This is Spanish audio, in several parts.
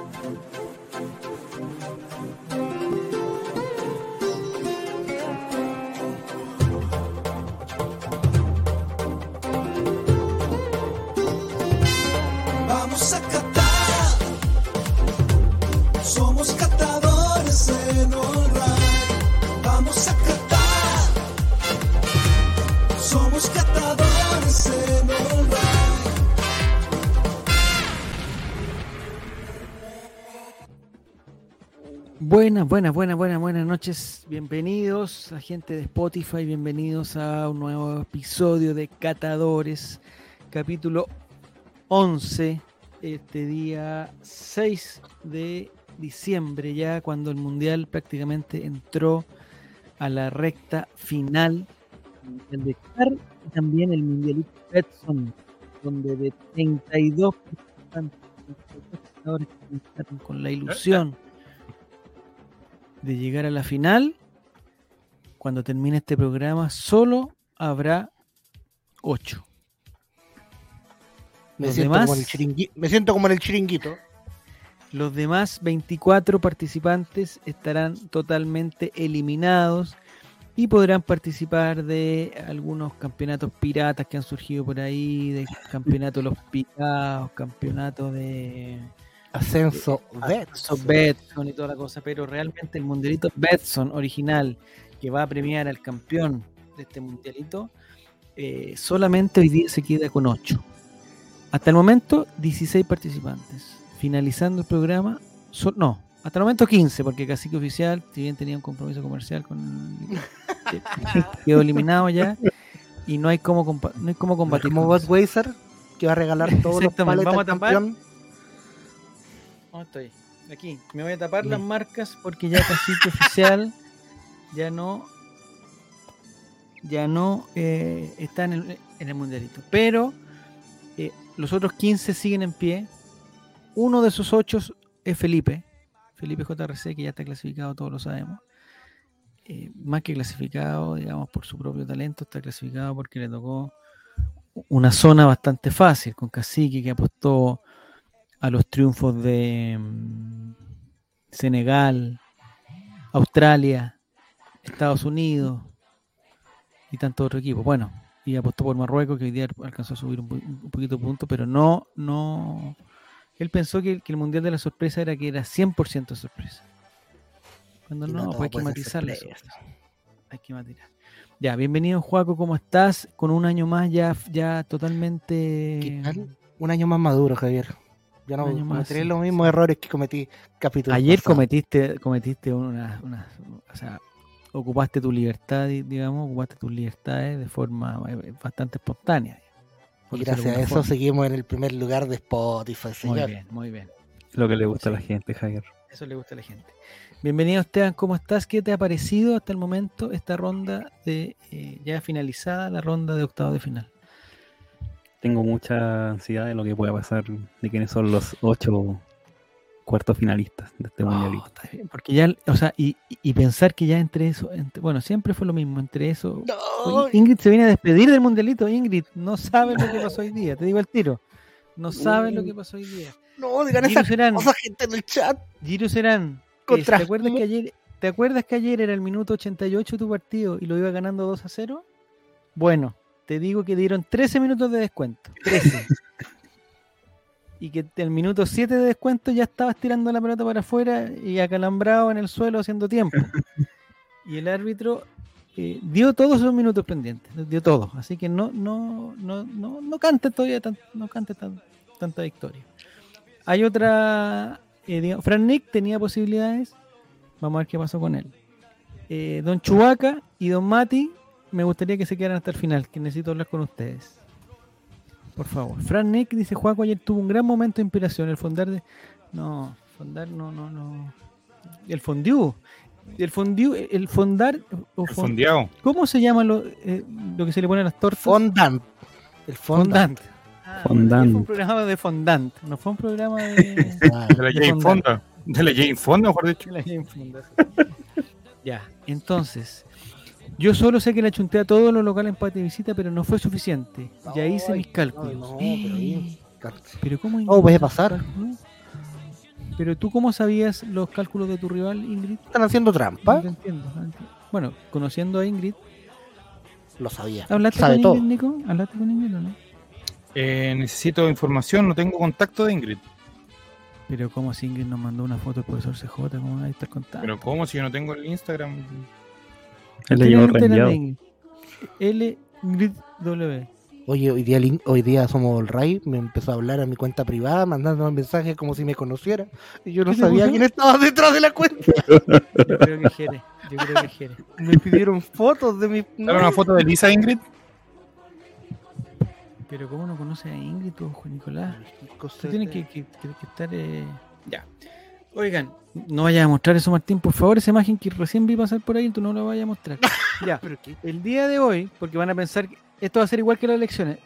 Vamos Buenas, buenas, buenas, buenas, noches. Bienvenidos a gente de Spotify, bienvenidos a un nuevo episodio de Catadores, capítulo 11, este día 6 de diciembre, ya cuando el Mundial prácticamente entró a la recta final el de Qatar y también el Mundialito Betson, donde de 32 participantes, 32 jugadores que comenzaron con la ilusión de llegar a la final, cuando termine este programa, solo habrá 8. Me Los siento, demás- como el me siento como en el chiringuito. Los demás 24 participantes estarán totalmente eliminados y podrán participar de algunos campeonatos piratas que han surgido por ahí, de campeonatos de los picados, campeonatos de Ascenso Ascenso Bets. Betson y toda la cosa, pero realmente el mundialito Betson original que va a premiar al campeón de este mundialito, eh, solamente hoy día se queda con 8. Hasta el momento, 16 participantes. Finalizando el programa, so- no, hasta el momento 15, porque Cacique Oficial, si bien tenía un compromiso comercial con quedó eliminado ya y no hay cómo, compa- no hay cómo combatir. Como. Budweiser, que va a regalar todos los paletas vamos a al tapar. campeón. ¿Dónde estoy? Aquí. Me voy a tapar las marcas porque ya Cacique Oficial ya no ya no eh, está en el, en el mundialito. Pero eh, los otros 15 siguen en pie. Uno de esos 8 es Felipe. Felipe JRC, que ya está clasificado, todos lo sabemos. Eh, más que clasificado, digamos, por su propio talento, está clasificado porque le tocó una zona bastante fácil con Cacique, que apostó a los triunfos de mm, Senegal, Australia, Estados Unidos y tanto otro equipo. Bueno, y apostó por Marruecos, que hoy día alcanzó a subir un, po- un poquito de puntos, pero no, no. Él pensó que, que el mundial de la sorpresa era que era 100% sorpresa. Cuando no, pues hay que matizar la sorpresa. sorpresa. Hay que matizar. Ya, bienvenido Juaco, ¿cómo estás? Con un año más ya, ya totalmente. ¿Qué tal? Un año más maduro, Javier. Ya no cometeré los mismos errores que cometí capítulo Ayer pasado. cometiste, cometiste una, una- o sea, ocupaste tu libertad, di- digamos, ocupaste tus libertades de forma eh, bastante espontánea. Y gracias a eso forma. seguimos en el primer lugar de Spotify, Muy señor. bien, muy bien. Lo que le gusta a la gente, Javier. Eso le gusta a la gente. Bienvenido Esteban, ¿cómo estás? ¿Qué te ha parecido hasta el momento esta ronda de eh, ya finalizada la ronda de octavo de final? Tengo mucha ansiedad de lo que pueda pasar, de quiénes son los ocho cuartos finalistas de este Oh, bien, porque ya, o sea, y, pensar que ya entre eso, entre- bueno, siempre fue lo mismo, entre eso, No, Oye, Ingrid se viene a despedir del mundialito. Ingrid, no sabes lo que pasó hoy día. Te digo al tiro. No sabes lo que pasó hoy día. no, digan esa gente en el chat. Giro Serán. eh, Contra- ¿te, acuerdas que ayer, ¿Te acuerdas que ayer era el minuto 88 tu partido y lo iba ganando 2 a 0? Bueno, te digo que dieron 13 minutos de descuento. 13. y que el minuto 7 de descuento ya estabas tirando la pelota para afuera y acalambrado en el suelo haciendo tiempo. y el árbitro eh, dio todos esos minutos pendientes, dio todos. Así que no, no, no, no, no cante todavía tan, no cante tan- tanta victoria. Hay otra, eh, digamos, Nick tenía posibilidades, vamos a ver qué pasó con él. Eh, don Chubaca y Don Mati, me gustaría que se quedaran hasta el final, que necesito hablar con ustedes. Por favor. Fran Nick dice, Juaco ayer tuvo un gran momento de inspiración, el fondar de... No, fondar no, no, no. El fondue. El fondue, el fondar... o El. ¿Cómo se llama lo, eh, lo que se le pone a las tortas? Fondant. El fondant. Fondant. Ah, Fondant. Fue un programa de fondant, no fue un programa de... Ah, De la De Jane. Fonda. De la Jane Fonda, mejor dicho. La Jane Fonda, ya, entonces, yo solo sé que la chunté a todos los locales empate y visita, pero no fue suficiente. Ya hice mis cálculos. no, no, pero ahí- Pero ¿cómo No, puede pasar. Pero tú, ¿cómo sabías los cálculos de tu rival, Ingrid? Están haciendo trampa. te entiendo, no te entiendo. Bueno, conociendo a Ingrid, Lo sabía. ¿hablaste Sabe con todo. Ingrid, Nico? ¿Hablaste con Ingrid o no? Eh, necesito información, no tengo contacto de Ingrid. Pero como si Ingrid nos mandó una foto del profesor CJ, ¿cómo va a estar contando? Pero ¿cómo si yo no tengo el Instagram? Él le Ingrid. L Ingrid W. Oye, hoy día, hoy día somos el Ray, me empezó a hablar a mi cuenta privada, mandándome mensajes como si me conociera. Y yo no ¿Qué te sabía quién estaba detrás de la cuenta. Yo creo que Jere. Yo creo que Jere. Me pidieron fotos de mi. ¿Dale una foto de Lisa, Ingrid? Pero ¿cómo no conoces a Ingrid tú, Juan Nicolás? Tú tienes que, que- que- que estar... eh, Ya. Oigan, no vayas a mostrar eso, Martín, por favor, esa imagen que recién vi pasar por ahí, tú no la vayas a mostrar. ya. El día de hoy, porque van a pensar que esto va a ser igual que las elecciones.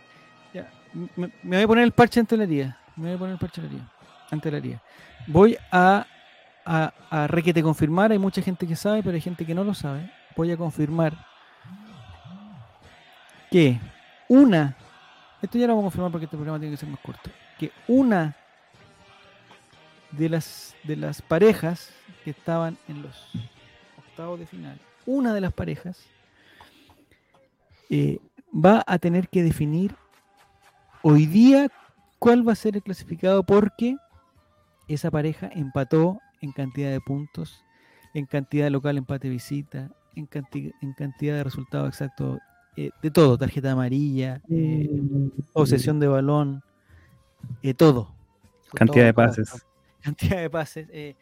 Ya, me, me voy a poner el parche ante la herida. Me voy a poner el parche. Ante la herida. Voy a, a, a requete confirmar. Hay mucha gente que sabe, pero hay gente que no lo sabe. Voy a confirmar que una. Esto ya lo vamos a confirmar porque este programa tiene que ser más corto. Que una de las, de las parejas que estaban en los octavos de final, una de las parejas eh, va a tener que definir hoy día cuál va a ser el clasificado porque esa pareja empató en cantidad de puntos, en cantidad de local empate visita, en, canti- en cantidad de resultados exactos, eh, de todo, tarjeta amarilla, eh, posesión de balón, eh, todo, Cantidad de Todo, pases. Cantidad de pases. eh.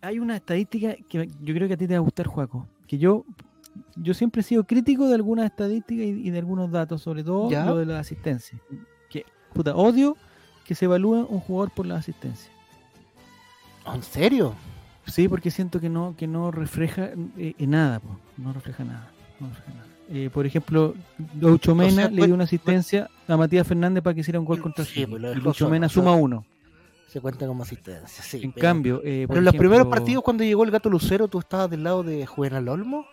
hay una estadística que yo creo que a ti te va a gustar, Juaco, que yo yo siempre he sido crítico de algunas estadísticas y, y de algunos datos, sobre todo ¿Ya? lo de la asistencia. Que, puta, odio que se evalúe un jugador por la asistencia. ¿En serio? Sí, porque siento que no, que no refleja eh, nada, po, no refleja nada. no refleja nada. Eh, por ejemplo, Lucho Mena sea, le pues- dio una asistencia a Matías Fernández para que hiciera un gol contra Sí, Chile. pues Lucho Mena suma uno. Se cuenta como asistencia, sí. En pero- cambio, eh, por Pero en los primeros partidos, cuando llegó el gato Lucero, tú estabas del lado de Juvenal Olmo.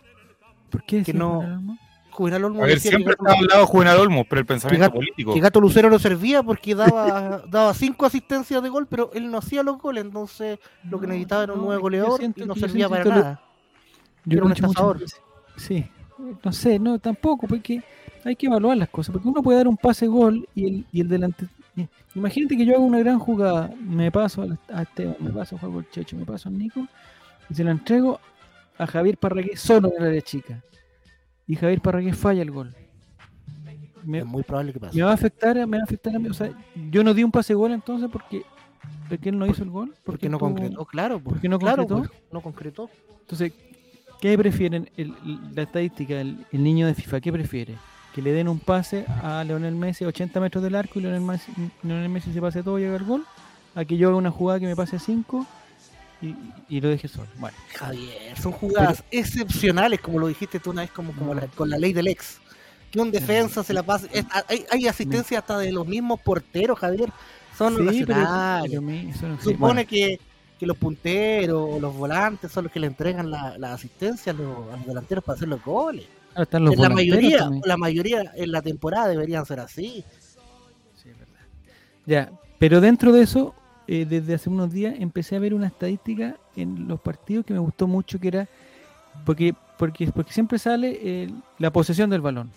¿por qué que no-? Juvenal Olmo A ver, siempre estaba al lado de Juvenal Olmo, pero el pensamiento gato- político. que Gato Lucero no servía porque daba, daba cinco asistencias de gol, pero él no hacía los goles, entonces lo que No, necesitaba era un nuevo goleador siento y no servía para lo- nada. Yo Era un estafador. Sí, no sé, no, tampoco, porque hay que evaluar las cosas, porque uno puede dar un pase gol y el, y el delante. Eh, Imagínate que yo hago una gran jugada, me paso a, la- Esteban, me paso a el Checho, me paso a Nico y se la entrego a Javier Parragué solo en área chica. Y Javier Parragué falla el gol. Me, Es muy probable que pase. me va a afectar, me va a afectar a mí. O sea, yo no di un pase gol entonces porque, porque él no hizo el gol. porque no concretó, claro. Pues, porque no claro, concretó. pues, no concretó. Entonces, ¿qué prefieren? El- la estadística, el, el niño de FIFA, ¿qué prefiere? Que le den un pase a Leonel Messi a 80 metros del arco y Leonel Messi, Lionel Messi se pase todo y haga el gol. A que yo haga una jugada que me pase a 5 y, y lo deje solo. Bueno, Javier, son jugadas excepcionales, como lo dijiste tú una vez, como, como la- con la ley del ex. Que un defensa se la pase. es- hay, hay asistencia hasta de los mismos porteros, Javier. Son sí, pero, pero eso no- supone bueno, que, que los punteros o los volantes son los que le entregan la, la asistencia a los, a los delanteros para hacer los goles. Ahora están los en la mayoría, también. la mayoría en la temporada deberían ser así. Sí, es verdad. Ya, pero dentro de eso, eh, desde hace unos días empecé a ver una estadística en los partidos que me gustó mucho, que era porque porque porque siempre sale eh, la posesión del balón,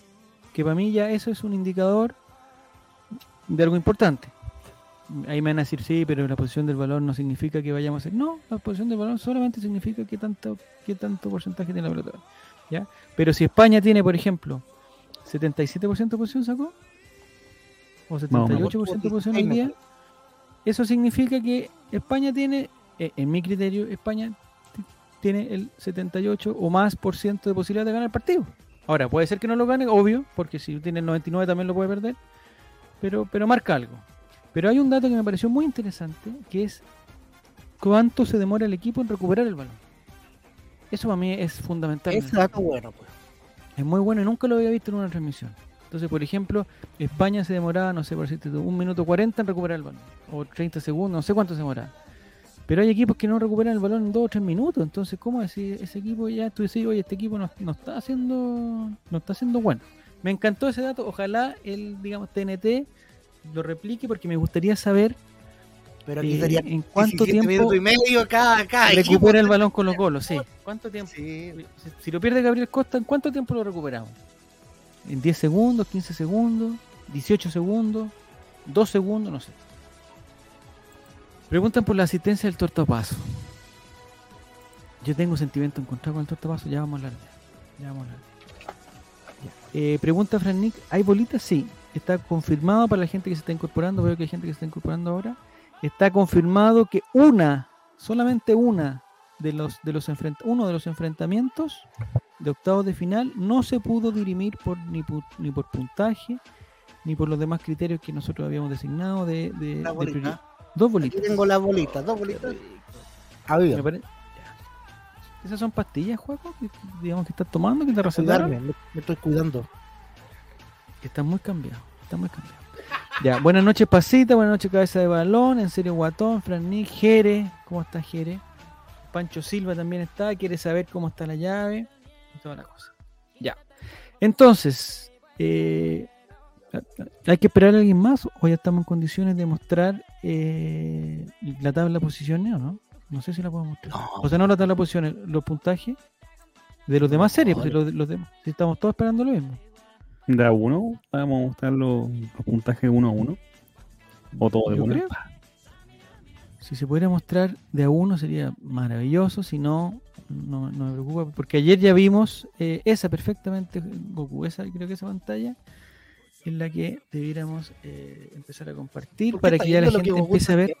que para mí ya eso es un indicador de algo importante. Ahí me van a decir, sí, pero la posición del balón no significa que vayamos a hacer. No, la posición del balón solamente significa que tanto, qué tanto porcentaje tiene la pelota. ¿Ya? Pero si España tiene, por ejemplo, 77% de posición sacó, o Más o menos. 78% de posición hoy día, eso significa que España tiene, eh, en mi criterio, España tiene el 78 o más por ciento de posibilidad de ganar el partido. Ahora, puede ser que no lo gane, obvio, porque si tiene el 99 también lo puede perder, pero, pero marca algo. Pero hay un dato que me pareció muy interesante, que es cuánto se demora el equipo en recuperar el balón. Eso para mí es fundamental. Ese dato bueno, pues. Es muy bueno y nunca lo había visto en una transmisión. Entonces, por ejemplo, España se demoraba, no sé, por decirte un minuto 40 en recuperar el balón. O 30 segundos, no sé cuánto se demoraba. Pero hay equipos que no recuperan el balón en 2 o 3 minutos. Entonces, ¿cómo decir ese equipo ya tú decís, oye, este equipo no, no está haciendo no está haciendo bueno? Me encantó ese dato. Ojalá el, digamos, TNT lo replique porque me gustaría saber Pero aquí sería ¿En cuánto 17 tiempo minutos y medio cada, cada equipo. recupera el balón con los golos? Sí. ¿Cuánto tiempo? Sí. Si- lo pierde Gabriel Costa, ¿en cuánto tiempo lo recuperamos? ¿En 10 segundos, 15 segundos, 18 segundos, 2 segundos? No sé. Preguntan por la asistencia del tortapaso. Yo tengo sentimiento encontrado con el tortapaso, ya vamos a hablar. Ya vamos a hablar. Eh, pregunta Fran Nick, ¿hay bolitas? Sí. Está confirmado para la gente que se está incorporando, veo que hay gente que se está incorporando ahora. Está confirmado que una, solamente una de los, de los enfrent- uno de los enfrentamientos de octavos de final no se pudo dirimir por ni, pu- ni por puntaje ni por los demás criterios que nosotros habíamos designado de, de- bolita. dos Aquí bolitas. tengo las bolitas, dos bolitas. Ah, pare- esas son pastillas Juaco que digamos que estás tomando que te recetaron me, estoy cuidando. que están muy cambiados están muy cambiados ya buenas noches pasita buenas noches cabeza de balón en serio guatón Fran Nick Jere cómo está Jere Pancho Silva también está quiere saber cómo está la llave y toda la cosa. Ya entonces eh, hay que esperar a alguien más o ya estamos en condiciones de mostrar eh, la tabla de posiciones o no no sé si la podemos mostrar. No, o sea no la tabla de posiciones los puntajes de los demás series pues, los, los demás. Si estamos todos esperando lo mismo De a uno, vamos a mostrar los, los puntajes uno a uno. O todo de uno. Si se pudiera mostrar de a uno sería maravilloso, si no, no, no me preocupa, porque ayer ya vimos eh, esa perfectamente, Goku, esa, creo que esa pantalla es la que debiéramos eh, empezar a compartir ¿Por qué para que ya la gente empiece a ver,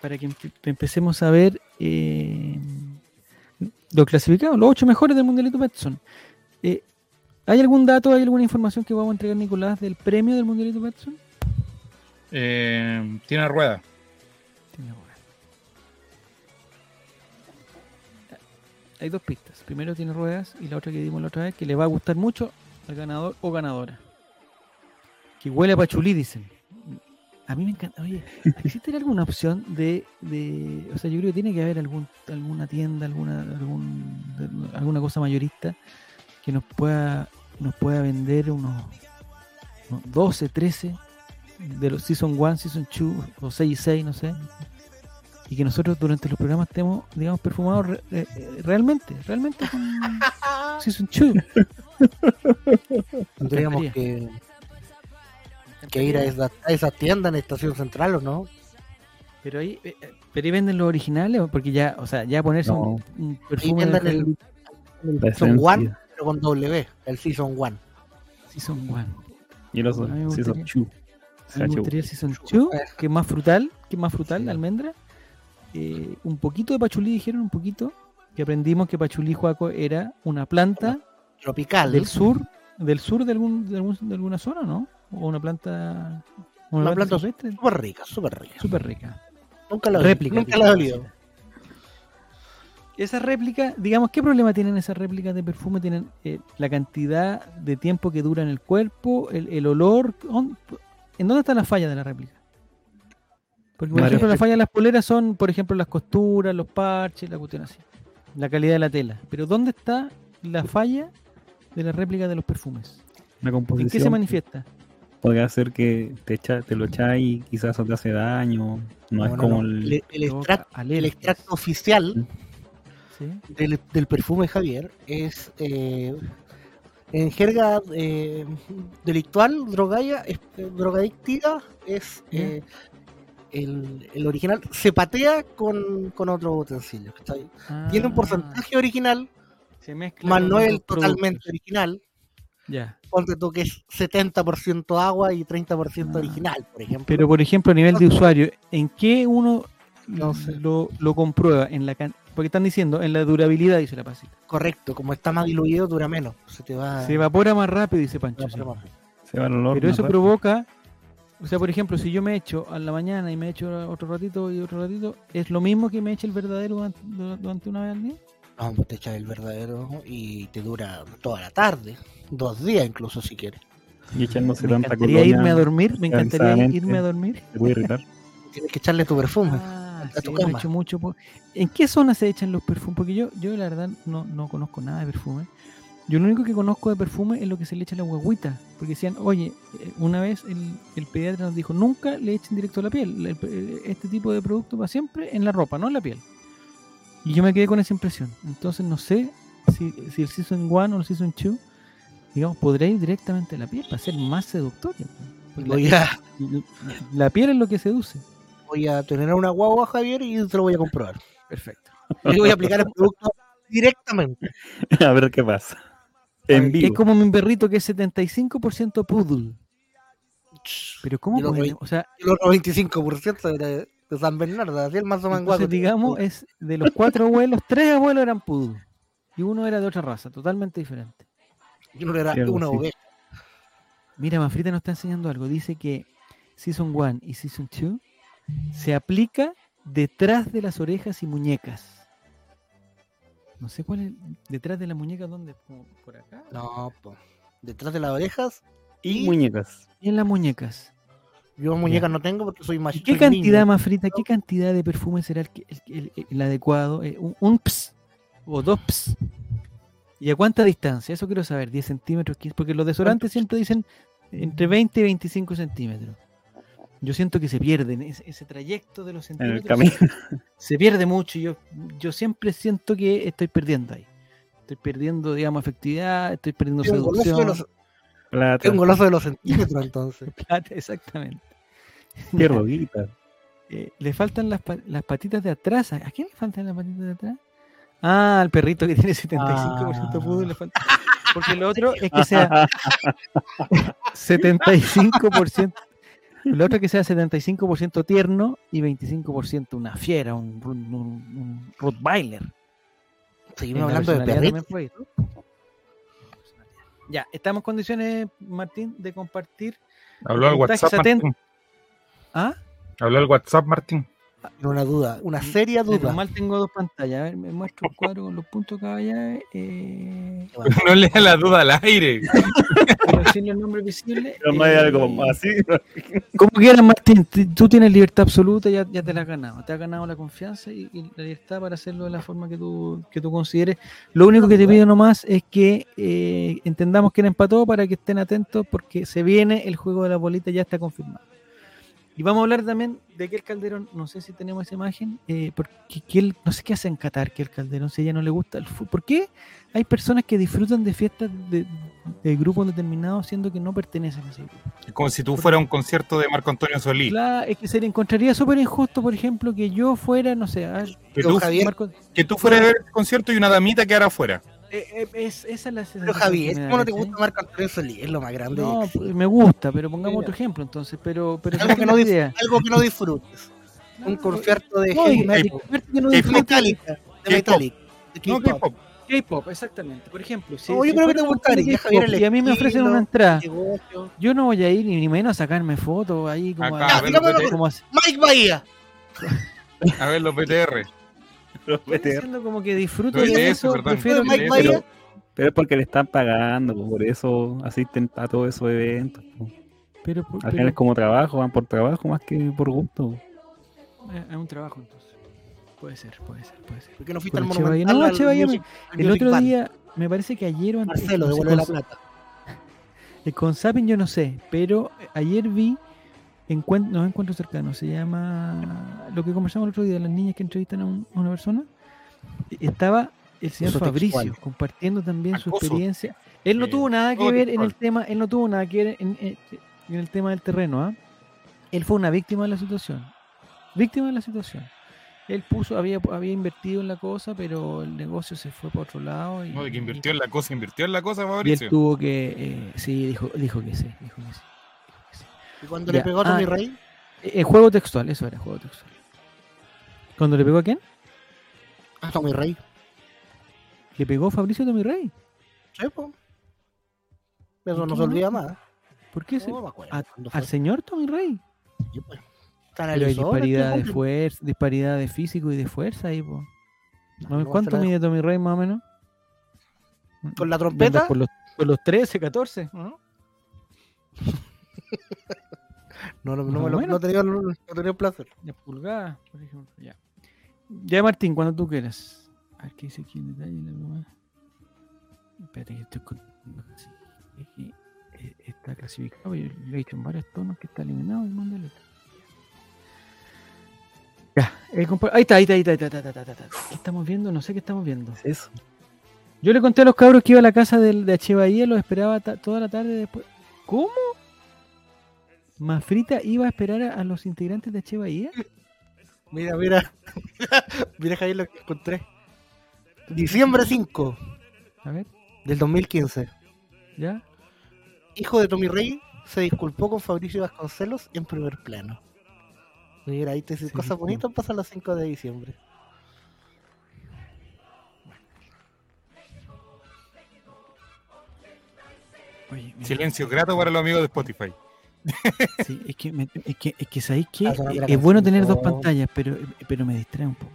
para que empe- empecemos a ver eh, los clasificados, los ocho mejores del Mundialito Betson. Eh, ¿Hay algún dato, hay alguna información que vamos a entregar, Nicolás, del premio del Mundialito Betson? Eh, tiene rueda. Tiene rueda. Hay dos pistas. Primero tiene ruedas y la otra que dimos la otra vez que le va a gustar mucho al ganador o ganadora. Que huele a pachulí, dicen. A mí me encanta. Oye, ¿existe alguna opción de, de- O sea, yo creo que tiene que haber algún, alguna tienda, alguna, algún, alguna cosa mayorista que nos pueda, nos pueda vender unos, unos 12, 13 de los Season 1, Season 2 o 6 y 6, no sé. Y que nosotros durante los programas estemos, digamos, perfumados re- eh, eh, realmente, realmente con Season 2. Tendríamos que, que ir a esa, a esa tienda en Estación Central, ¿o no? Pero ahí, eh, eh, pero ahí venden los originales, porque ya, o sea, ya ponerse No. un, un Ahí perfume vendan de el, el La Season esencia. 1, pero con W, el Season 1. Season 1. Y el otro, A mí me gustaría Season 2, que es más frutal, que es más frutal, Sí. la almendra. Eh, un poquito de pachulí, dijeron, un poquito. Que aprendimos que pachulí, Juaco, era una planta Tropical. del sur, del sur de, algún, de, algún- de alguna zona, ¿no? O una planta. Una planta silvestre Súper rica, súper rica. súper rica. Nunca la Réplica. Nunca que la he olido. Llama. Esa réplica, digamos, ¿qué problema tienen esas réplicas de perfume? Tienen eh, la cantidad de tiempo que dura en el cuerpo, el, el olor. ¿on- ¿En dónde está la falla de la réplica? Porque, por ejemplo, la falla de las poleras son, por ejemplo, las costuras, los parches, la cuestión así. La calidad de la tela. Pero ¿dónde está la falla de la réplica de los perfumes? Una ¿En qué se manifiesta? Podría hacer que te, echa, te lo echáis y quizás eso te hace daño. No, es No, como no. el. El, el Provoca extracto, el alergias, extracto oficial ¿sí? del, del perfume Javier es eh, en jerga eh, delictual, drogaya, es, eh, drogadictiva, es eh, el, el original se patea con, con otro utensilio. ¿cachai? Tiene un Ah, porcentaje original, se mezcla más no el totalmente productos. original. Ya. Ponte tú que es 70% agua y 30% Ah. original, por ejemplo. Pero por ejemplo, a nivel de usuario, ¿en qué uno No sé. lo, lo comprueba? En la Porque están diciendo, en la durabilidad, dice la pasita. Correcto, como está más diluido, dura menos. Se te va. Se evapora más rápido, dice se va Pancho. a sí. Se va el olor. Pero más eso rápido. provoca, o sea, por ejemplo, si yo me echo a la mañana y me echo otro ratito y otro ratito, ¿es lo mismo que me eche el verdadero durante, durante una vez al día? No, pues te echas el verdadero y te dura toda la tarde. Dos días incluso si quieres. Y echándose Me tanta encantaría colonia, irme a dormir, me encantaría irme a dormir. Te puede irritar. Tienes que echarle tu perfume. Ah, a tu sí, lo he cama. hecho mucho. po- ¿En qué zona se echan los perfumes? Porque yo, yo la verdad no, no conozco nada de perfume. Yo lo único que conozco de perfume es lo que se le echa a la guaguita. Porque decían, oye, eh, una vez el, el pediatra nos dijo, nunca le echen directo a la piel. El- este tipo de producto va siempre en la ropa, no en la piel. Y yo me quedé con esa impresión. Entonces no sé si, si el Season 1 o el Season 2, digamos, podrá ir directamente a la piel para ser más seductorio. La piel es lo que seduce. Voy a tener una guagua, Javier, y te lo voy a comprobar. Perfecto. Y voy a aplicar el producto directamente. A ver qué pasa. ver, Es vivo. como mi perrito que es 75% poodle. Pero ¿cómo Yo lo pueden? voy- O sea, El otro 25% era de, San Bernardo, así el más o menos entonces, digamos, es de los cuatro abuelos, tres abuelos eran poodle. Y uno era de otra raza, totalmente diferente. Yo no era una oveja. Mira, Manfrita nos está enseñando algo. Dice que Season 1 y Season 2 se aplica detrás de las orejas y muñecas. No sé cuál es. ¿Detrás de la muñeca dónde? ¿Como ¿Por acá? No, po. detrás de las orejas. Y muñecas. Y en las muñecas. yo muñecas no tengo porque soy más ¿Y qué soy cantidad, niño. más frita, qué cantidad de perfume será el, que- el- el- el adecuado? Eh, un, un ps o dos ps. ¿Y a cuánta distancia? Eso quiero saber, 10 centímetros, 15, porque los desodorantes siempre dicen entre 20 y 25 centímetros. Yo siento que se pierden, ese, ese trayecto de los En el centímetros camino. se pierde mucho y yo, yo siempre siento que estoy perdiendo ahí. Estoy perdiendo, digamos, efectividad, estoy perdiendo un de seducción. los, Plata. tengo un goloso de los centímetros, entonces. plata, Exactamente. Qué rodita. Eh, le faltan las, las patitas de atrás. ¿A quién le faltan las patitas de atrás? Ah, al perrito que tiene 75% Ah. fútbol le falta. Porque lo otro es que sea 75%. Lo otro es que sea 75% tierno y 25% una fiera, un, un, un- un Rottweiler. Seguimos la hablando de perritos. ir. Ya, estamos en condiciones, Martín, de compartir. Habló al WhatsApp. Martín. Ah, Habló al WhatsApp, Martín. Tiene una duda, una seria duda. normal tengo dos pantallas. A ver, me muestro un cuadro con los puntos cada llave. Eh, No lea la duda al aire. decirle el nombre visible. Pero no hay eh, algo así. Como quieras, Martín, tú tienes libertad absoluta, ya, ya te la has ganado. Te has ganado la confianza y, y la libertad para hacerlo de la forma que tú, que tú consideres. Lo único que te pido nomás es que eh, entendamos quién empató para que estén atentos porque se viene el juego de la bolita, ya está confirmado. Y vamos a hablar también de que el Calderón, no sé si tenemos esa imagen, eh, porque que él, no sé qué hace en Qatar, que el Calderón, si a ella no le gusta el fútbol. ¿Por qué hay personas que disfrutan de fiestas de, de grupos determinados siendo que no pertenecen a ese grupo? Es como si tú fueras un concierto de Marco Antonio Solí. Claro, es que se le encontraría súper injusto, por ejemplo, que yo fuera, no sé, a- Que tú, Javier, Marco- que tú fueras a ver el concierto y una damita quedara afuera. Eh, eh, es, esa es la Pero sensación Javier, me da, ¿cómo no te gusta Marco Antonio Solís? Es lo más grande. No, pues, me gusta, pero pongamos Mira. otro ejemplo entonces, pero, pero algo, que no idea. algo que no disfrutes. Un concierto de no, Metallica, de K-pop. Metallica, de No, K-pop. K-pop. Exactamente. Por ejemplo, si, No, yo si creo que te gustaría, Javier, y a mí me ofrecen una entrada, negocio. yo no voy a ir ni, ni menos a sacarme fotos ahí como Acá, a, a ver como. Mike Bahía. A ver los BTR. Diciendo como que disfruto de eso, prefiero Mike Bahía. Pero, es porque le están pagando, por eso asisten a todos esos eventos. pero, pero- Al final es como trabajo, van por trabajo más que por gusto. Eh, Es un trabajo entonces. Puede ser, puede ser, puede ser. ¿Por qué no fuiste al. Monumental? No, al Music- El Music otro Band? día, me parece que ayer o antes. Marcelo, devuelve la con, plata. eh, con Sapin yo no sé, pero ayer vi encuent no encuentro cercano, se llama lo que conversamos el otro día, las niñas que entrevistan a, un- a una persona. Estaba el señor Uso Fabricio textual. compartiendo también su experiencia. Él no tuvo nada que ver en el tema, él no tuvo nada que ver en, en- en el tema del terreno, ¿ah? Él fue una víctima de la situación. Víctima de la situación. Él puso, había, había invertido en la cosa, pero el negocio se fue para otro lado. Y, No, de que invirtió en la cosa, invirtió en la cosa, y él Mauricio. tuvo que, eh, sí, dijo, dijo que sí, dijo que sí. dijo que sí. Y cuando Ya, le pegó a ah, Rey, Eh, El juego textual, eso era, juego textual. ¿Cuando le pegó a quién? a Tommy Rey. ¿Le pegó Fabricio Tommy Rey? Sí, po. Eso no ¿Qué se olvida más? ¿Por qué? se- No a- cuándo. ¿Al señor Tommy Rey? Sí, pues. Pero hay analizó, disparidad de este fuerza, disparidad de físico y de fuerza ahí, po. No, no, ¿Cuánto mide Tommy Rey más o menos? Con la trompeta, Por los, por los 13, 14. ¿no? no, no, no, me lo, no tenía, no tenía placer. De pulgadas, por ejemplo. Ya. Ya, Martín, cuando tú quieras. A ver qué dice aquí en detalle. La. Espérate, que estoy con. sí, eh, está clasificado. Yo lo he dicho en varios tonos que está eliminado el mundialito. Ya, el compa- ahí está, ahí está, ahí está, ahí está, ahí está, ahí está. ¿Qué estamos viendo? No sé qué estamos viendo. ¿Qué es eso? Yo le conté a los cabros que iba a la casa de H. Bahía, los esperaba toda la tarde después. ¿Cómo? ¿Mafrita iba a esperar a, a los integrantes de H. Mira, mira. mira, Javier, lo que encontré. Diciembre 5 A ver, del 2015. ¿ya? Hijo de Tommy Rey se disculpó con Fabricio Vasconcelos en primer plano. Mira, ahí te dice Se cosas bonitas pasan los 5 de diciembre. Oye, Silencio grato para los amigos de Spotify. Sí, es que, me- es que, es que ¿sabéis qué? Ah, la Es bueno tener dos pantallas, pero, pero me distrae un poco.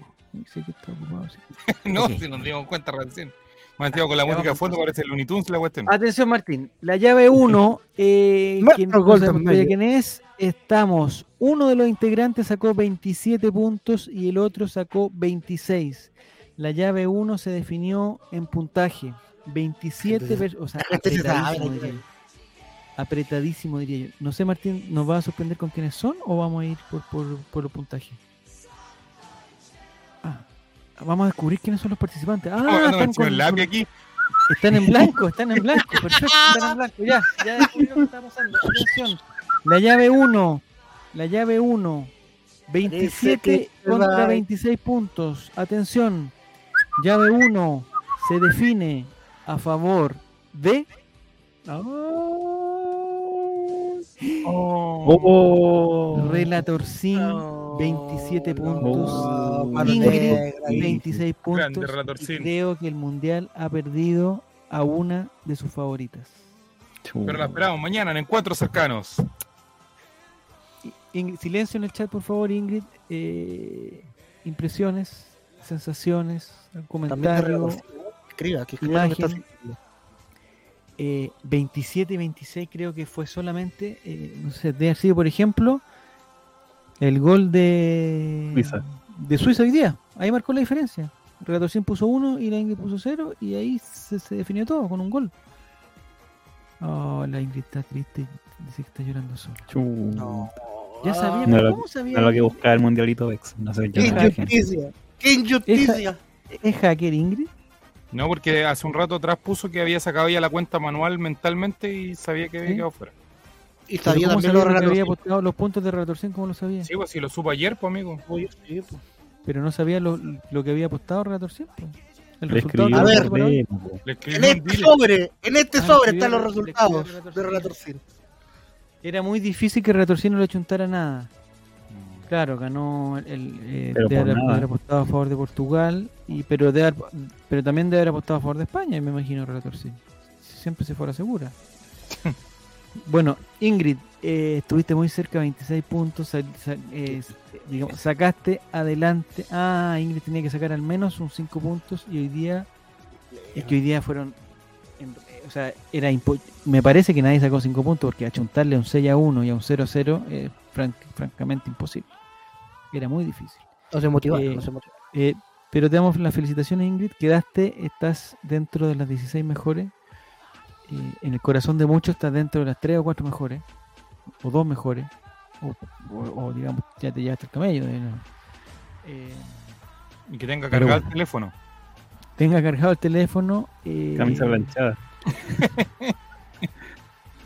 Sé que está ocupado, sí. no, Ok. si nos dimos cuenta recién. Más encima con la música de fondo parece Looney Tunes la cuestión. Atención, Martín. La llave 1, eh, quien no Mayer. quién es, estamos. Uno de los integrantes sacó 27 puntos y el otro sacó 26. La llave 1 se definió en puntaje. 27, Entonces, vers- o sea, apretadísimo, ¿no? diría yo. No sé, Martín, ¿nos va a sorprender con quiénes son o vamos a ir por, por, por el puntaje? Ah, vamos a descubrir quiénes son los participantes. Ah, Estamos hablando están con el con- aquí. están en blanco, están en blanco, perfecto, están en blanco, ya, ya descubrimos qué está pasando. Atención, la llave 1, la llave 1, 27 que se contra va. 26 puntos. Atención, llave 1 se define a favor de. ¡Oh! Relator Sin, No. 27 puntos. Oh, Ingrid, negra, ahí. 26 Grande puntos. Y creo que el mundial ha perdido a una de sus favoritas. Pero la esperamos mañana en encuentros cercanos. Ingrid, silencio en el chat, por favor, Ingrid. Eh, impresiones, sensaciones, comentarios. Escriba, que escriba lo que está Imagen. haciendo. Eh, 27 y 26 creo que fue solamente, eh, no sé, debe haber sido, por ejemplo, el gol de Suiza. de Suiza hoy día. Ahí marcó la diferencia. Relator 100 puso 1 y la Ingrid puso 0 y ahí se, se definió todo con un gol. Oh, la Ingrid está triste, dice que está llorando sola. No. Ya sabía, No pero lo- ¿cómo sabía? No es lo que buscaba el mundialito Vex. No sé, ¡Qué injusticia! ¡Qué injusticia! ¿Es hacker Ingrid? No, porque hace un rato atrás puso que había sacado ya la cuenta manual mentalmente y sabía que había ¿Sí? quedado fuera. Y ¿Pero sabía ¿Cómo también los lo que había apostado los puntos de 100? ¿Cómo lo sabía? Sí, pues si lo supo ayer, pues amigo. Oye, sí, pues. Pero no sabía lo, lo que había apostado 100. pues. El Le resultado escribió A ver. Le En este dile. sobre, en este Ah, sobre están los resultados de Sin. Era muy difícil que 100 no le chuntara nada. Claro, ganó el, el, eh, por haber, apostado a favor de Portugal, y pero debe haber- pero también debe haber apostado a favor de España, me imagino, Relator 100. Siempre se fuera segura. bueno, Ingrid, eh, estuviste muy cerca, 26 puntos, sal- sal- eh, digamos, sacaste adelante. Ah, Ingrid tenía que sacar al menos un 5 puntos y hoy día, es que hoy día fueron, o sea, era impo- me parece que nadie sacó 5 puntos porque achuntarle a un 6 a 1 y a un 0 a 0 es fran- francamente imposible. Era muy difícil. No se motivaron, Eh, no se motivaron. Eh, pero te damos las felicitaciones, Ingrid. Quedaste, estás dentro de las 16 mejores. Eh, en el corazón de muchos estás dentro de las 3 o 4 mejores. O 2 mejores. O, o- o, digamos, ya te llevaste el camello. eh, Y que tenga cargado bueno. el teléfono. tenga cargado el teléfono. eh, Camisa planchada.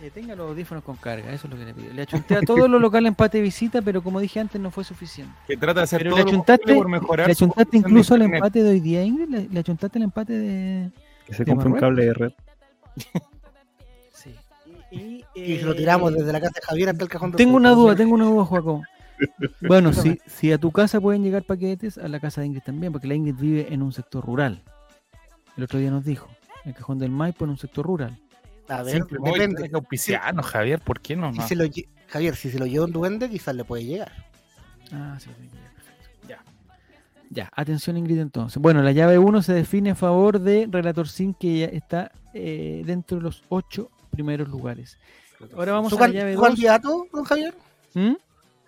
eh, tenga los audífonos con carga, eso es lo que le pido. Le achunté a todos los locales empate visita, pero como dije antes, no fue suficiente. Que trata de hacer Pero todo le achuntaste, por mejorar le achuntaste incluso al empate de hoy día, Ingrid. Le, le achuntaste el empate de. Que se ¿De compre un cable de red. Sí. Y, Y se lo tiramos desde la casa de Javier hasta el cajón de Tengo una duda, tengo una duda, Joaco. Bueno, si, si a tu casa pueden llegar paquetes, a la casa de Ingrid también, porque la Ingrid vive en un sector rural. El otro día nos dijo, el cajón del Maipo en un sector rural. A ver, Siempre depende. Javier, ¿por qué no? Si no? se lo Javier, si se lo lleva un duende, quizás le puede llegar. Ah, sí, sí, ya, perfecto. Ya. Ya, atención Ingrid entonces. Bueno, la llave 1 se define a favor de Relator Sin, que ya está eh, dentro de los ocho primeros lugares. Ahora vamos ¿Su, a la llave su 2. candidato, don Javier? ¿Mm?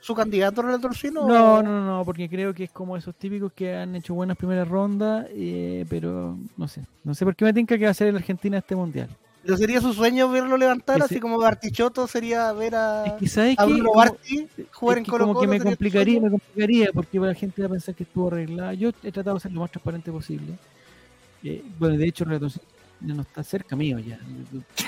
su candidato relator fino? No, no, no, no, porque creo que es como esos típicos que han hecho buenas primeras rondas, eh, pero no sé. No sé por qué me tinca que va a ser el Argentina este mundial. ¿No sería su sueño verlo levantar? Ese- Así como Bartichotto sería ver a, Es que, ¿sabes a? Bruno Barti jugar es en que Colo como que me complicaría, me complicaría, porque la gente va a pensar que estuvo arreglada. Yo he tratado de ser lo más transparente posible. Eh, bueno, de hecho, ya no está cerca mío ya.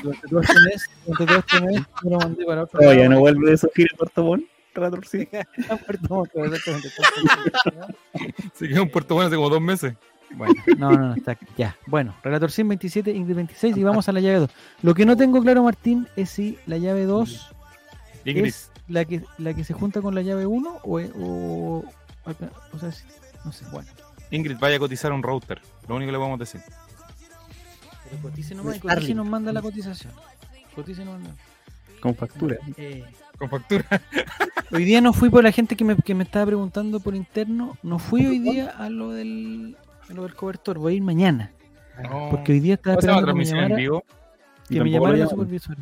Durante todo este mes, durante todo este mes, yo lo mandé para otro lado. no vuelve de Sofía Puerto Montt, Relator sí. Perdón, pero exactamente, exactamente. Se quedó en Puerto Bueno hace como dos meses. Bueno, no, no, no, está aquí. Ya. Bueno, Relator Sim 27, Ingrid 26 y vamos a la llave 2. Lo que no tengo claro, Martín, es si la llave 2 Ingrid, es la que, la que se junta con la llave 1 o, o, o sea, no sé, bueno. Ingrid, vaya a cotizar un router. Lo único que le podemos decir. Pero cotice nomás y Starlink. cotice nos manda la cotización. Cotice nos manda. Con factura. Eh, Con factura. hoy día no fui por la gente que me, que me estaba preguntando por interno. No fui hoy día a lo del, lo del cobertor. Voy a ir mañana. No. Porque hoy día estaba ¿Cómo se llama esperando que me transmisión en llamara, vivo? que me llamara la supervisora.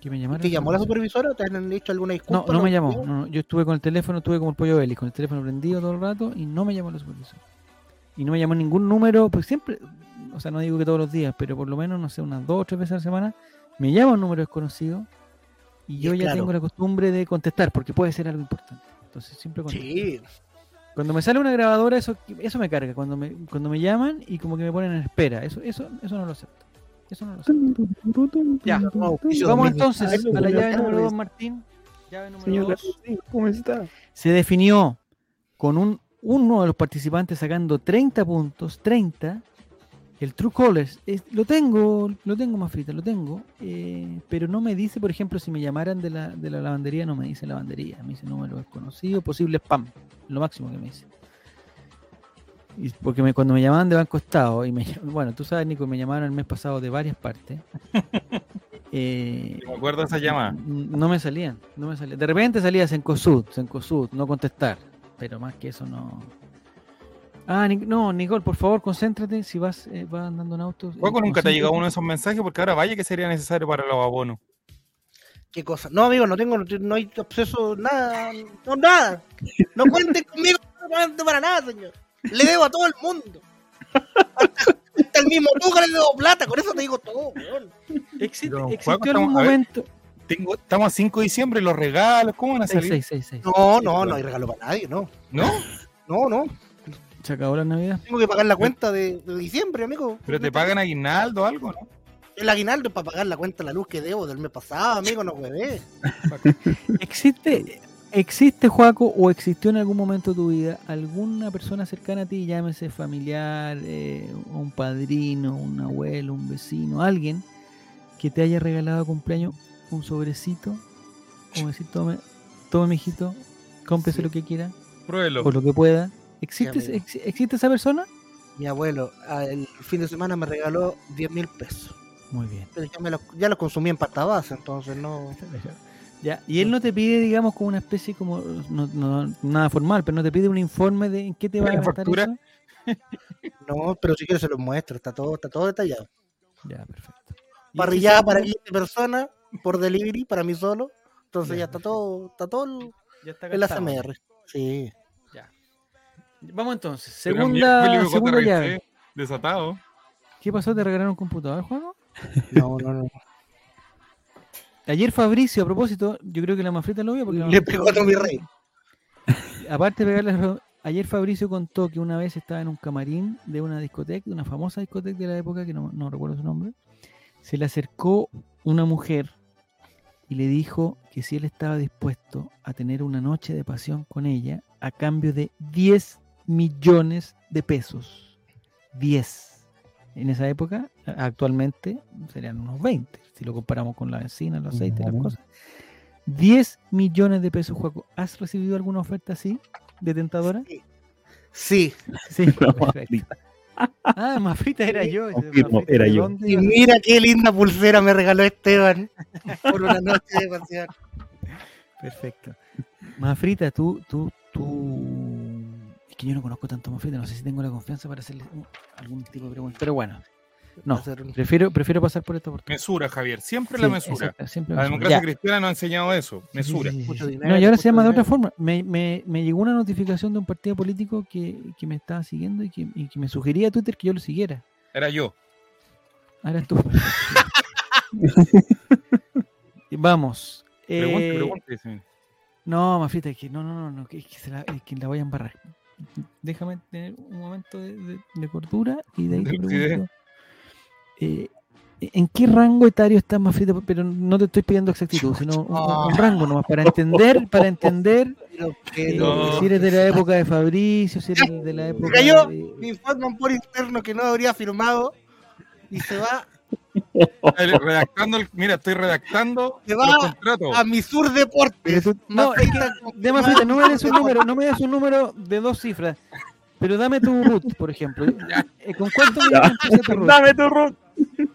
Que me llamara ¿Te llamó la supervisora. supervisora? ¿Te han dicho alguna No, disculpa? no me llamó. no, no, yo estuve con el teléfono, estuve como el pollo Belli, con el teléfono prendido todo el rato y no me llamó la supervisora. Y no me llamó ningún número, pues siempre, o sea, no digo que todos los días, pero por lo menos, no sé, unas dos o tres veces a la semana, me llama un número desconocido y yo Y ya claro. tengo la costumbre de contestar porque puede ser algo importante. Entonces siempre contesto. Sí. Cuando me sale una grabadora, eso, eso me carga. Cuando me, cuando me llaman y como que me ponen en espera. Eso, eso, eso no lo acepto. Eso no lo acepto. Ya. Vamos entonces Ay, a la llave número 2, Martín. Llave número Señor 2. Relator sí, ¿cómo está? se definió con un, uno de los participantes sacando 30 puntos, 30. El True Colors, es- lo tengo, lo tengo más frita, lo tengo, eh, pero no me dice, por ejemplo, si me llamaran de la, de la lavandería, no me dice lavandería, me dice número desconocido, posible spam, lo máximo que me dice. Y porque me- cuando me llamaban de Banco Estado, y me, bueno, tú sabes, Nico, me llamaron el mes pasado de varias partes. eh, Me acuerdo de esa llamada. No me salían, no me salían. De repente salía Sencosud, Sencosud, no contestar. Pero más que eso no. Ah, no, Nicole, por favor, concéntrate. Si vas, eh, vas andando en auto. eh, Juego nunca te ha llegado uno de esos mensajes porque ahora vaya que sería necesario para los abonos. ¿Qué cosa? No, amigo, no tengo, no hay acceso, nada, no, nada. No cuenten conmigo no para nada, señor. Le debo a todo el mundo. Hasta, hasta el mismo tú que le debo plata, con eso te digo todo, weón. Existe, existió Juaco, algún momento. Tengo, estamos a 5 de diciembre y los regalos, ¿cómo van a salir? 666. No, no, no hay regalo para nadie, no. ¿No? No, no. Se acabó la Navidad. Tengo que pagar la cuenta de, de diciembre, amigo. Pero te pagan aguinaldo o algo, ¿no? El aguinaldo es para pagar la cuenta de la luz que debo del mes pasado, amigo, no puede. ¿Existe, existe, Juaco, o existió en algún momento de tu vida alguna persona cercana a ti, llámese familiar, eh, un padrino, un abuelo, un vecino, alguien que te haya regalado a cumpleaños un sobrecito? Como decir, tome, tome, mijito, cómprese Sí. lo que quiera, Pruébelo. o lo que pueda. ¿Existe, ex- ¿Existe esa persona? Mi abuelo ah, el fin de semana me regaló 10 mil pesos. Muy bien. Pero ya, me lo, ya lo consumí en pasta base, entonces no. Ya, y él no te pide, digamos, como una especie como, no, no- nada formal, pero no te pide un informe de en qué te va a ¿Una gastar factura? eso. No, pero si quieres se los muestro, está todo, está todo detallado. Ya, perfecto. Parrillada para 15 personas por delivery, para mí solo. Entonces Ya. ya está todo, está todo el, Ya está. Sí. Vamos entonces. Segunda, segunda llave. Desatado. ¿Qué pasó? ¿Te regalaron un computador, juego? No, no, no. Ayer Fabricio, a propósito, yo creo que la Mafrita lo vio porque Le pegó a mi rey. aparte de pegarle ayer Fabricio contó que una vez estaba en un camarín de una discoteca, de una famosa discoteca de la época que no, no recuerdo su nombre. Se le acercó una mujer y le dijo que si él estaba dispuesto a tener una noche de pasión con ella a cambio de 10 millones de pesos. 10. En esa época, actualmente serían unos 20, si lo comparamos con la benzina, los aceites, las cosas. 10 millones de pesos, Juaco. ¿Has recibido alguna oferta así de tentadora? Sí. Sí, No, perfecto. Ah, Mafrita era yo. ese Confirmo, Mafrita, era ¿de yo. Y mira qué linda pulsera me regaló Esteban por una noche de pasión. Perfecto. Mafrita, tú, tú, tú. Es que yo no conozco tanto a Mafrita, no sé si tengo la confianza para hacerle algún tipo de pregunta. Pero bueno, No, prefiero, prefiero pasar por esta oportunidad. Mesura, Javier. Siempre Sí, la mesura. exacto, siempre La mesura. democracia Ya. cristiana nos ha enseñado eso. Sí, sí, Mesura. sí, sí, Mucho sí. dinero, No, y ahora se llama de otra forma. Me, me- me llegó una notificación de un partido político que, que me estaba siguiendo y que, y que me sugería a Twitter que yo lo siguiera. Era yo. Ahora tú. Vamos. Pregunte, eh, pregunte. sí. No, Mafita, es que no, no, no, no, que, es que se la, es que la voy a embarrar. Déjame tener un momento de, de- de cordura y de ahí te pregunto. eh, ¿En qué rango etario estás, Mafita? Pero no te estoy pidiendo exactitud, sino un, un- un rango nomás, para entender, para entender Pero, eh, si eres de la época de Fabricio, si eres de la época cayó. de... Me informan por interno que no habría firmado y se va Redactando el- mira, estoy redactando Se va los contratos. a Misur Deportes. Pero tú- no, es que, no me des un número, no me des un número de dos cifras, pero dame tu root, por ejemplo. Eh, ¿Con cuántos millones empieza tu root? Dame tu root.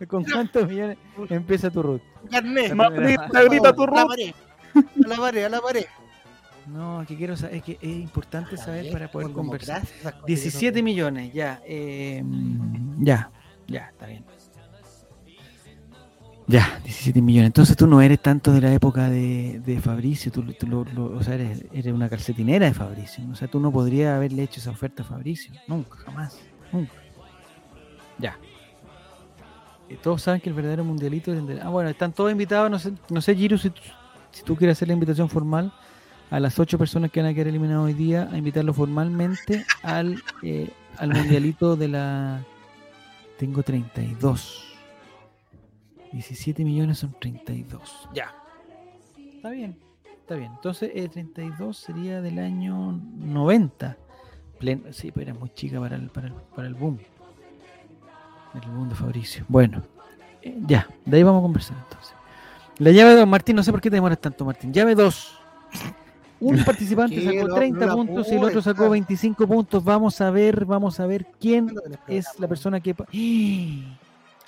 ¿Con cuántos millones empieza tu root? Carnet. Grita, tu favor, a la root. pared. A la pared, a la pared. No, que quiero saber, es que es importante saber para poder conversar. democracia, esas cosas 17 que no- millones, ya. eh, ya, ya, está bien. Ya, 17 millones. Entonces tú no eres tanto de la época de, de Fabricio, tú, tú lo- o sea, eres, eres una calcetinera de Fabricio. O sea, tú no podrías haberle hecho esa oferta a Fabricio. Nunca, jamás, nunca. Ya. Eh, todos saben que el verdadero mundialito es el de... Ah, bueno, están todos invitados. No sé, no sé Giro, si, tú- si tú quieres hacer la invitación formal a las ocho personas que van a quedar eliminadas hoy día, a invitarlo formalmente al, eh, al mundialito de la... Tengo 32. 17 millones son 32. Ya. Está bien. Está bien. Entonces, eh, 32 sería del año 90. Plen- sí, pero era muy chica para el, para el, para el boom. El boom de Fabricio. Bueno. eh, ya. De ahí vamos a conversar entonces. La llave 2, Martín, no sé por qué te demoras tanto, Martín. Llave 2. Un participante sacó No, 30 no la puntos y el otro sacó estar. 25 puntos. Vamos a ver, vamos a ver quién ¿Cuándo tenés es la persona que... pa-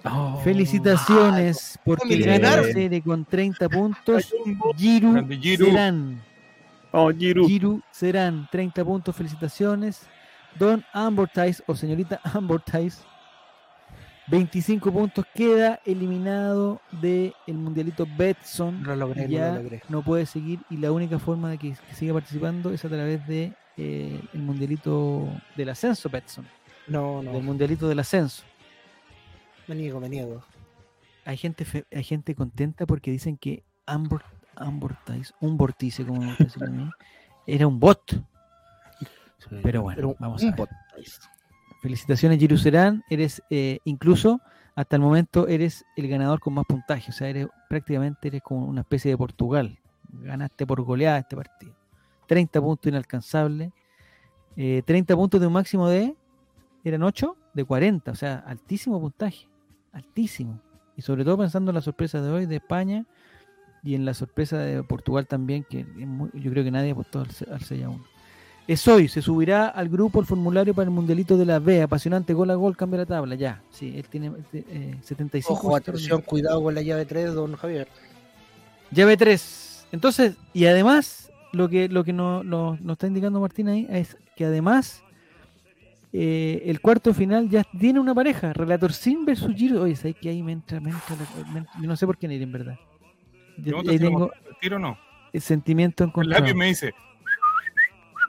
Oh. Felicitaciones porque me gana la eliminaron. serie con 30 puntos. Giru. Serán. Vamos, Giru. Giru Serán, 30 puntos, felicitaciones. Don Ambortice o señorita Ambortice, 25 puntos, queda eliminado del mundialito Betson. Lo logré, ya no lo logré. no puede seguir y la única forma de que, que siga participando es a través de eh, el mundialito del ascenso Betson, No, del no. mundialito del ascenso. Me niego, me niego. hay gente fe- hay gente contenta porque dicen que Ambor, Ambortice, un vortice como me gusta decirlo a mí, era un bot. Pero bueno, Pero vamos un a ver. bot. Felicitaciones, Giru Serán. Eres, eh, incluso hasta el momento, eres el ganador con más puntaje. O sea, eres prácticamente eres como una especie de Portugal. Ganaste por goleada este partido. 30 puntos inalcanzables. Eh, 30 puntos de un máximo de. ¿Eran 8? De 40. O sea, altísimo puntaje. Altísimo. Y sobre todo pensando en la sorpresa de hoy de España y en la sorpresa de Portugal también, que muy- yo creo que nadie apostó al, al 6 a 1. Es hoy, se subirá al grupo el formulario para el mundialito de la B. Apasionante, gol a gol, cambia la tabla. Ya, sí, él tiene eh, 75. Ojo, atención, cuidado con la llave 3, don Javier. Llave 3. Entonces, y además, lo que, lo que nos, nos- nos está indicando Martín ahí es que además eh, el cuarto final ya tiene una pareja. Relator Sin versus Giro. Oye, ¿sabes que ahí me entra, me entra la- me entra- yo no sé por qué ir en verdad. Yo- ahí lo tengo el tiro o no. el sentimiento El encontrado. lápiz me dice,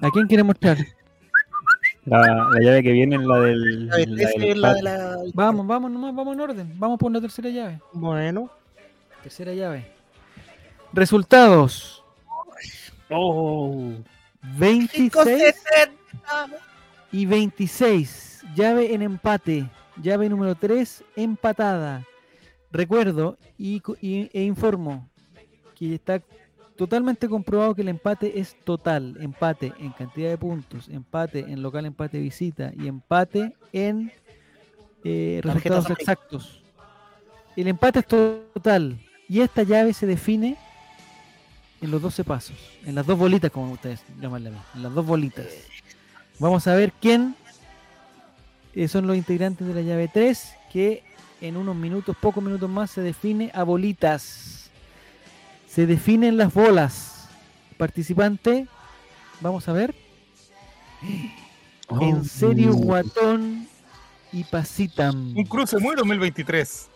¿A quién quiere mostrar? La, la llave que viene es la del. La 13 del es la de empate. la. Vamos, vamos nomás, vamos en orden. Vamos por la tercera llave. Bueno, Tercera llave. Resultados. Oh. 26 y 26. Llave en empate. Llave número 3 empatada. Recuerdo y, e informo que está totalmente comprobado que el empate es total. Empate en cantidad de puntos, empate en local, empate visita y empate en eh, resultados exactos. El empate es total y esta llave se define en los 12 pasos, en las dos bolitas, como ustedes mí, en las dos bolitas. Vamos a ver quién eh, son los integrantes de la llave 3, que en unos minutos, pocos minutos más, se define a bolitas. Se definen las bolas. Participante, vamos a ver. En serio, Uh. Guatón y Pasita. Un cruce muy 2023.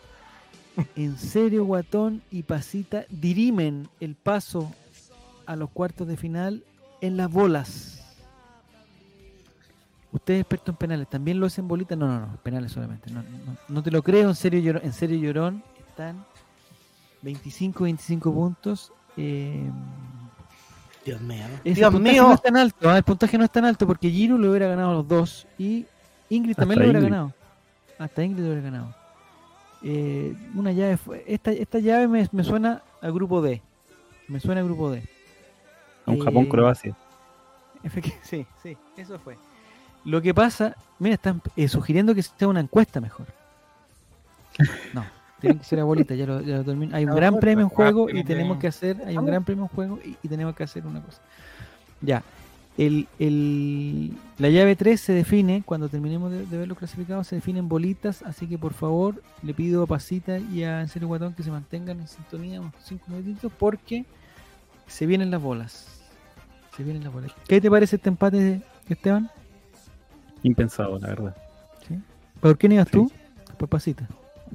En serio, Guatón y Pasita dirimen el paso a los cuartos de final en las bolas. Usted es experto en penales, ¿también lo hacen bolitas? No, no, no, penales solamente. No, no, no te lo creo, en serio, Llorón, en serio, Llorón. Están 25, 25 puntos. Eh, Dios mío. ese Dios puntaje mío. no es tan alto, ¿ah? el puntaje no es tan alto porque Giro le hubiera ganado a los dos y Ingrid también Hasta lo hubiera Ingrid. ganado. Hasta Ingrid lo hubiera ganado. Eh, una llave fue, esta, esta llave me, me suena a grupo D. Me suena a grupo D. Un Eh, Japón-Croacia. Efecti- Sí, sí, eso fue. Lo que pasa, mira, están eh, sugiriendo que sea una encuesta mejor. No, tiene que ser a bolita, ya lo, ya lo termino. Hay un gran premio en juego y tenemos que hacer, hay un gran premio en juego y, y tenemos que hacer una cosa. Ya, el, el- la llave 3 se define, cuando terminemos de, de ver los clasificados, se definen bolitas, así que por favor le pido a Pasita y a En serio Guatón que se mantengan en sintonía unos 5 minutitos porque se vienen las bolas. Se vienen las bolas. ¿Qué te parece este empate, Esteban? Impensado, la verdad. ¿Por qué ibas Sí. tú? Pues Pasita.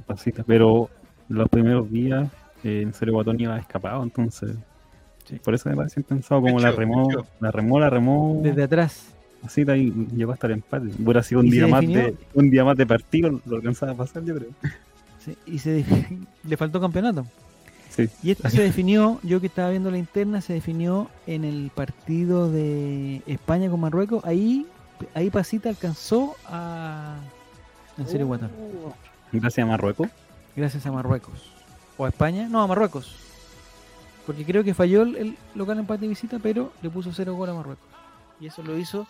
Pasita. Pero los primeros días, eh, en serio, Guatón iba escapado, entonces. Sí. Por eso me parece impensado, como la remó, la remó, la remó. Desde atrás. Pasita y llegó hasta el empate. Hubiera sido un ¿Y se día más definió? de un día más de partido, lo alcanzaba a pasar, yo creo. Sí, y se le faltó campeonato. Sí. Y esto se definió, yo que estaba viendo la interna, se definió en el partido de España con Marruecos. Ahí, ahí Pasita alcanzó a. En serio, Guatón. Gracias a Marruecos. Gracias a Marruecos. ¿O a España? No, a Marruecos. Porque creo que falló el, el local empate de visita, pero le puso cero gol a Marruecos. Y eso lo hizo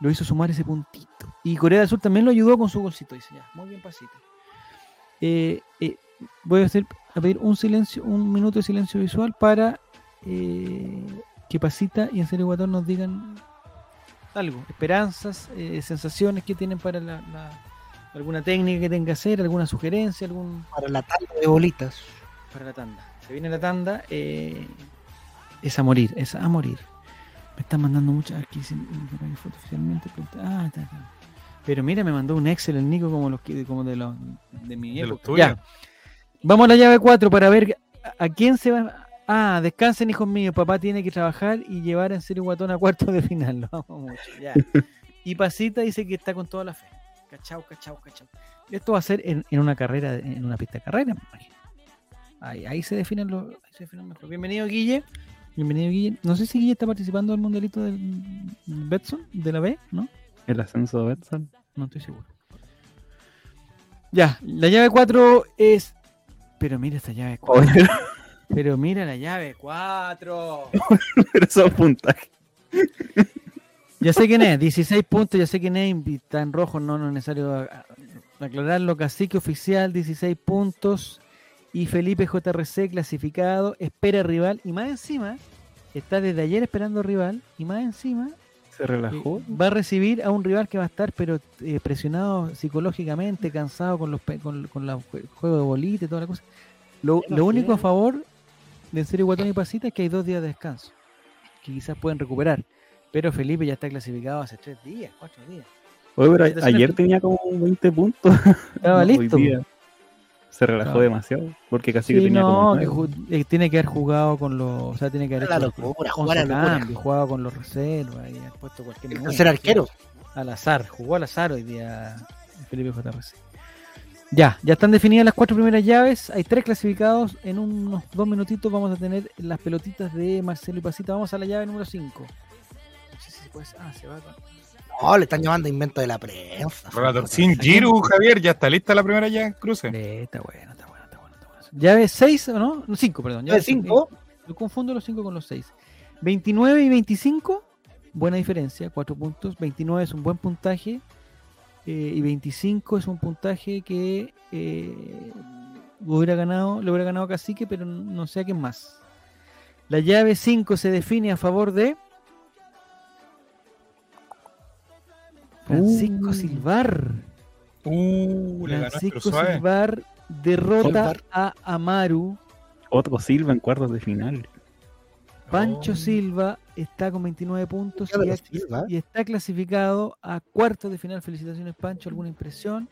lo hizo sumar ese puntito. Y Corea del Sur también lo ayudó con su golcito. Dice ya, muy bien pasita. Eh, eh, voy a, hacer, a pedir un silencio, un minuto de silencio visual para eh, que Pasita y en serio Guatón nos digan algo, esperanzas, eh, sensaciones que tienen para la, la- alguna técnica que tenga que hacer, alguna sugerencia, algún Para la tanda de bolitas. para la tanda. Se viene la tanda, eh, es a morir, es a morir. Me están mandando muchas aquí sin sin foto oficialmente. pero- Ah, está acá. Pero mira, me mandó un Excel el Nico como los que como de los de mi De los época. tuyos. Ya. Vamos a la llave 4 para ver a, a quién se va. Ah, descansen hijos míos, papá tiene que trabajar y llevar en serio guatón a cuartos de final. Lo amo mucho. Ya. Y Pasita dice que está con toda la fe. Cachao, cachao, cachao. Esto va a ser en, en una carrera, en una pista de carrera. Ahí, ahí se definen los, ahí se definen mejor. Bienvenido, Guille. Bienvenido, Guille. No sé si Guille está participando del mundialito del del Betson, de la B, ¿no? El ascenso de Betson. No estoy seguro. Ya, la llave 4 es. Pero mira esta llave 4. Pero mira la llave 4. pero esos puntajes. Ya sé quién es, 16 puntos, ya sé quién es, está en rojo, no, no es necesario aclararlo. Cacique oficial, 16 puntos. Y Felipe JRC clasificado, espera rival. Y más encima, está desde ayer esperando rival. Y más encima, Se relajó. eh, va a recibir a un rival que va a estar pero eh, presionado psicológicamente, cansado con los pe- con, con la jue- juego de bolita y toda la cosa. Lo, lo único a favor de En serio Guatón y Pasita es que hay dos días de descanso, que quizás pueden recuperar. Pero Felipe ya está clasificado hace tres días, cuatro días. Oye, pero ayer tenía como 20 puntos. Estaba listo. día Se relajó Claro. demasiado. Porque casi que tenía no, como que eh, tiene que haber jugado con los, o sea, tiene que haber La hecho locura, once jugar a la locura. cambios, jugado con los reservas y ha puesto cualquier El tercer arquero. al azar, jugó al azar hoy día Felipe JRC. Ya, ya están definidas las cuatro primeras llaves, hay tres clasificados, en unos dos minutitos vamos a tener las pelotitas de Marcelo y Pasita, vamos a la llave número 5. No sé si se puede- ah, se va con- No, le están llamando invento de la prensa. Relator sin Giru, Javier, ya está lista la primera ya cruce. Eh, está bueno, está bueno, está bueno, está bueno. Llave 6 o no? No, 5, perdón. Llave cinco. Yo confundo los 5 con los 6. 29 y 25, buena diferencia, 4 puntos. 29 es un buen puntaje eh, y 25 es un puntaje que eh, hubiera ganado, le hubiera ganado Cacique, pero no sé a quién más. La llave 5 se define a favor de Francisco Uh. Silvar. Uh, Francisco. Silvar derrota Silvar. a Amaru. Otro Silva en cuartos de final. Pancho Oh. Silva está con 29 puntos y, ha- está clasificado a cuartos de final. Felicitaciones, Pancho. ¿Alguna impresión?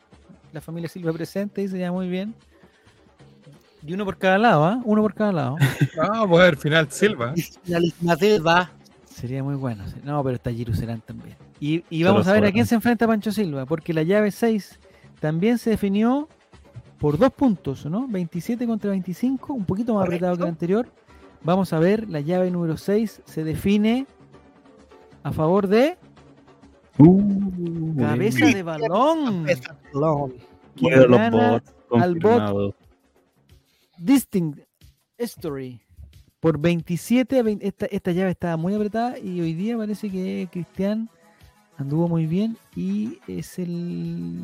La familia Silva presente, dice ya muy bien. Y uno por cada lado, ¿ah? Uno por cada lado. Ah, pues a ver, final Silva. La Silva. Sería muy bueno. No, pero está Jerusalén también. Y, vamos a ver a quién se enfrenta Pancho Silva, porque la llave 6 también se definió por dos puntos, ¿no? 27 contra 25, un poquito más apretado que el anterior. Vamos a ver, la llave número 6 se define a favor de Uh, cabeza de balón. Balón. los gana bots al bot. Distinct Story por 27 a 20. Esta, esta llave estaba muy apretada y hoy día parece que Cristian anduvo muy bien y es el.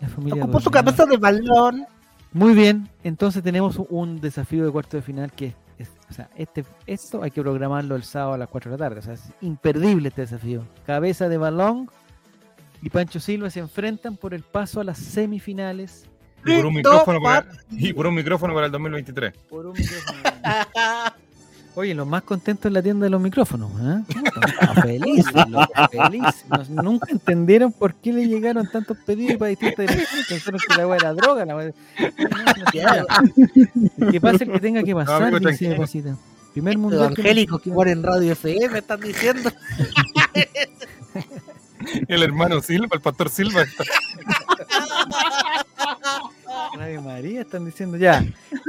La familia. Ocupó su cabeza de balón. Muy bien, entonces tenemos un- desafío de cuarto de final que es, o sea, este, esto hay que programarlo el sábado a las 4 de la tarde, o sea, es imperdible este desafío. Cabeza de balón y Pancho Silva se enfrentan por el paso a las semifinales Y por un micrófono para, y por un micrófono para el 2023. por un micrófono. Oye, los más contentos en la tienda de los micrófonos, ¿eh? Puta, Felices, felices. Nos- nunca entendieron por qué le llegaron tantos pedidos para distintas direcciones. Pensaron que la weá era droga. La weá- El que pase el que tenga que pasar, amigo, dice. Primer mundo que mueren en Radio FM, están diciendo. El hermano Silva, el pastor Silva. está- Radio María están diciendo ya.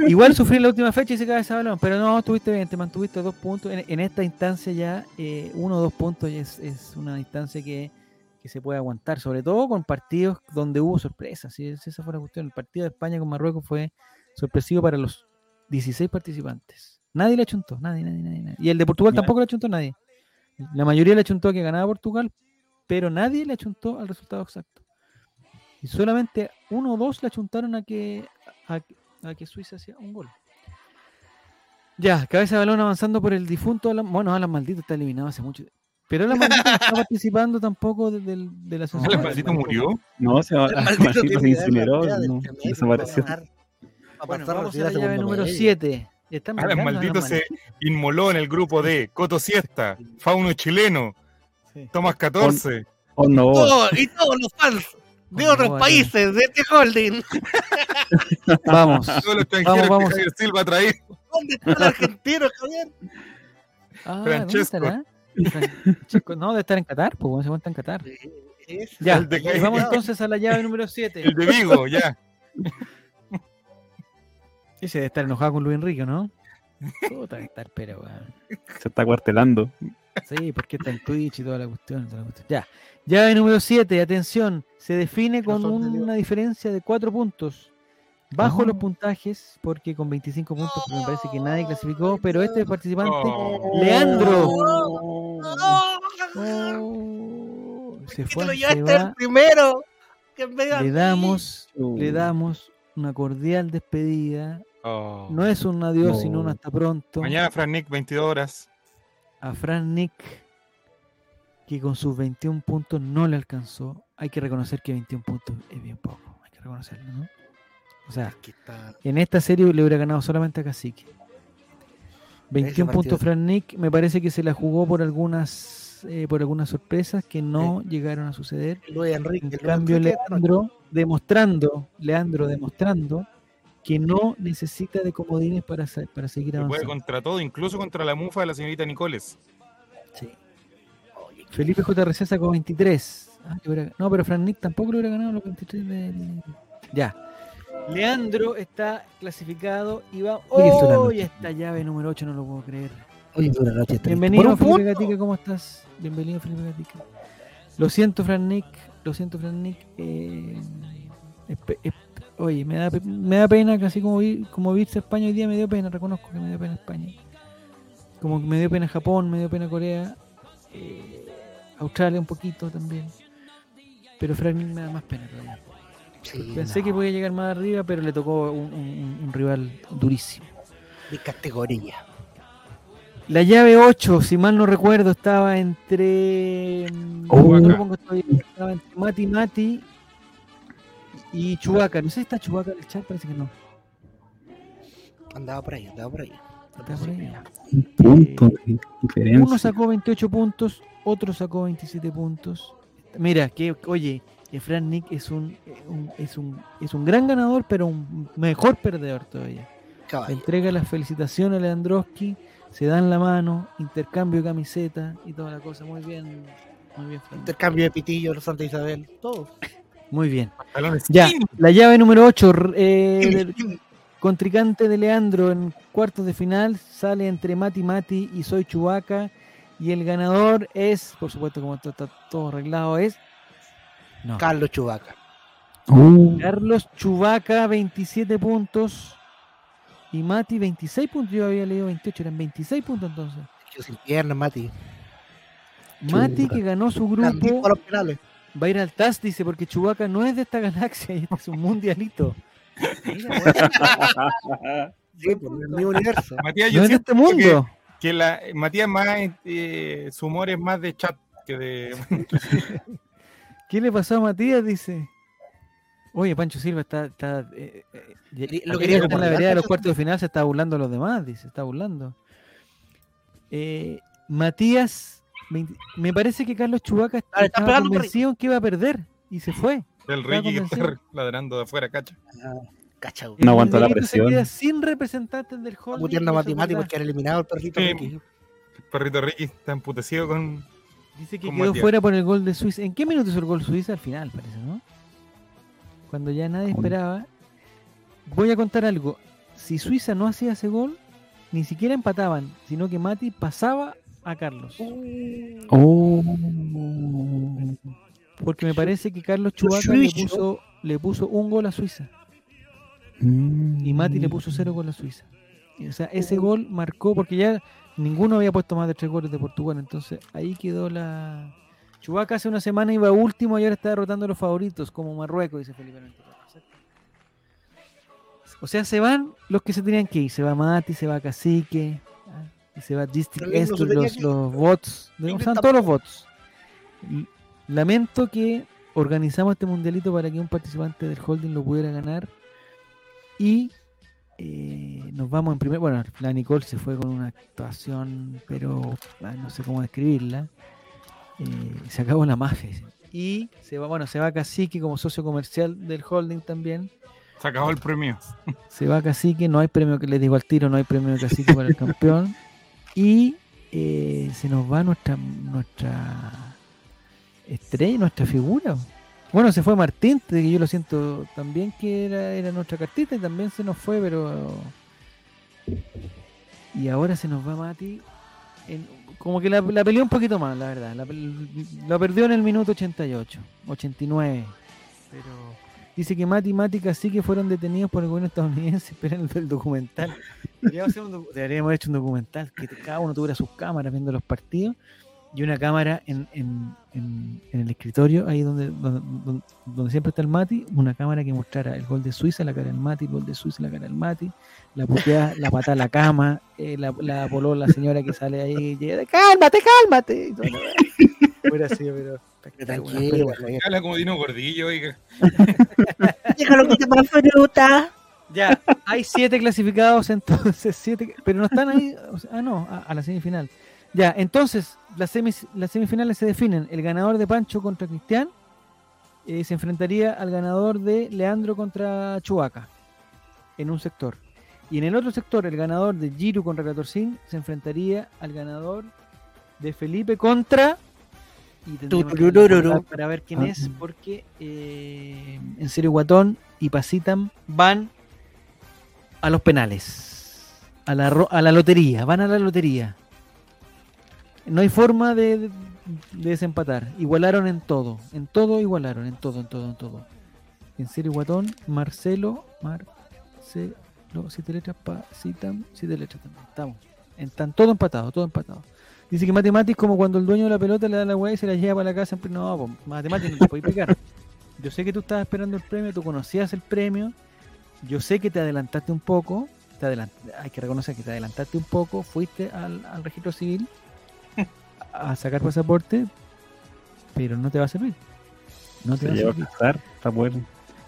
Igual sufrí la última fecha y se cae ese balón, pero no, estuviste bien, te mantuviste dos puntos. En, en esta instancia ya, eh, uno o dos puntos es, es una distancia que, que se puede aguantar, sobre todo con partidos donde hubo sorpresas. Si esa fue la cuestión. El partido de España con Marruecos fue sorpresivo para los 16 participantes. Nadie le achuntó, nadie, nadie, nadie. nadie. Y el de Portugal Mira. tampoco le achuntó nadie. La mayoría le achuntó que ganaba Portugal, pero nadie le achuntó al resultado exacto. Y solamente uno o dos le achuntaron a que, a, a que Suiza hacía un gol. Ya, cabeza de balón avanzando por el difunto. Alan- bueno, Alan Maldito está eliminado hace mucho. Pero Alan Maldito no está participando tampoco de, del- de la ¿El asociación. maldito murió? No, se, va- El maldito maldito se incineró, no, desapareció. va a ganar. Va a Bueno, pasar vamos a la llave número medio. 7. Están Alan Maldito Alan se inmoló en el grupo de Coto Siesta, Fauno Chileno, Sí. Tomás 14. Oh no, Todo- y todos los fans de otros países de este holding. Vamos. Los extranjeros vamos. que Javier Silva ha traído. ¿Dónde está el argentino, Javier? Ah, ¿dónde Francesco. Francesco, no, debe estar en Qatar, pues se cuenta en Qatar. Es- Ya, El de y vamos Callao. entonces a la llave número 7. El de Vigo, ya. Ese debe estar enojado con Luis Enrique, ¿no? Puta que estar, pero weón. se está cuartelando. Sí, porque está en Twitch y toda la cuestión. toda la cuestión. Ya. Llave número 7, atención. Se define con una diferencia de 4 puntos. Bajo Ah. los puntajes, porque con 25 puntos me parece que nadie clasificó, pero este participante, Oh. Leandro, ¡Oh! oh, se fue, lo se llevaste el primero. Que me Le damos, Uh. le damos una cordial despedida. Oh. No es un adiós, sino un hasta pronto. Mañana, Fran Nick, 22 horas. a Fran Nick, que con sus 21 puntos no le alcanzó. Hay que reconocer que 21 puntos es bien poco, hay que reconocerlo, ¿no? O sea, en esta serie le hubiera ganado solamente a Cacique. 21 partido puntos. Fran Nick, me parece que se la jugó por algunas eh, por algunas sorpresas que no llegaron a suceder. Enrique. En cambio, Leandro demostrando, Leandro demostrando que no necesita de comodines para, para seguir Se puede avanzando. contra todo, incluso contra la mufa de la señorita Nicoles. Sí. Felipe JRC sacó 23. Ah, que hubiera- No, pero Fran Nick tampoco le hubiera ganado los 23 de... de- Ya. Leandro está clasificado y va... Hoy esta llave número 8 no lo puedo creer. Hoy es una noche triste. Bienvenido, Felipe. Gatica, ¿cómo estás? Bienvenido, Felipe Gatica. Lo siento, Fran Nick. Lo siento, Fran Nick. eh, oye, me da, me da pena, casi como, vi, como viste España hoy día, me dio pena. Reconozco que me dio pena España. Como que me dio pena Japón, me dio pena Corea. eh, Australia un poquito también. Pero Fran Nick me da más pena todavía. Sí, Pensé no, que podía llegar más arriba, pero le tocó un- un- un rival durísimo. De categoría. La llave 8, si mal no recuerdo, estaba entre. Oh. ¿cómo lo pongo todavía? Estaba entre Mati Mati y Chubaca. No sé si está Chubaca en el chat, parece que no. Andaba por ahí, andaba por ahí. Un punto de diferencia. Uno sacó 28 puntos, otro sacó 27 puntos. Mira, que oye, Efran Nick es un, eh, un- es un es un gran ganador, pero un mejor perdedor todavía. Caballo. entrega las felicitaciones a Leandroski, se dan la mano, intercambio de camiseta y toda la cosa. Muy bien, muy bien, Fran. Intercambio de pitillo, Santa Isabel, todo. Muy bien. Ya, la llave número 8, del contrincante de Leandro en cuartos de final, sale entre Mati Mati y Soy Chubaca. Y el ganador es, por supuesto, como esto está todo arreglado, es. No. Carlos Chubaca. Uh, Carlos Chubaca, 27 puntos. Y Mati, 26 puntos. Yo había leído 28, eran 26 puntos entonces. Yo sin piernas, Mati. Mati, que ganó su grupo, a los penales. va a ir al TAS, dice, porque Chubaca no es de esta galaxia, y este es un mundialito. Mira, Sí, por el mismo universo. Matías, yo no siento este mundo. que, que la, Matías más, eh, su humor es más de chat que de... ¿Qué le pasó a Matías? Dice. Oye, Pancho Silva está. está eh, eh, lo quería en la vereda de los cuartos de final se está burlando de los demás, dice, se está burlando. Eh, Matías, 20 me parece que Carlos Chubaca Ah, está convencido en que iba a perder y se fue. Estaba Ricky que está ladrando de afuera, cacha. Ah, Cacha, güey. No aguantó la se presión. queda sin representantes del Está holding. puteando a y eso Mati es Mati verdad. porque era eliminado el perrito Sí. Ricky. El perrito Ricky está emputecido con... Dice que con quedó Matías. fuera por el gol de Suiza. ¿En qué minuto hizo el gol Suiza? Al final, parece, ¿no? Cuando ya nadie esperaba. Voy a contar algo. Si Suiza no hacía ese gol, ni siquiera empataban, sino que Mati pasaba a Carlos. oh. Porque me parece que Carlos Chubaca le puso, le puso un gol a Suiza. Mm. Y Mati le puso cero con la Suiza. Y, O sea, ese gol marcó, porque ya ninguno había puesto más de tres goles de Portugal. Entonces ahí quedó la. Chubaca hace una semana iba último y ahora está derrotando a los favoritos, como Marruecos, dice Felipe. O sea, se van los que se tenían que ir. Se va Mati, se va Cacique, ¿ah? y se va Distic estos, los, los bots. Están todos los bots. Lamento que organizamos este mundialito para que un participante del holding lo pudiera ganar. Y eh, nos vamos en primer. Bueno, la Nicole se fue con una actuación, pero ah, no sé cómo describirla. Eh, se acabó la magia. dice. Y se va, bueno, se va Cacique como socio comercial del holding también. Se acabó el premio. Se va Cacique, no hay premio que les digo al tiro, no hay premio Cacique para el campeón. Y eh, se nos va nuestra nuestra estrella, nuestra figura. Bueno, se fue Martín, que yo lo siento también que era, era nuestra cartita y también se nos fue, pero. Y ahora se nos va Mati. como que la, la peleó un poquito más, la verdad. La, perdió en el minuto 88, 89. Pero dice que Mati y Mati casi que fueron detenidos por el gobierno estadounidense. Esperan el documental. Deberíamos haber hecho un documental que cada uno tuviera sus cámaras viendo los partidos y una cámara en, en, en- en el escritorio, ahí donde, donde, donde- siempre está el Mati, una cámara que mostrara el gol de Suiza, la cara del Mati, el gol de Suiza, la cara del Mati, la puteada, la patada a la cama, eh, la, la polola, la señora que sale ahí y llega de cálmate, cálmate. Y todo, ¿no? Hubiera sido, pero Tranquilo. Habla como Dino Gordillo, oiga. Déjalo que te pase fruta. Ya, hay siete clasificados, entonces siete, pero no están ahí, o sea, ah, no, a, a la semifinal. Ya, entonces, las, semis, las semifinales se definen. El ganador de Pancho contra Cristian eh, se enfrentaría al ganador de Leandro contra Chubaca en un sector. Y en el otro sector, el ganador de Giru contra Catorcín se enfrentaría al ganador de Felipe contra. Y que para ver quién Ah. es, porque eh, en serio Guatón y Pasitam van a los penales, a la, a la lotería, van a la lotería. No hay forma de, de- de desempatar. Igualaron en todo, en todo igualaron, en todo, en todo, en todo. En serio, Guatón, Marcelo, Marcelo, siete letras, Pasitam, siete letras también. Estamos. Están todo empatado, todo empatado. Dice que Matemáticos como cuando el dueño de la pelota le da la weá y se la lleva para la casa. No, pues, Matemáticos no te puedes pegar. Yo sé que tú estabas esperando el premio, tú conocías el premio. Yo sé que te adelantaste un poco. Te adelant- hay que reconocer que te adelantaste un poco. Fuiste al, al registro civil a sacar pasaporte, pero no te va a servir. No te Se va a lleva a servir. casar para poder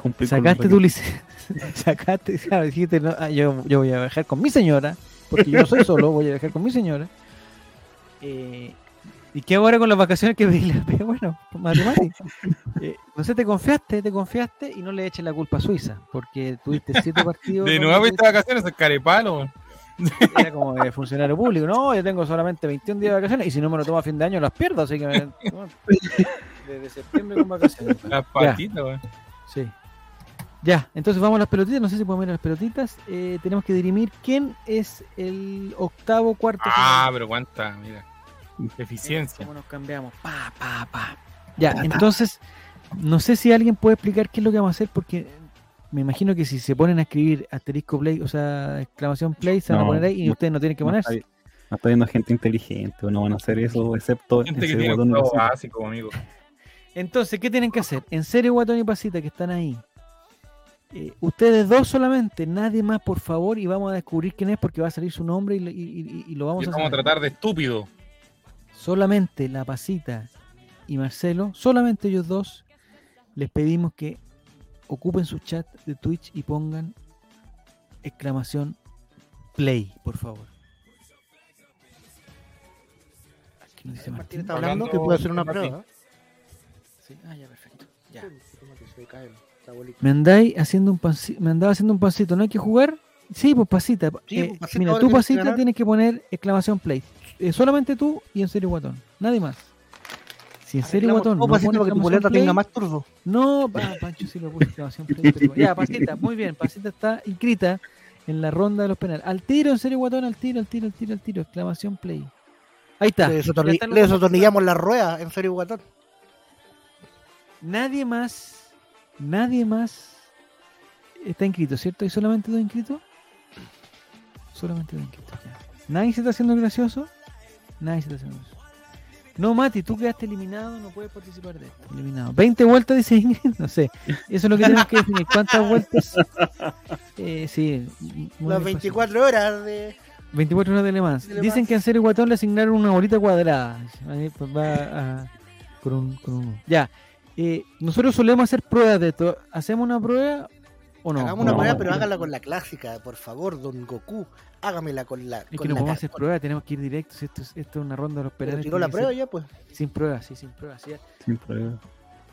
cumplir Sacaste tu licencia. Sacaste, claro, dijiste, no, ah, yo, yo voy a viajar con mi señora porque yo no soy solo, voy a viajar con mi señora. Eh, ¿Y qué hago ahora con las vacaciones que pedí? Bueno, matemáticas. Eh, no sé, te confiaste, te confiaste y no le eches la culpa a Suiza, porque tuviste siete partidos. De nuevo estas vacaciones, es carepalo. era como de funcionario público. No, yo tengo solamente 21 días de vacaciones y si no me lo tomo a fin de año las pierdo, así que me- desde septiembre con vacaciones. Las patitas, weón. Sí. Ya, entonces vamos a las pelotitas. No sé si podemos ir a las pelotitas. Eh, tenemos que dirimir quién es el octavo cuarto. Ah, final. pero cuánta, mira. Eficiencia. ¿Cómo nos cambiamos? Pa, pa, pa. Ya, entonces, no sé si alguien puede explicar qué es lo que vamos a hacer, porque me imagino que si se ponen a escribir asterisco play, o sea, exclamación play, se van a poner ahí y no, ustedes no tienen que No está, ponerse. no está viendo gente inteligente, o no van a hacer eso, excepto Gente que tiene pasita. básico, amigo. Entonces, ¿qué tienen que hacer? En serio, Guatón y Pasita, que están ahí. eh, ustedes dos solamente, nadie más, por favor, y vamos a descubrir quién es porque va a salir su nombre y, lo- y- y- y lo vamos Y a vamos a tratar de estúpido. Solamente la Pasita y Marcelo, solamente ellos dos, les pedimos que ocupen su chat de Twitch y pongan exclamación play, por favor. Aquí nos dice Martín Martín. está hablando Hablando que puede hacer una Martín. prueba. Sí, Ah, ya, perfecto. Ya. Me andáis haciendo un pancito, me andaba haciendo un pancito, ¿no hay que jugar? Sí, pues pasita. Sí, Eh, pues, Pasita, mira, tú pasita tienes que poner exclamación play. Eh, solamente tú y en serio guatón. Nadie más. Si en serio guatón no Pasita, pone para que tu tenga más turbo. no, pa- Pancho sí lo puse exclamación play. pero- ya, pasita, muy bien. Pasita está inscrita en la ronda de los penales. Al tiro, en serio guatón, al tiro, al tiro, al tiro, al tiro. Exclamación play. Ahí está. Le Ya desatorni- están los le desatornillamos la rueda, en serio, guatón. Nadie más, nadie más está inscrito, ¿cierto? ¿Hay solamente dos inscritos? Solamente dos inscritos, ya. ¿Nadie se está haciendo gracioso? Nadie se está haciendo gracioso. No, Mati, tú quedaste eliminado, no puedes participar de esto. Eliminado. 20 vueltas, dice Ingrid, no sé. Eso es lo que tenemos que definir. ¿Cuántas vueltas? Eh, sí. Las fácil. 24 horas de. 24 horas de Le Mans. Dicen que a Serio Guatón le asignaron una bolita cuadrada. Pues, va a- con un, con un- Ya. Eh, nosotros solemos hacer pruebas de esto. ¿Hacemos una prueba o no? Hagamos una No, prueba, no. pero hágala con la clásica, por favor, don Goku. Hágamela con la. Es que con no la podemos hacer prueba, tenemos que ir directo. si Esto es, esto es una ronda de los penales. tiró la que prueba ser ya, pues. Sin prueba, sí, sin prueba. sí. Sin problema.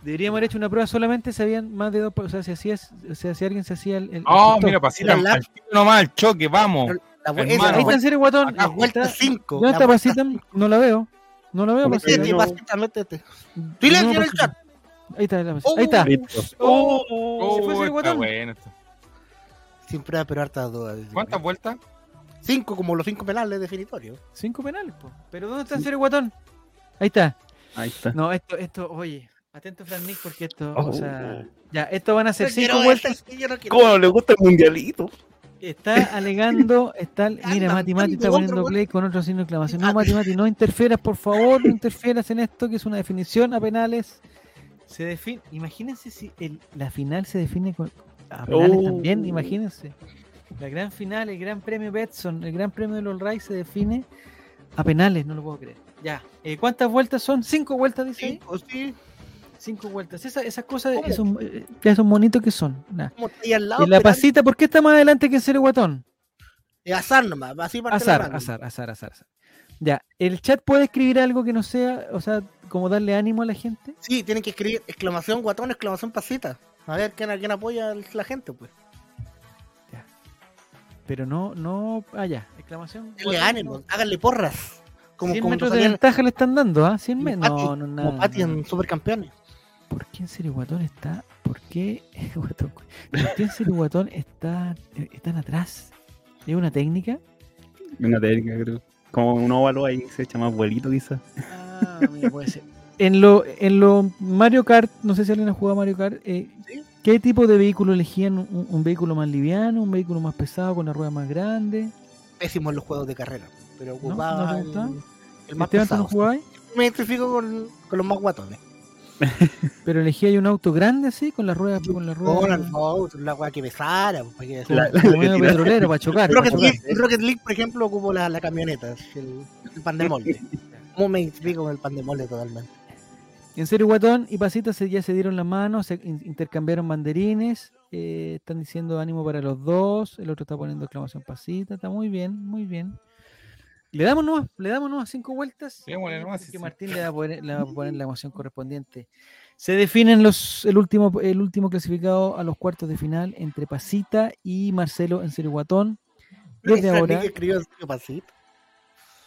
Deberíamos haber hecho una prueba solamente si habían más de dos. O sea, si, hacías, o sea, si alguien se hacía el. el- Oh, el mira, pasita. La- al nomás, choque, vamos. La, esa, Ahí está en vuelta, serio, guatón. Acá, vuelta Está- 5. ¿Dónde está Pasita? No la veo. No la veo, Pasita. Métete, no- pasita, métete. No, Silencio en el chat. Ahí está, la- Oh. ahí está. Oh, Oh, se fue Serio está bueno esto. Sin prueba, pero hartas dudas. ¿Cuántas vueltas? Cinco, como los cinco penales definitorios. Cinco penales, po. Pero ¿dónde está en serio, guatón? Ahí está. Ahí está. No, esto, esto, oye, atento, Fran Nick, porque esto, Oh. o sea, ya, esto van a ser cinco vueltas. no ¿Cómo no le gusta el mundialito? Está alegando, está, mira, Mati, Mati está poniendo play con otro signo de exclamación. No. Mati, Mati, no interfieras, por favor, no interfieras en esto, que es una definición a penales. Se define, imagínense si el- la final se define con, a penales Oh. también, imagínense. La gran final, el gran premio Betson, el gran premio de los Ray se define a penales, no lo puedo creer. Ya, eh, ¿cuántas vueltas son? Cinco vueltas, dice. Cinco, sí. Cinco vueltas. Esa- esas cosas, ¿Cómo? esos, eh, esos monitos que son. Nah. Ahí al lado. Y la pasita, ¿por qué está más adelante que en serio guatón? De azar nomás, así parte Azar, azar, azar, azar, azar. Ya, ¿el chat puede escribir algo que no sea, o sea, como darle ánimo a la gente? Sí, tienen que escribir exclamación guatón, exclamación pasita. A ver quién, a quién apoya a la gente, pues. Pero no, no, ah, ya, exclamación. Denle guatón, ánimo, háganle porras. Como, 100 como metros de salían- ventaja le están dando, ¿ah? 100 como metros. Pati- No, no, como nada. Pati no. en Supercampeones. ¿Por qué en serio guatón está? ¿Por qué guatón? ¿Por qué en serio guatón está, eh, están atrás? ¿Es una técnica? Una técnica, creo. Como un óvalo ahí se echa más vuelito, quizás. Ah, mira, puede ser. En lo, en lo Mario Kart, no sé si alguien ha jugado Mario Kart, eh, Sí. ¿qué tipo de vehículo elegían? ¿Un, un vehículo más liviano, un vehículo más pesado con la rueda más grande? Pésimo en los juegos de carrera. Pero ¿No? ¿No te el, más Esteban, ¿tú no pesado. jugabas? Me identifico con, con los más guatones. Pero elegía ahí un auto grande así, con las ruedas, con las No, ruedas. no, la weá que pesara. pues, para que- La- como la que tira- petrolero para chocar. para Rocket chocar. League, en Rocket League, por ejemplo, ocupo la, la camioneta, el, el pan de molde. ¿Cómo me identifico con el pan de molde totalmente? En serio, Guatón y Pasita se, ya se dieron la mano, se in- intercambiaron banderines. eh, están diciendo ánimo para los dos. El otro está poniendo exclamación pasita. Está muy bien, muy bien. Le damos nomás, le damos nomás cinco vueltas. Démosle nomás, que sí, sí. Martín le va, a poner, le va a poner la emoción correspondiente. Se definen los, el, último, el último clasificado a los cuartos de final entre Pasita y Marcelo en serio guatón. Desde ahora. niña escribió en serio pasito.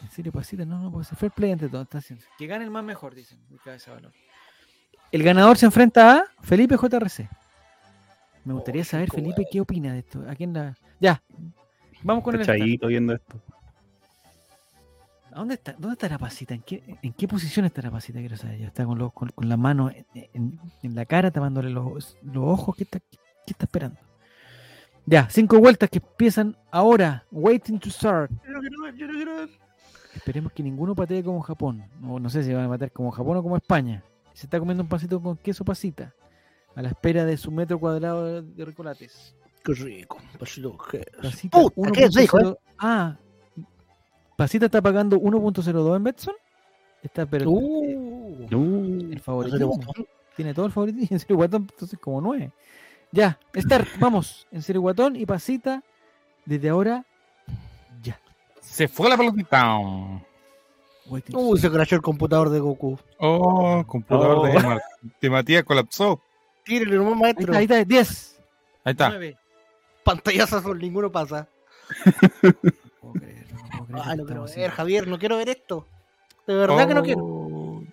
En serio, pasita, no, no, pues fair play entre todos. está haciendo- Que gane el más mejor, dicen, cabeza balón. El ganador se enfrenta a Felipe JRC. Me gustaría saber, Felipe, qué opina de esto. ¿A quién la.? Ya. Vamos con el. start. Cachadito viendo esto. ¿A dónde está? ¿Dónde está la pasita? ¿En qué, en qué posición está la pasita? Quiero saber. Está con, los- con, con la mano en, en- en la cara, tapándole los, los ojos. ¿Qué está, qué, qué está esperando? Ya, cinco vueltas que empiezan ahora. Waiting to start. Esperemos que ninguno patee como Japón. No, no sé si van a patear como Japón o como España. Se está comiendo un pasito con queso pasita. A la espera de su metro cuadrado de recolates. Qué rico. pasito, qué- Pasita Puta, qué rico, ¿eh? 1.0 Ah, Pasita está pagando 1.02 en Betson. Está, pero Uh, Uh, el guatón. Tiene todo el favoritismo. En serio, guatón, entonces como 9. Ya, start, vamos. En serio, guatón y pasita. Desde ahora, ya. Se fue la pelotita. Start. se crashó el computador de Goku. Oh, computador Oh. de, Mar- de Matías colapsó. Tírenle nomás, Ahí maestro. está, ahí está, 10. Ahí está. 9. Pantallazos ninguno pasa. Ah, que quiero ver. Javier, no quiero ver esto. De verdad que no quiero. Oh.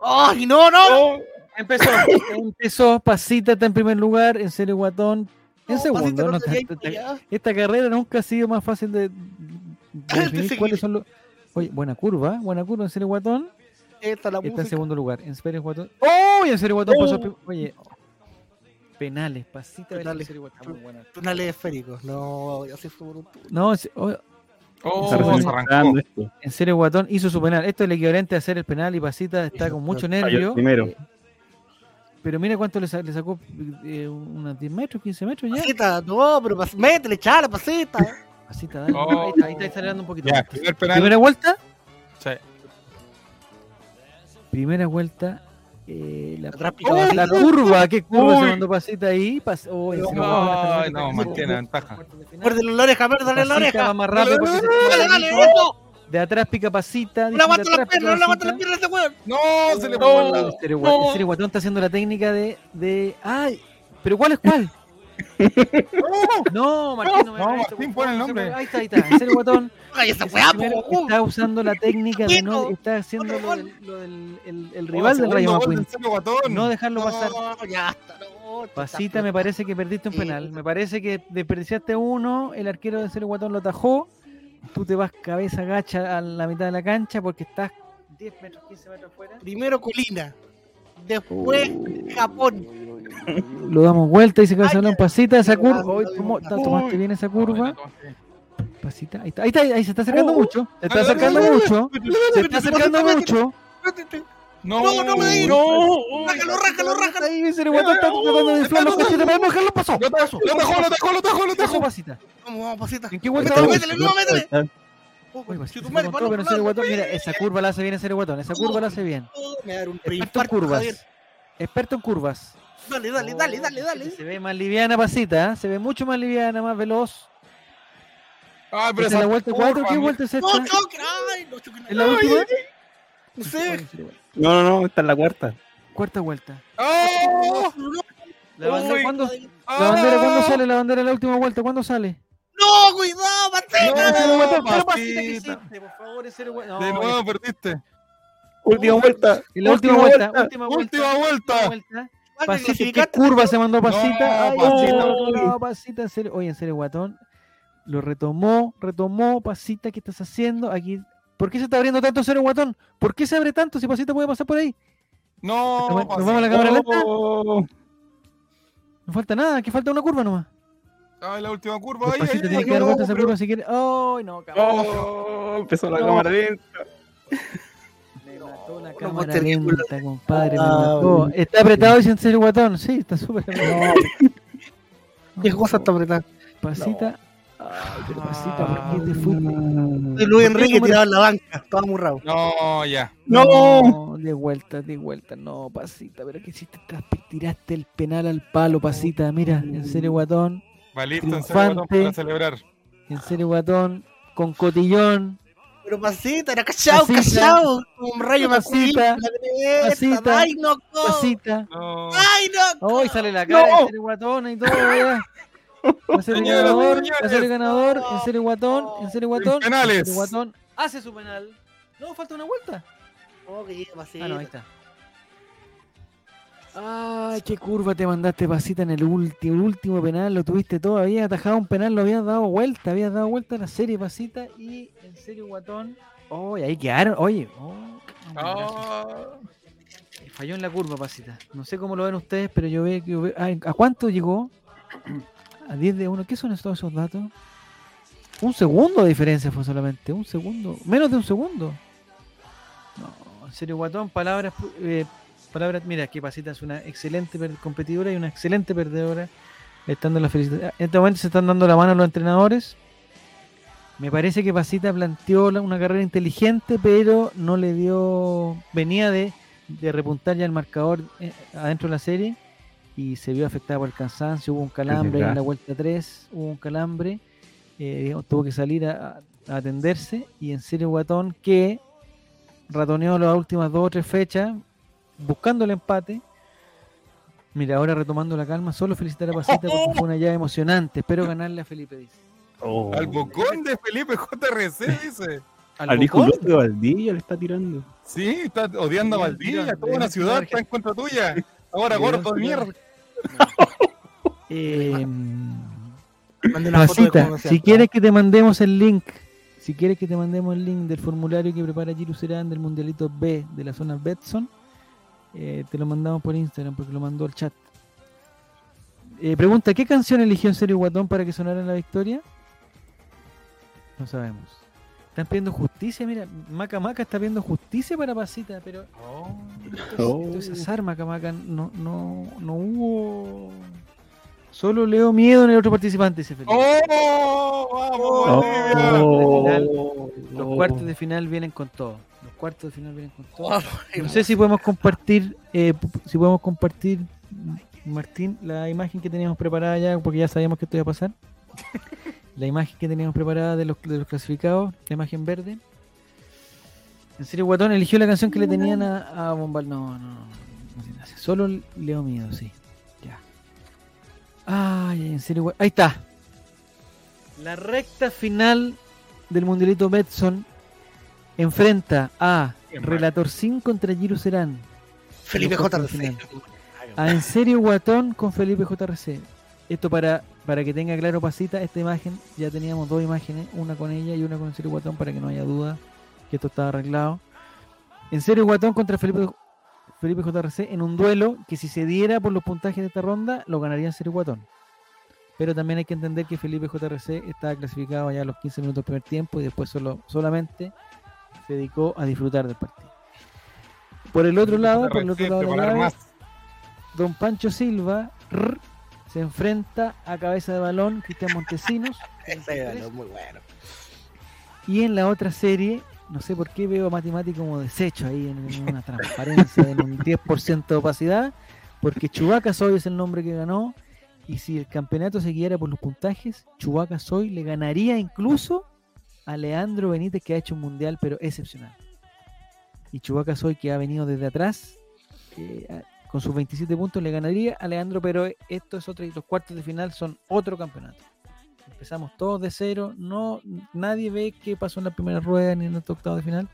¡Ay, no, no! Oh. Empezó, empezó, Pasita está en primer lugar, en serio Guatón en No, segundo. No esta carrera nunca ha sido más fácil de, de definir cuáles son los... Oye, buena curva, buena curva en serio Guatón. Esta la Está en segundo lugar, en serio Guatón. ¡Oh! Y en serio Guatón pasó... Oh. Oye, penales, Pasita Penales. en serio Guatón. Muy buena. Tunales esféricos. No, ya se fue por un No, se- oh, Oh, se arrancó. esto. en serio Guatón hizo su penal. Esto es el equivalente a hacer el penal y Pasita está con mucho nervio. primero. Eh, Pero mira cuánto le, sa- le sacó, eh, unos 10 metros, 15 metros ya. Pasita, no, pero pas- métele, chala, pasita. Pasita, dale. Oh. Ahí está, ahí está acelerando un poquito. Ya, primer penal. Primera vuelta. Sí. Primera vuelta. Eh, la, ¡Oh! La curva, qué curva se Uy. mandó pasita ahí. Pas, oh, está- no, está- mantiene ventaja. Muérdele la oreja, muérdele la va oreja. más rápido se- Dale, dale, de atrás pica pasita. No dice le aguanto de las piernas, no le aguanto las piernas a ese weón. No, se le No, Gua- en serio, Guatón está haciendo la técnica de, de. ¡Ay! ¿Pero cuál es cuál? No, Martín, no me No, Martín, pon el nombre. Ahí está, ahí está. Es el que Goku. está usando la técnica de no. Está haciendo lo del, lo del- el, el rival del Rayo Guatón. No dejarlo pasar. No, ya está, no. Pasita, me parece que perdiste un penal. Me parece que desperdiciaste uno, el arquero de Cero Guatón lo atajó. Tú te vas cabeza gacha a la mitad de la cancha porque estás 10 metros, 15 metros fuera. Primero Colina. Después Japón. Lo damos vuelta y se Ay, balón. Pasita, esa curva. va, Hoy va. ta- tomaste bien esa curva. Pasita, ahí está, ahí está, ahí se está acercando Oh. mucho. Se está acercando mucho. Se está acercando mucho. No, No, no me digas. no. Rájalo, rájalo, rájalo. Ahí Cero Guatón está tratando de inflar los para no dejarlo pasó. Lo tajo, lo tajo, lo tajo, lo tajo. Pasita. Vamos, vamos, pasita. ¿En qué vuelta Métele, vamos? métele, no, métele. Oh, Uy, Pasita pero palo, Cero Guatón, mira, esa curva la hace bien en Cero Guatón. Esa curva la hace bien. oh, Me va a dar un Experto en curvas. Experto en curvas. Dale, dale, dale, dale, dale. Se ve más liviana Pasita, ¿eh? se ve mucho más liviana, más veloz. Ay, pero Esta es la esa vuelta 4, curva, ¿qué vuelta es esta? No, choque, ay, no. ¿Es la última? No sé. No, no, no, esta es la cuarta. Cuarta vuelta. ¡Oh! La bandera, Uy. ¿cuándo, ¡Ah! la bandera, ¿cuándo sale la bandera en la última vuelta? ¿Cuándo sale? No, cuidado, No, es Cero Guatón. De No, nuevo perdiste. Última vuelta. en la última vuelta, última vuelta. Última vuelta. Vale, Pasita, ¿qué curva se mandó Pasita? No, Ay, Pasita. no, no, Pasita, en serio. Oye, en serio, Guatón. Lo retomó, retomó. Pasita, ¿qué estás haciendo? Aquí. ¿Por qué se está abriendo tanto Cero Guatón? ¿Por qué se abre tanto si Pasita puede pasar por ahí? No, ¿Nos vamos a la cámara lenta? Oh, No falta nada, que falta una curva nomás. Ay, la última curva. Pues Pasita tiene que dar vuelta esa pero- curva si quiere. ¡Ay, no, cabrón! oh, empezó la cámara lenta. Mató cámara lenta, compadre. Me Ah, mató. Está apretado y en serio guatón. Sí, está súper apretado. ¿Qué cosa está apretada? Pasita. Ay, pero pasita, ¿por qué te fuiste? Luis Enrique tirado en la banca, todo amurrado. No, ya. No, de vuelta, de vuelta, no, pasita, pero que hiciste, tiraste el penal al palo, pasita, mira, en serio guatón, Va listo en serio, Triunfante. botón para celebrar. en serio guatón, con cotillón, Pero pasita, era cachao, Pasita. cachao. Un rayo. Pasita. Pasita. Ay, no, pasita. No. Ay, no. Hoy sale la cara, No. en serio guatón y todo, ya. Va a ser el ganador, va a ser el ganador, en serio guatón, en serio guatón, en penales. serio guatón, hace su penal. No, falta una vuelta. No, que llegue pasita. Ah, no, ahí está. Ay, qué curva te mandaste, pasita, en el último, último penal, lo tuviste todo, habías atajado un penal, lo habías dado vuelta, habías dado vuelta a la serie, pasita, y en serio, guatón. Oh, y ahí quedaron, oye, oh, Ah, gracias. falló en la curva, pasita. No sé cómo lo ven ustedes, pero yo veo que. ay, ¿A cuánto llegó? A 10 de 1. ¿Qué son todos esos datos? Un segundo de diferencia fue solamente, un segundo, menos de un segundo. No, en serio, guatón, palabras, eh, palabras, mira, que Pasita es una excelente competidora y una excelente perdedora. Están dando la felicidad. En este momento se están dando la mano a los entrenadores. Me parece que Pasita planteó la- una carrera inteligente, pero no le dio. Venía de, de repuntar ya el marcador eh, adentro de la serie y se vio afectada por el cansancio. Hubo un calambre en la vuelta 3, hubo un calambre. eh, digamos, tuvo que salir a, a atenderse. Y en serio, Guatón, que ratoneó las últimas dos o tres fechas buscando el empate. Mira, ahora retomando la calma, solo felicitar a Pasita porque fue una llave emocionante. Espero ganarle a Felipe, dice. Oh. Al bocón de Felipe JRC, dice. Al hijo Bocón? loco de Valdivia le está tirando. Sí, está odiando a Mira, Valdivia, mira, toda una ciudad está en contra tuya. Ahora gordo de mierda. Eh, de Pasita, cómo se si quieres que te mandemos el link, si quieres que te mandemos el link del formulario que prepara Giru Serán del Mundialito B de la zona Betson, eh, te lo mandamos por Instagram porque lo mandó al chat. Eh, pregunta, ¿qué canción eligió en serio Guatón para que sonara en la victoria? No sabemos. Están pidiendo justicia, mira, Maca Maca está pidiendo justicia para Pasita, pero esto Oh. es, esto es azar, Maca Maca, no, no, no hubo... Solo leo miedo en el otro participante, dice Felipe. ¡Oh! ¡Vamos! Oh. Los cuartos de final vienen con todo. Cuartos de final vienen con todo. Oh, No sé si podemos compartir, eh, si podemos compartir, Martín, la imagen que teníamos preparada ya, porque ya sabíamos que esto iba a pasar. La imagen que teníamos preparada de los, de los clasificados, la imagen verde. En serio, Guatón eligió la canción que le tenían a, a Bombal. No, no, no, no tiene gracia. Solo Leo Miedo, sí. Ya. Ay, en serio, ahí está. La recta final del Mundialito Betson enfrenta a. Relator 5 contra Giro Serán. Felipe JRC. A En serio Guatón con Felipe JRC. Esto para, para que tenga claro Pasita, esta imagen, ya teníamos dos imágenes, una con ella y una con En serio Guatón para que no haya duda que esto estaba arreglado. En serio Guatón contra Felipe, Felipe JRC en un duelo que si se diera por los puntajes de esta ronda, lo ganaría En serio Guatón. Pero también hay que entender que Felipe JRC estaba clasificado ya a los 15 minutos del primer tiempo y después solo, solamente se dedicó a disfrutar del partido. Por el otro lado, por el otro lado de la más. Don Pancho Silva rr, se enfrenta a cabeza de balón Cristian Montesinos. Muy bueno. Y en la otra serie, no sé por qué veo a Matimati como desecho ahí en, en una transparencia, en un 10% de opacidad, porque Chubaca Soy es el nombre que ganó. Y si el campeonato se guiara por los puntajes, Chubaca Soy le ganaría incluso a Leandro Benítez, que ha hecho un mundial, pero excepcional. Y Chubaca Soy, que ha venido desde atrás, eh, a- con sus 27 puntos, le ganaría a Leandro, pero esto es otro, los cuartos de final son otro campeonato. Empezamos todos de cero, no, nadie ve qué pasó en la primera rueda ni en el octavo de final.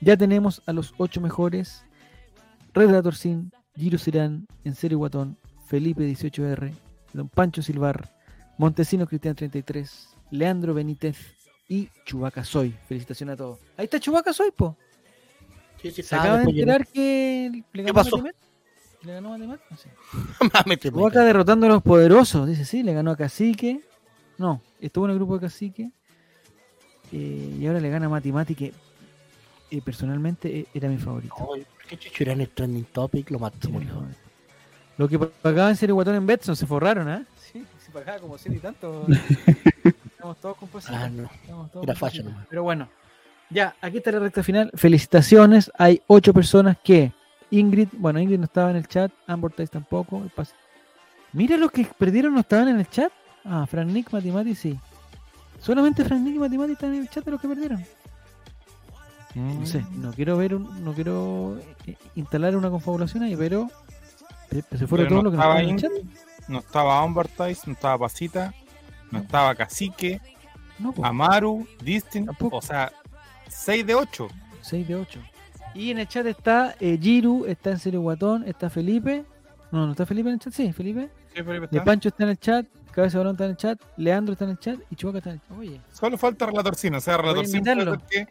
Ya tenemos a los ocho mejores: Red Sin, Giro Sirán, En serio Guatón, Felipe 18R, Don Pancho Silvar, Montesino Cristian 33, Leandro Benítez y Chubaca Soy. Felicitaciones a todos. Ahí está Chubaca Soy, po. Sí, sí, Se acaba de enterar que le ganó pasó? Matemat. ¿Le ganó Matemat? No sé. Chubaca derrotando a los poderosos. Dice, sí, le ganó a Cacique. No, estuvo en el grupo de Cacique. eh, y ahora le gana a Matimati, que eh, personalmente eh, era mi favorito. ¿por qué Chucho era en el trending topic? Lo mató, favorito. Lo que pagaba en serie Guatón en Betson se forraron, ¿ah? Sí, se pagaba como 100 y tanto. Estamos todos con pasito. Ah, no. Estamos todos Era pasito. nomás. Pero bueno, ya, aquí está la recta final. Felicitaciones. Hay ocho personas que. Ingrid, bueno, Ingrid no estaba en el chat. Amber Tice tampoco. el Mira los que perdieron no estaban en el chat. Ah, Fran Nick, Matimati, sí. Solamente Fran Nick y Matimati están en el chat de los que perdieron. No sé, no quiero ver, un- no quiero eh, instalar una confabulación ahí, pero eh, se fueron todos los que no estaba estaban en el chat. Ingrid, no estaba Ambertice, no estaba Pasita, no estaba Cacique, No, pues, Amaru, Distin, Tampoco. o sea, 6 de 8. 6 de 8. Y en el chat está eh, Giru, está en serio Guatón, está Felipe. No, no está Felipe en el chat, sí, Felipe. Sí, Felipe De está. Pancho está en el chat, Cabeza de Balón está en el chat, Leandro está en el chat y Chubaca está en el chat. Oye, Solo falta Relatorcino, o sea, Relatorcino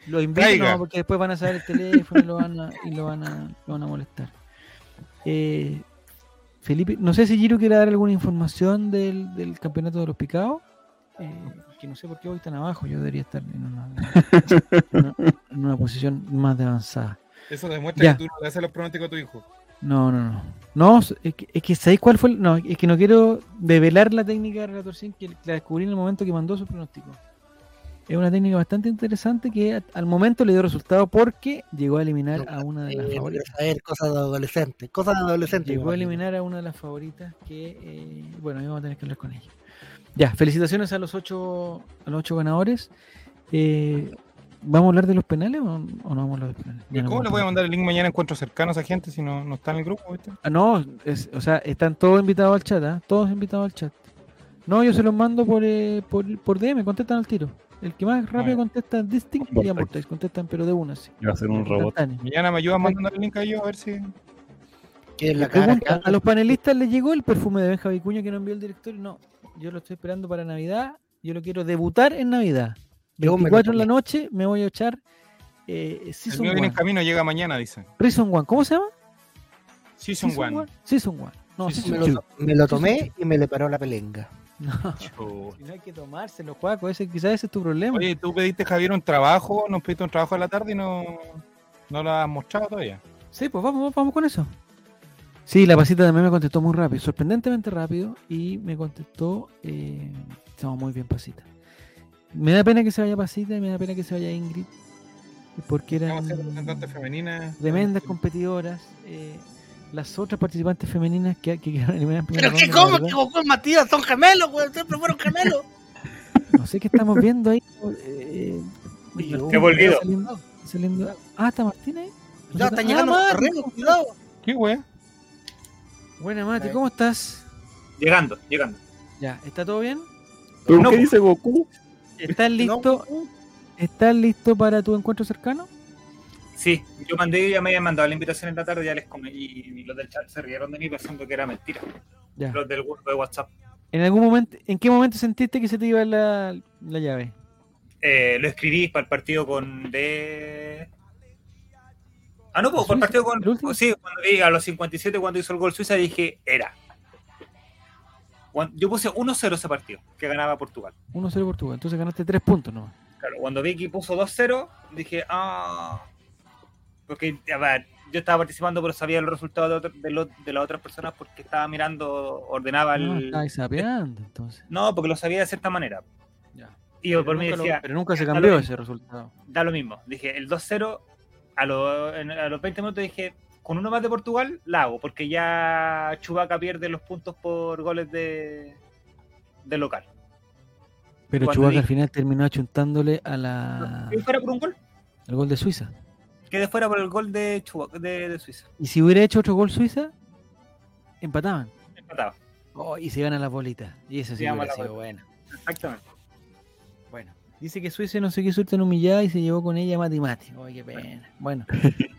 lo invito no, porque después van a saber el teléfono y lo van a, y lo van a, lo van a molestar. Eh, Felipe, no sé si Giru quiere dar alguna información del, del campeonato de los picados. Eh, que no sé por qué hoy están abajo, yo debería estar en una, en una, en una posición más de avanzada. Eso demuestra Ya. que tú no le haces los pronósticos a tu hijo. No, no, no. No, es que, es que ¿sabéis cuál fue? el- No, es que no quiero develar la técnica de Relator Sin, que la descubrí en el momento que mandó su pronóstico. Es una técnica bastante interesante que al momento le dio resultado porque llegó a eliminar a una de las Eh, quiero favoritas. saber cosas de adolescentes. Cosas de adolescentes. Llegó a eliminar a una de las favoritas que, eh, bueno, ahí vamos a tener que hablar con ella. Ya, felicitaciones a los ocho, a los ocho ganadores. Eh, ¿Vamos a hablar de los penales o, o no vamos a hablar de los penales? Ya ¿Cómo le voy a mandar el link mañana a encuentros cercanos a gente si no, no está en el grupo? ¿viste? Ah, no, es- o sea, están todos invitados al chat, ¿ah? Todos invitados al chat. No, yo se los mando por, eh, por, por DM, contestan al tiro. El que más rápido ya. contesta es Distinct y. Amortize, contestan pero de una, sí. Iba a ser un robot. Mañana me ayuda mandando el link a ellos a ver si. La cara, ¿A los panelistas les llegó el perfume de Benja Vicuña que no envió el directorio? No, yo lo estoy esperando para Navidad. Yo lo quiero debutar en Navidad. Yo me lo 24 en la noche me voy a echar eh, El Season mío viene en 1. camino, llega mañana, dicen. Season 1, ¿cómo se llama? Season 1. Season 1. No, Sí, sí, Season me, 2. lo, me lo tomé y me le paró la pelenga. No, si no hay que tomárselo, Juaco. Ese, quizás ese es tu problema. Oye, tú pediste, Javier, un trabajo, nos pediste un trabajo a la tarde y no, no lo has mostrado todavía. Sí, pues vamos, vamos con eso. Sí, la pasita también me contestó muy rápido, sorprendentemente rápido, y me contestó, eh, estamos muy bien pasita. Me da pena que se vaya pasita y me da pena que se vaya Ingrid, porque eran tremendas competidoras. eh, las otras participantes femeninas que, que quedaron eliminadas en primera Pero qué cómo, que Goku y Matías son gemelos, güey. Siempre fueron gemelos. No sé qué estamos viendo ahí. eh, volvido. saliendo- saliendo- Ah, está Martín ahí. Ya están Ah, llegando los Martín. terrenos, cuidado. ¿Qué wea? Buena, Mati. ¿cómo estás? Llegando, llegando. Ya, ¿está todo bien? ¿Pero No, qué dice Goku? ¿Estás No, listo? ¿Estás listo para tu encuentro cercano? Sí, yo mandé, ya me habían mandado la invitación en la tarde, ya les comí, y los del chat se rieron de mí pensando que era mentira. Ya. Los del grupo de WhatsApp. ¿En algún momento, en qué momento sentiste que se te iba la, la llave? Eh, lo escribí para el partido con de. Ah, no, pues, para el partido con. ¿El? Sí, cuando vi a los 57 cuando hizo el gol Suiza dije, era. Yo puse 1-0 ese partido, que ganaba Portugal. 1-0 Portugal, entonces ganaste 3 puntos nomás. Claro, cuando vi que puso 2-0, dije, ah. Porque, a ver, yo estaba participando, pero sabía los resultados de, otro- de, lo- de las otras personas porque estaba mirando, ordenaba Ah, el. estabas sapeando, entonces. No, porque lo sabía de cierta manera. Ya. Y yo Pero por mí lo- decía, pero nunca se cambió mismo. ese resultado. da lo mismo. Dije, el 2-0, a, lo- a los 20 minutos dije, con uno más de Portugal, la hago, porque ya Chubaca pierde los puntos por goles de, de local. Pero Chubaca al final terminó achuntándole a la, fuera por un gol, al gol de Suiza. Quede fuera por el gol de, de, de Suiza. Y si hubiera hecho otro gol Suiza, empataban. Empatado. Oh, y se ganan las bolitas. Y eso sí Se hubiera sido bueno. Exactamente. Bueno, dice que Suiza no sé qué suerte en humillada y se llevó con ella Mati Mati. Ay, qué pena. Bueno,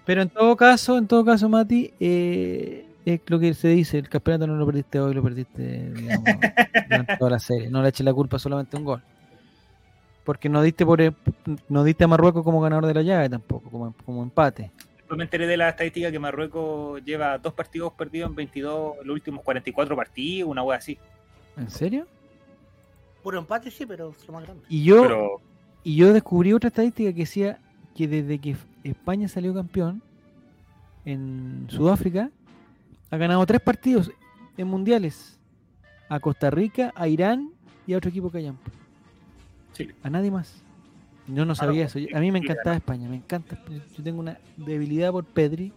pero en todo caso, en todo caso, Mati, eh, es lo que se dice, el campeonato no lo perdiste hoy, lo perdiste digamos, durante toda la serie. No le eches la culpa solamente a un gol. Porque no diste por no diste a Marruecos como ganador de la llave tampoco, como, como empate. Después me enteré de la estadística que Marruecos lleva dos partidos perdidos en 22, los últimos 44 partidos, una wea así. ¿En serio? Puro empate, sí, pero es lo más grande. Y yo, Pero y yo descubrí otra estadística que decía que desde que España salió campeón en Sudáfrica, ha ganado tres partidos en mundiales. A Costa Rica, a Irán y a otro equipo que hayan. Chile. A nadie más. Yo no Ah, sabía eso. A mí me encantaba España, me encanta. Yo tengo una debilidad por Pedri.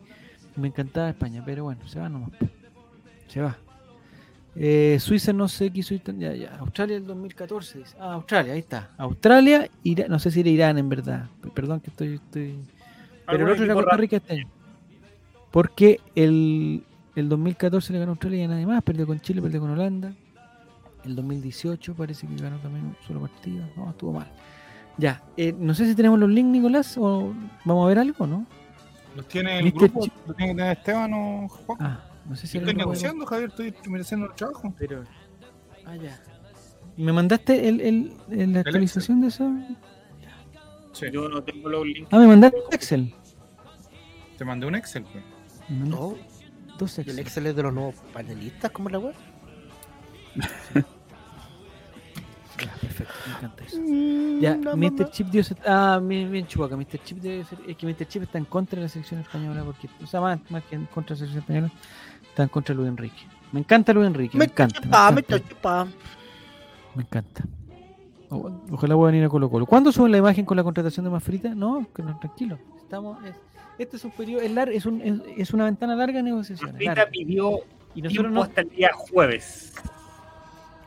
Me encantaba España, pero bueno, se va nomás. Se va. Eh, Suiza no sé quiso ir tan- ya, ya. Australia el 2014 dice. Ah, Australia, ahí está. Australia, Ira- no sé si era Irán en verdad. Perdón que estoy. estoy... Pero el otro era Costa. Rica este año. Porque el, el 2014 le ganó a Australia y a nadie más. Perdió con Chile, perdió con Holanda. El 2018 parece que ganó también un solo partido. No, estuvo mal. Ya, eh, no sé si tenemos los links, Nicolás, o vamos a ver algo, ¿no? ¿Los tiene el grupo? Chip. ¿Lo tiene que tener Esteban o Juan? Ah, no sé si estoy negociando, Javier, estoy haciendo el trabajo. Pero. Ah, ya. ¿Me mandaste el, el- el- la actualización de eso? Sí. Yo no tengo los links. Ah, me mandaste Excel. Te mandé un Excel. pues. No, dos y el Excel. Excel es de los nuevos panelistas, ¿cómo es la web? Ya, perfecto, me encanta eso. Ya, Mr. Chip dio Ah, bien, bien chubaca. Mr. Chip debe ser. Es que Mr. Chip está en contra de la selección española. porque O sea, más, más que en contra de la selección española, está en contra de Luis Enrique. Me encanta Luis Enrique. Me, Me encanta. Me chupa, me encanta. chupa. me encanta. O- ojalá puedan ir a Colo Colo. ¿Cuándo suben la imagen con la contratación de Mafrita? No, que no, tranquilo. Estamos. Es, este es un periodo. Es, lar- es, un, es, es una ventana larga de negociaciones. Rita larga. pidió Y nosotros no. hasta el día jueves.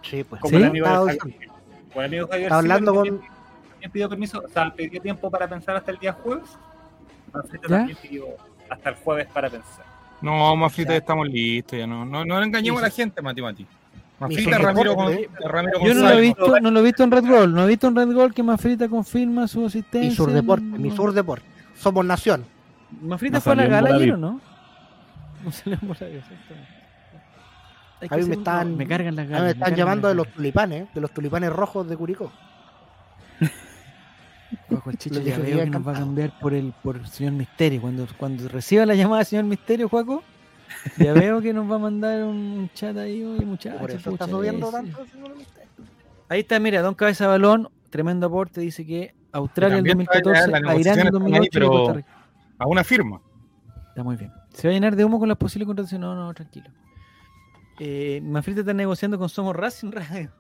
Sí, pues. Como ¿Sí? el amigo de Javier. Como el amigo Javier hablando también- con- también pidió permiso, o sea, pidió tiempo para pensar hasta el día jueves. Manfreda ¿Ya? también pidió hasta el jueves para pensar. No, Mafrita, Ya. estamos listos. Ya no, no, no engañemos a la gente, Mati Mati. Mafrita, Ramiro, Gon- deportes, Ramiro Yo no lo he visto, no lo he visto en Red Gold. No he visto en Red Gold que Mafrita confirma su asistencia. Mi sur deporte, en- mi sur deporte. Somos nación. Mafrita No fue a la gala ayer. ¿o no? No salió en Bolavir, exactamente. Hay que A mí me están- me cargan las ganas. me están llamando de los tulipanes, de los tulipanes rojos de Curicó. Juaco, el Chicho ya veo que nos va a cambiar por el por el señor Misterio. Cuando, cuando reciba la llamada del señor Misterio, Juaco, ya veo que nos va a mandar un chat ahí, muchachos. Por eso está pucha, subiendo ese". tanto. señor Misterio. Ahí está, mira, Don Cabeza Balón, tremendo aporte, dice que Australia en también está ya 2014, las a Irán en negociaciones están ahí, 2008 y pero- Costa Rica. A una firma. Está muy bien. ¿Se va a llenar de humo con las posibles contrataciones? No, no, tranquilo. Eh, Manfrita está negociando con Somos Racing Radio.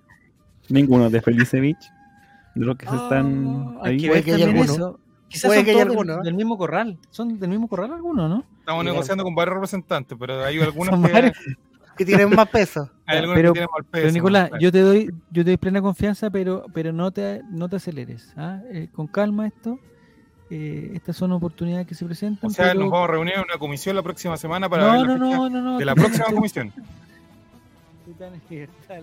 Ninguno de Felicevich. De los que se están Oh, hay ahí. que ver también eso. Quizás Puede son que haya todos del- alguno, ¿eh? del, mismo corral. ¿Son del mismo corral algunos, no? Estamos negociando con varios representantes, pero hay algunos que. Que tienen más peso. hay algunos Pero- que tienen mal peso. Pero Nicolás, yo te doy, yo te doy plena confianza, pero, pero no te, no te aceleres. ¿ah? Eh, con calma esto. Eh, estas son oportunidades que se presentan. O sea, pero- nos vamos a reunir en una comisión la próxima semana para no, ver la no, fecha no, no, no. de la próxima comisión.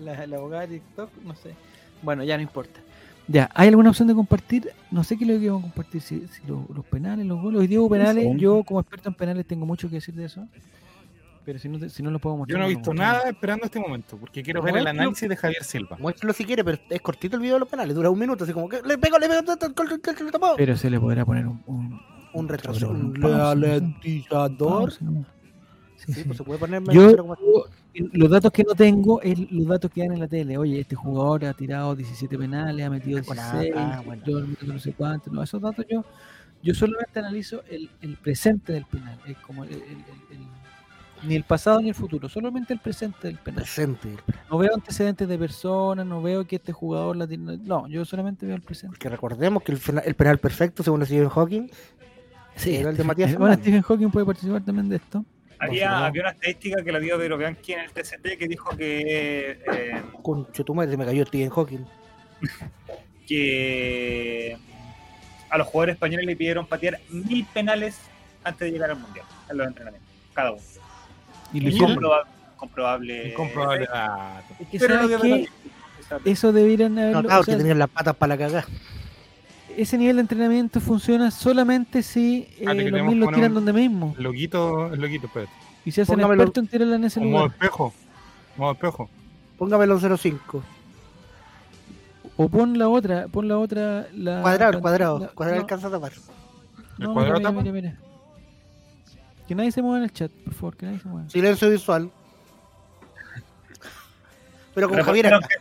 La, la abogada de TikTok, no sé. Bueno, ya no importa. Ya, ¿hay alguna opción de compartir? No sé qué es lo que vamos a compartir, si, si los, penales, los goles. Hoy Diego penales, yo como experto en penales tengo mucho que decir de eso. Pero si no, si no lo puedo mostrar. Yo no he visto nada esperando este momento, porque quiero ver el análisis de Javier Silva. Muéstralo si quiere, pero es cortito el video de los penales, dura un minuto, así como que le pego, le pego, Pero se le podrá poner un, un, un retroceso, un ralentizador. Sí, Sí, sí. pues se puede poner menos Yo, los datos que no tengo es los datos que dan en la tele. Oye, este jugador ha tirado 17 penales, ha metido Con 16, ah, bueno. yo no sé cuánto. No, esos datos yo, yo solamente analizo el, el presente del penal. Es como el- el- el- el- ni el pasado ni el futuro, solamente el presente del penal. presente. No veo antecedentes de personas, no veo que este jugador la tiene. No, yo solamente veo el presente. Porque recordemos que el, el penal perfecto, según Stephen Hawking, era el de Matías Bueno, Fernández. Stephen Hawking puede participar también de esto. Había, había una estadística que la dio Pedro Bianchi en el TCT que dijo que, eh, con Chetumare se me cayó Stephen Hawking. que a los jugadores españoles le pidieron patear mil penales antes de llegar al mundial en los entrenamientos, cada uno. Y lo. Incomprobable. comprobable. Incomprobable dato. Es que, Pero lo ¿sabes de qué? Exacto. Eso debieran haberlo. Notado o sea, que tenían las patas para la cagada. Ese nivel de entrenamiento funciona solamente si eh, Ah, te los mil lo tiran un- donde mismo. Loquito, el loquito, espérate. Y se hacen Póngamelo- expertos en tirarla en ese Un modo lugar. espejo. Modo espejo. Póngamelo en 0.5. O pon la otra, pon la otra. La, Cuadrado, la- cuadrado. la- Cuadrado no, alcanza a tapar. ¿El no, cuadrado mira, tapa? mira, mira. Que nadie se mueva en el chat, por favor, que nadie se mueva. Silencio visual. Pero con Javier acá. que.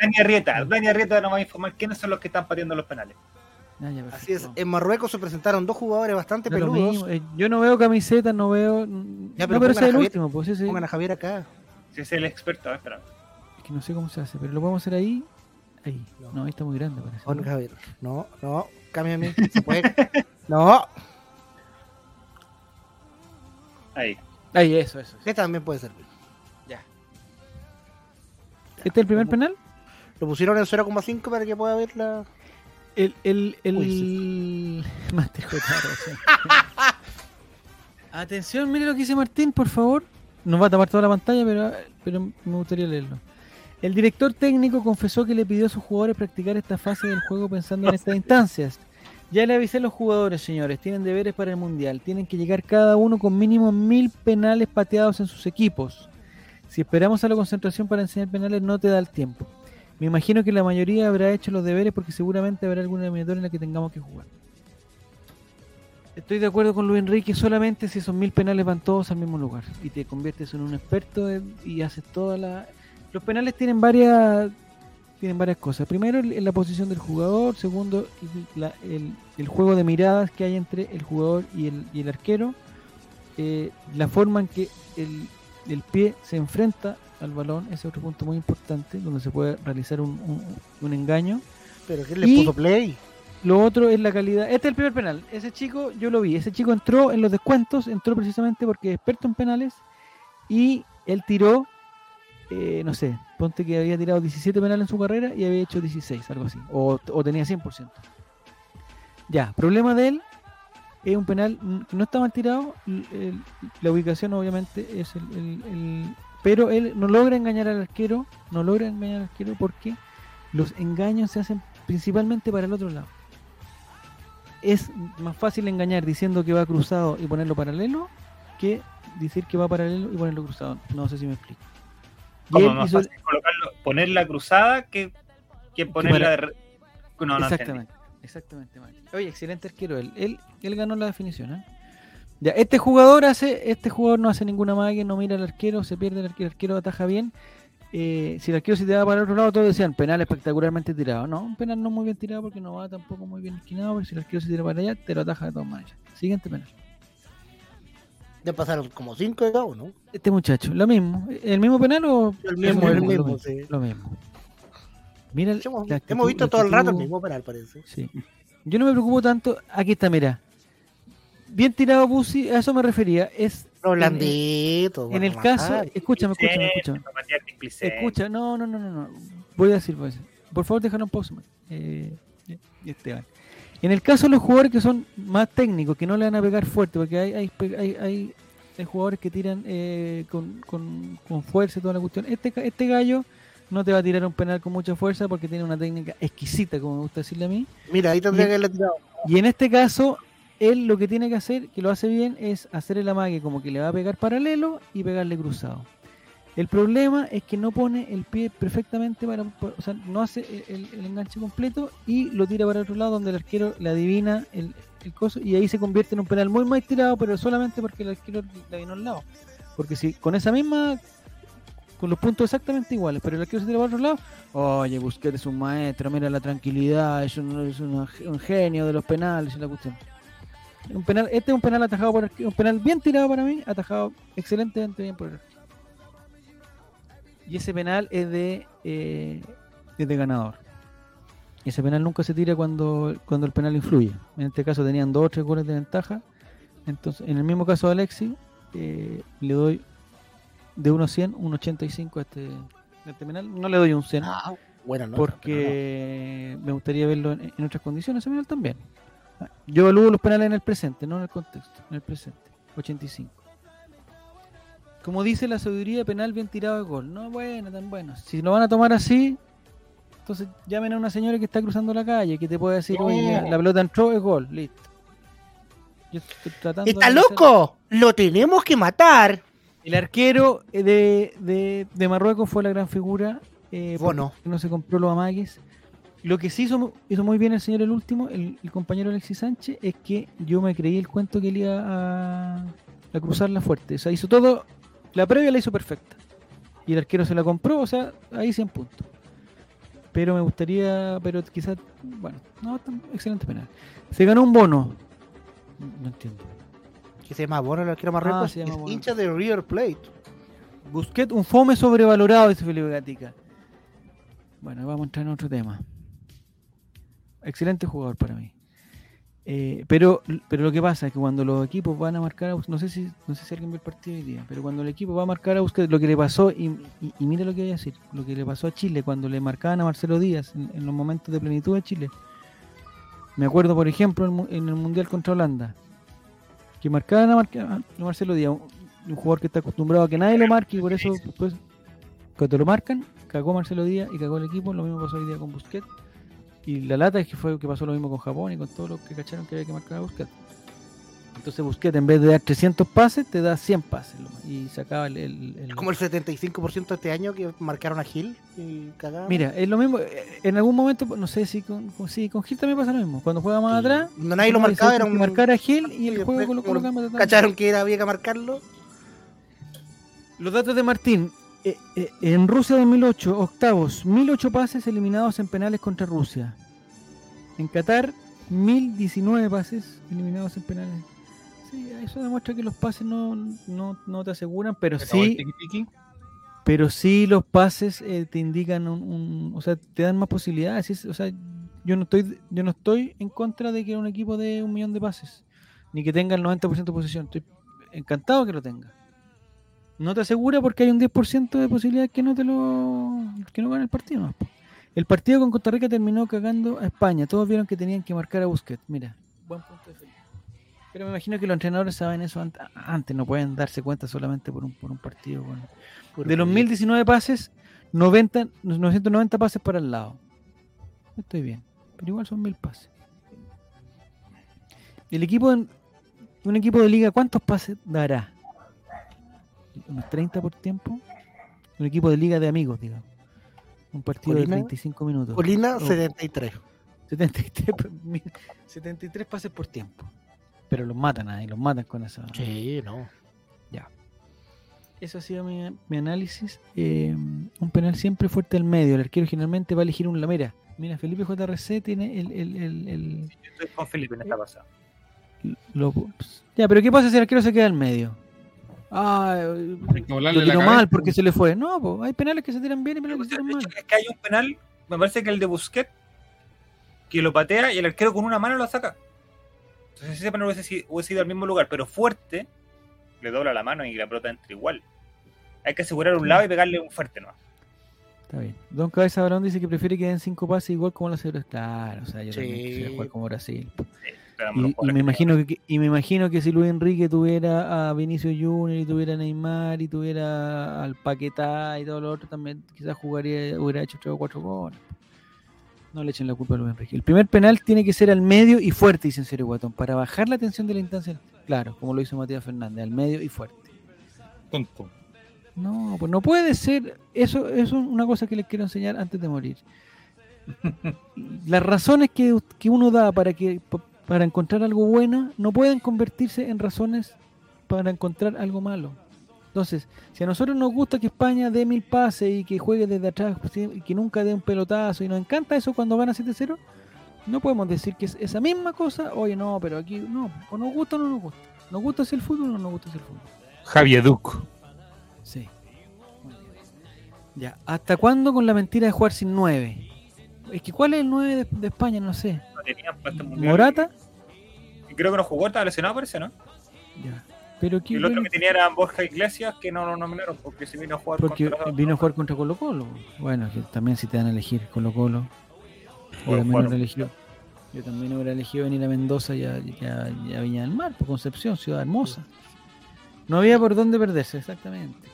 Dani Arrieta, Dani Arrieta nos va a informar quiénes son los que están pateando los penales. Ah, ya, Así es. En Marruecos se presentaron dos jugadores bastante peludos. eh, Yo no veo camisetas, no veo. Ya, no, pero ese es el Javier- último, pues ese. Pongan a Javier acá. Si es el experto, espera. Es que no sé cómo se hace, pero lo podemos hacer ahí. Ahí. No. No, ahí está muy grande, parece. Javier. No, no, cámbiame. Se puede. No, Ahí. Ahí, eso, eso. que también puede servir. Ya. ¿Este es el primer penal? Lo pusieron en 0,5 para que pueda ver la. El, el, el... Uy, Master Jotaro, sí. Atención, mire lo que dice Martín, por favor. Nos va a tapar toda la pantalla, pero, pero me gustaría leerlo. El director técnico confesó que le pidió a sus jugadores practicar esta fase del juego pensando en estas instancias. Ya le avisé a los jugadores, señores, tienen deberes para el Mundial. Tienen que llegar cada uno con mínimo mil penales pateados en sus equipos. Si esperamos a la concentración para enseñar penales, no te da el tiempo. Me imagino que la mayoría habrá hecho los deberes porque seguramente habrá alguna eliminatoria en la que tengamos que jugar. Estoy de acuerdo con Luis Enrique solamente si esos mil penales van todos al mismo lugar y te conviertes en un experto y haces toda la... Los penales tienen varias tienen varias cosas. Primero, el- la posición del jugador. Segundo, el, el- juego de miradas que hay entre el jugador y el, y arquero. Eh, la forma en que el pie se enfrenta al balón, ese es otro punto muy importante, donde se puede realizar un, un- un engaño. Pero ¿quién le Y- puso play? Lo otro es la calidad. Este es el primer penal. Ese chico, yo lo vi. Ese chico entró en los descuentos, entró precisamente porque es experto en penales y él tiró, eh, no sé, ponte que había tirado 17 penales en su carrera y había hecho 16, algo así. O, o tenía 100%. Ya, problema de él es un penal que no está mal tirado. el- la ubicación, obviamente, es el- Pero él no logra engañar al arquero. No logra engañar al arquero porque los engaños se hacen principalmente para el otro lado es más fácil engañar diciendo que va cruzado y ponerlo paralelo que decir que va paralelo y ponerlo cruzado. No sé si me explico. Él más hizo- fácil colocarlo, ponerla cruzada que, que ponerla para- de. No, no entendí. exactamente, exactamente. Mike. Oye, excelente arquero él. Él, él ganó la definición. ¿eh? Ya, este jugador hace, este jugador no hace ninguna magia, no mira al arquero, se pierde el arquero, el arquero ataja bien. Eh, si el arquero se te va para el otro lado, todos decían penal espectacularmente tirado. No, un penal no muy bien tirado porque no va tampoco muy bien esquinado, pero si el arquero se tira para allá, te lo ataja de todas maneras. Siguiente penal. Ya pasaron como 5 de cada uno. Este muchacho, lo mismo. ¿El mismo penal o...? El mismo, el mismo, lo, sí. lo mismo. Mira, el- Hemos, actitud- hemos visto todo el rato el mismo penal, parece. Sí. Yo no me preocupo tanto. Aquí está, mira. Bien tirado Busi, a eso me refería. Es Los en- blanditos. En el caso, escúchame, escúchame, escúchame. Escucha, no, no, no, no, no. Voy a decir, voy a decir. Por favor, déjalo en pausa. Eh, y Esteban. En el caso de los jugadores que son más técnicos, que no le van a pegar fuerte, porque hay, hay, hay, hay- hay jugadores que tiran eh, con, con, con fuerza y toda la cuestión. Este, ca- este gallo no te va a tirar un penal con mucha fuerza porque tiene una técnica exquisita, como me gusta decirle a mí. Mira, ahí tendría Y- que haberle tirado. Y en este caso, él lo que tiene que hacer, que lo hace bien, es hacer el amague como que le va a pegar paralelo y pegarle cruzado. El problema es que no pone el pie perfectamente para, pa- o sea, no hace el, enganche completo y lo tira para otro lado donde el arquero le adivina el, el coso y ahí se convierte en un penal muy mal tirado, pero solamente porque el arquero le vino al lado. Porque si con esa misma, con los puntos exactamente iguales, pero el arquero se tira para otro lado, oye, Busquets es un maestro, mira la tranquilidad, es un, es un- genio de los penales y la cuestión. Un penal, este es un penal atajado por un penal bien tirado para mí, atajado excelentemente bien por el. Y ese penal es de, eh, es de ganador. Y ese penal nunca se tira cuando, cuando el penal influye. En este caso tenían dos o tres goles de ventaja. Entonces, en el mismo caso de Alexi, eh, le doy de 1 a 100, un 85 a este, a este penal. No le doy un 100 Ah, buena nota. porque me gustaría verlo en, en otras condiciones, ese penal también. Yo evalúo los penales en el presente, no en el contexto, en el presente. 85. Como dice la sabiduría, penal bien tirado de gol. No, bueno, tan bueno. Si lo van a tomar así, entonces llamen a una señora que está cruzando la calle que te puede decir, oye, la pelota entró, es gol, listo. Yo estoy tratando ¡Está de hacer- loco! ¡Lo tenemos que matar! El arquero de, de, de Marruecos fue la gran figura. Eh, Bono. No se compró los amagues. Lo que sí hizo, hizo muy bien el señor el último, el, el compañero Alexis Sánchez, es que yo me creí el cuento que él iba a, a cruzarla fuerte. O sea, hizo todo, la previa la hizo perfecta. Y el arquero se la compró, o sea, ahí 100 puntos. Pero me gustaría, pero quizás, bueno, no, tan- excelente penal. Se ganó un bono. No entiendo. Que se llama Bono, el arquero Marruecos. Ah, se llama es Bono. hincha de River Plate. Busquets, un fome sobrevalorado, dice Felipe Gatica. Bueno, vamos a entrar en otro tema. Excelente jugador para mí. Eh, pero, pero lo que pasa es que cuando los equipos van a marcar a Busquets, no sé si, no sé si alguien ve el partido hoy día, pero cuando el equipo va a marcar a Busquets, lo que le pasó, y, y, mira lo que voy a decir, lo que le pasó a Chile cuando le marcaban a Marcelo Díaz en, los momentos de plenitud de Chile. Me acuerdo, por ejemplo, en, el Mundial contra Holanda, que marcaban a, Mar- Marcelo Díaz, un, un jugador que está acostumbrado a que nadie lo marque y por eso pues, cuando lo marcan, cagó Marcelo Díaz y cagó el equipo, lo mismo pasó hoy día con Busquets. Y la lata es que fue que pasó lo mismo con Japón y con todos los que cacharon que había que marcar a Busquets. Entonces Busquets en vez de dar 300 pases, te da 100 pases. lo más, Y sacaba el... el- el- Es como el 75% de este año que marcaron a Gil y cagaron. Mira, es lo mismo, eh, en algún momento, no sé si con, sí, con Gil también pasa lo mismo. Cuando juega más Sí. atrás, No, nadie lo marcaba, era un. marcar a Gil y el juego lo lo colocamos de Cacharon que era, había que marcarlo. Los datos de Martín. Eh, eh, en Rusia 2008, octavos, 1008 pases eliminados en penales contra Rusia. En Qatar, 1019 pases eliminados en penales. Sí, eso demuestra que los pases no, no, no te aseguran, pero sí, pero sí los pases eh, te indican un, un- o sea, te dan más posibilidades. O sea, yo no estoy, yo no estoy en contra de que un equipo de un millón de pases, ni que tenga el 90% de posesión. Estoy encantado que lo tenga. No te asegura porque hay un 10% de posibilidad que no te lo que no gane el partido. po. El partido con Costa Rica terminó cagando a España. Todos vieron que tenían que marcar a Busquets. Mira, buen punto de Felipe. Pero me imagino que los entrenadores saben eso ant- antes, no pueden darse cuenta solamente por un, por un partido. bueno. De los 1019 pases, 90, 990 pases para el lado. Estoy bien, pero igual son 1000 pases. El equipo, un equipo de liga, ¿cuántos pases dará? ¿Unos 30 por tiempo? Un equipo de liga de amigos, digamos. Un partido Colina- de 35 minutos. Colina, Oh. 73. 73, pa- mil- 73 pases por tiempo. Pero los matan ahí, los matan con esa. Sí, no. Eso ha sido mi, mi análisis. Eh, un penal siempre fuerte al medio. El arquero generalmente va a elegir un lamera. Mira, Felipe JRC tiene el. el, el, el- Yo estoy con Felipe en esta pasada. lo- ya, pero ¿qué pasa si el arquero se queda al medio? Ah, lo la tiró mal porque se le fue. No, po, hay penales que se tiran bien y penales que se tiran mal. es que hay un penal, me parece que el de Busquets, que lo patea y el arquero con una mano lo saca. Entonces ese penal hubiese sido, hubiese ido al mismo lugar, pero fuerte, le dobla la mano y la pelota entra igual. Hay que asegurar un lado y pegarle un fuerte, ¿no? Está bien. Don Cabeza Barón dice que prefiere que den cinco pases igual como la Cebra. Claro, o sea, yo también Sí. quisiera jugar como Brasil. Tenemos Y, me que imagino que, y me imagino que si Luis Enrique tuviera a Vinicio Junior y tuviera a Neymar y tuviera al Paquetá y todo lo otro, también quizás jugaría, hubiera hecho tres o cuatro goles. No le echen la culpa a Luis Enrique. El primer penal tiene que ser al medio y fuerte, dice en serio Guatón, para bajar la tensión de la instancia. Claro, como lo hizo Matías Fernández, al medio y fuerte. Tonto. No, pues no puede ser. Eso, eso es una cosa que les quiero enseñar antes de morir. Las razones que, que uno da para que para encontrar algo bueno no pueden convertirse en razones para encontrar algo malo. Entonces, si a nosotros nos gusta que España dé mil pases y que juegue desde atrás y que nunca dé un pelotazo y nos encanta eso cuando gana 7-0, no podemos decir que es esa misma cosa, oye no, pero aquí no, o nos gusta o no nos gusta. ¿Nos gusta así el fútbol o no nos gusta así el fútbol? Javier Duc. Sí. Ya, ¿hasta cuándo con la mentira de jugar sin 9? Es que ¿cuál es el 9 de, de España? No sé. no tenían para este mundial. ¿Morata? Creo que no jugó, estaba lesionado, parece, ¿no? Ya. Pero Y ¿qué- el otro que tenía era Borja Iglesias, que no lo nominaron porque se vino a jugar porque contra vino a jugar contra Colo Colo. Bueno, que también si te dan a elegir Colo Colo. Yo también, bueno. hubiera elegido, yo también hubiera elegido venir a Mendoza y a, y a- y a Viña del Mar, por Concepción, ciudad hermosa. No había por dónde perderse, exactamente.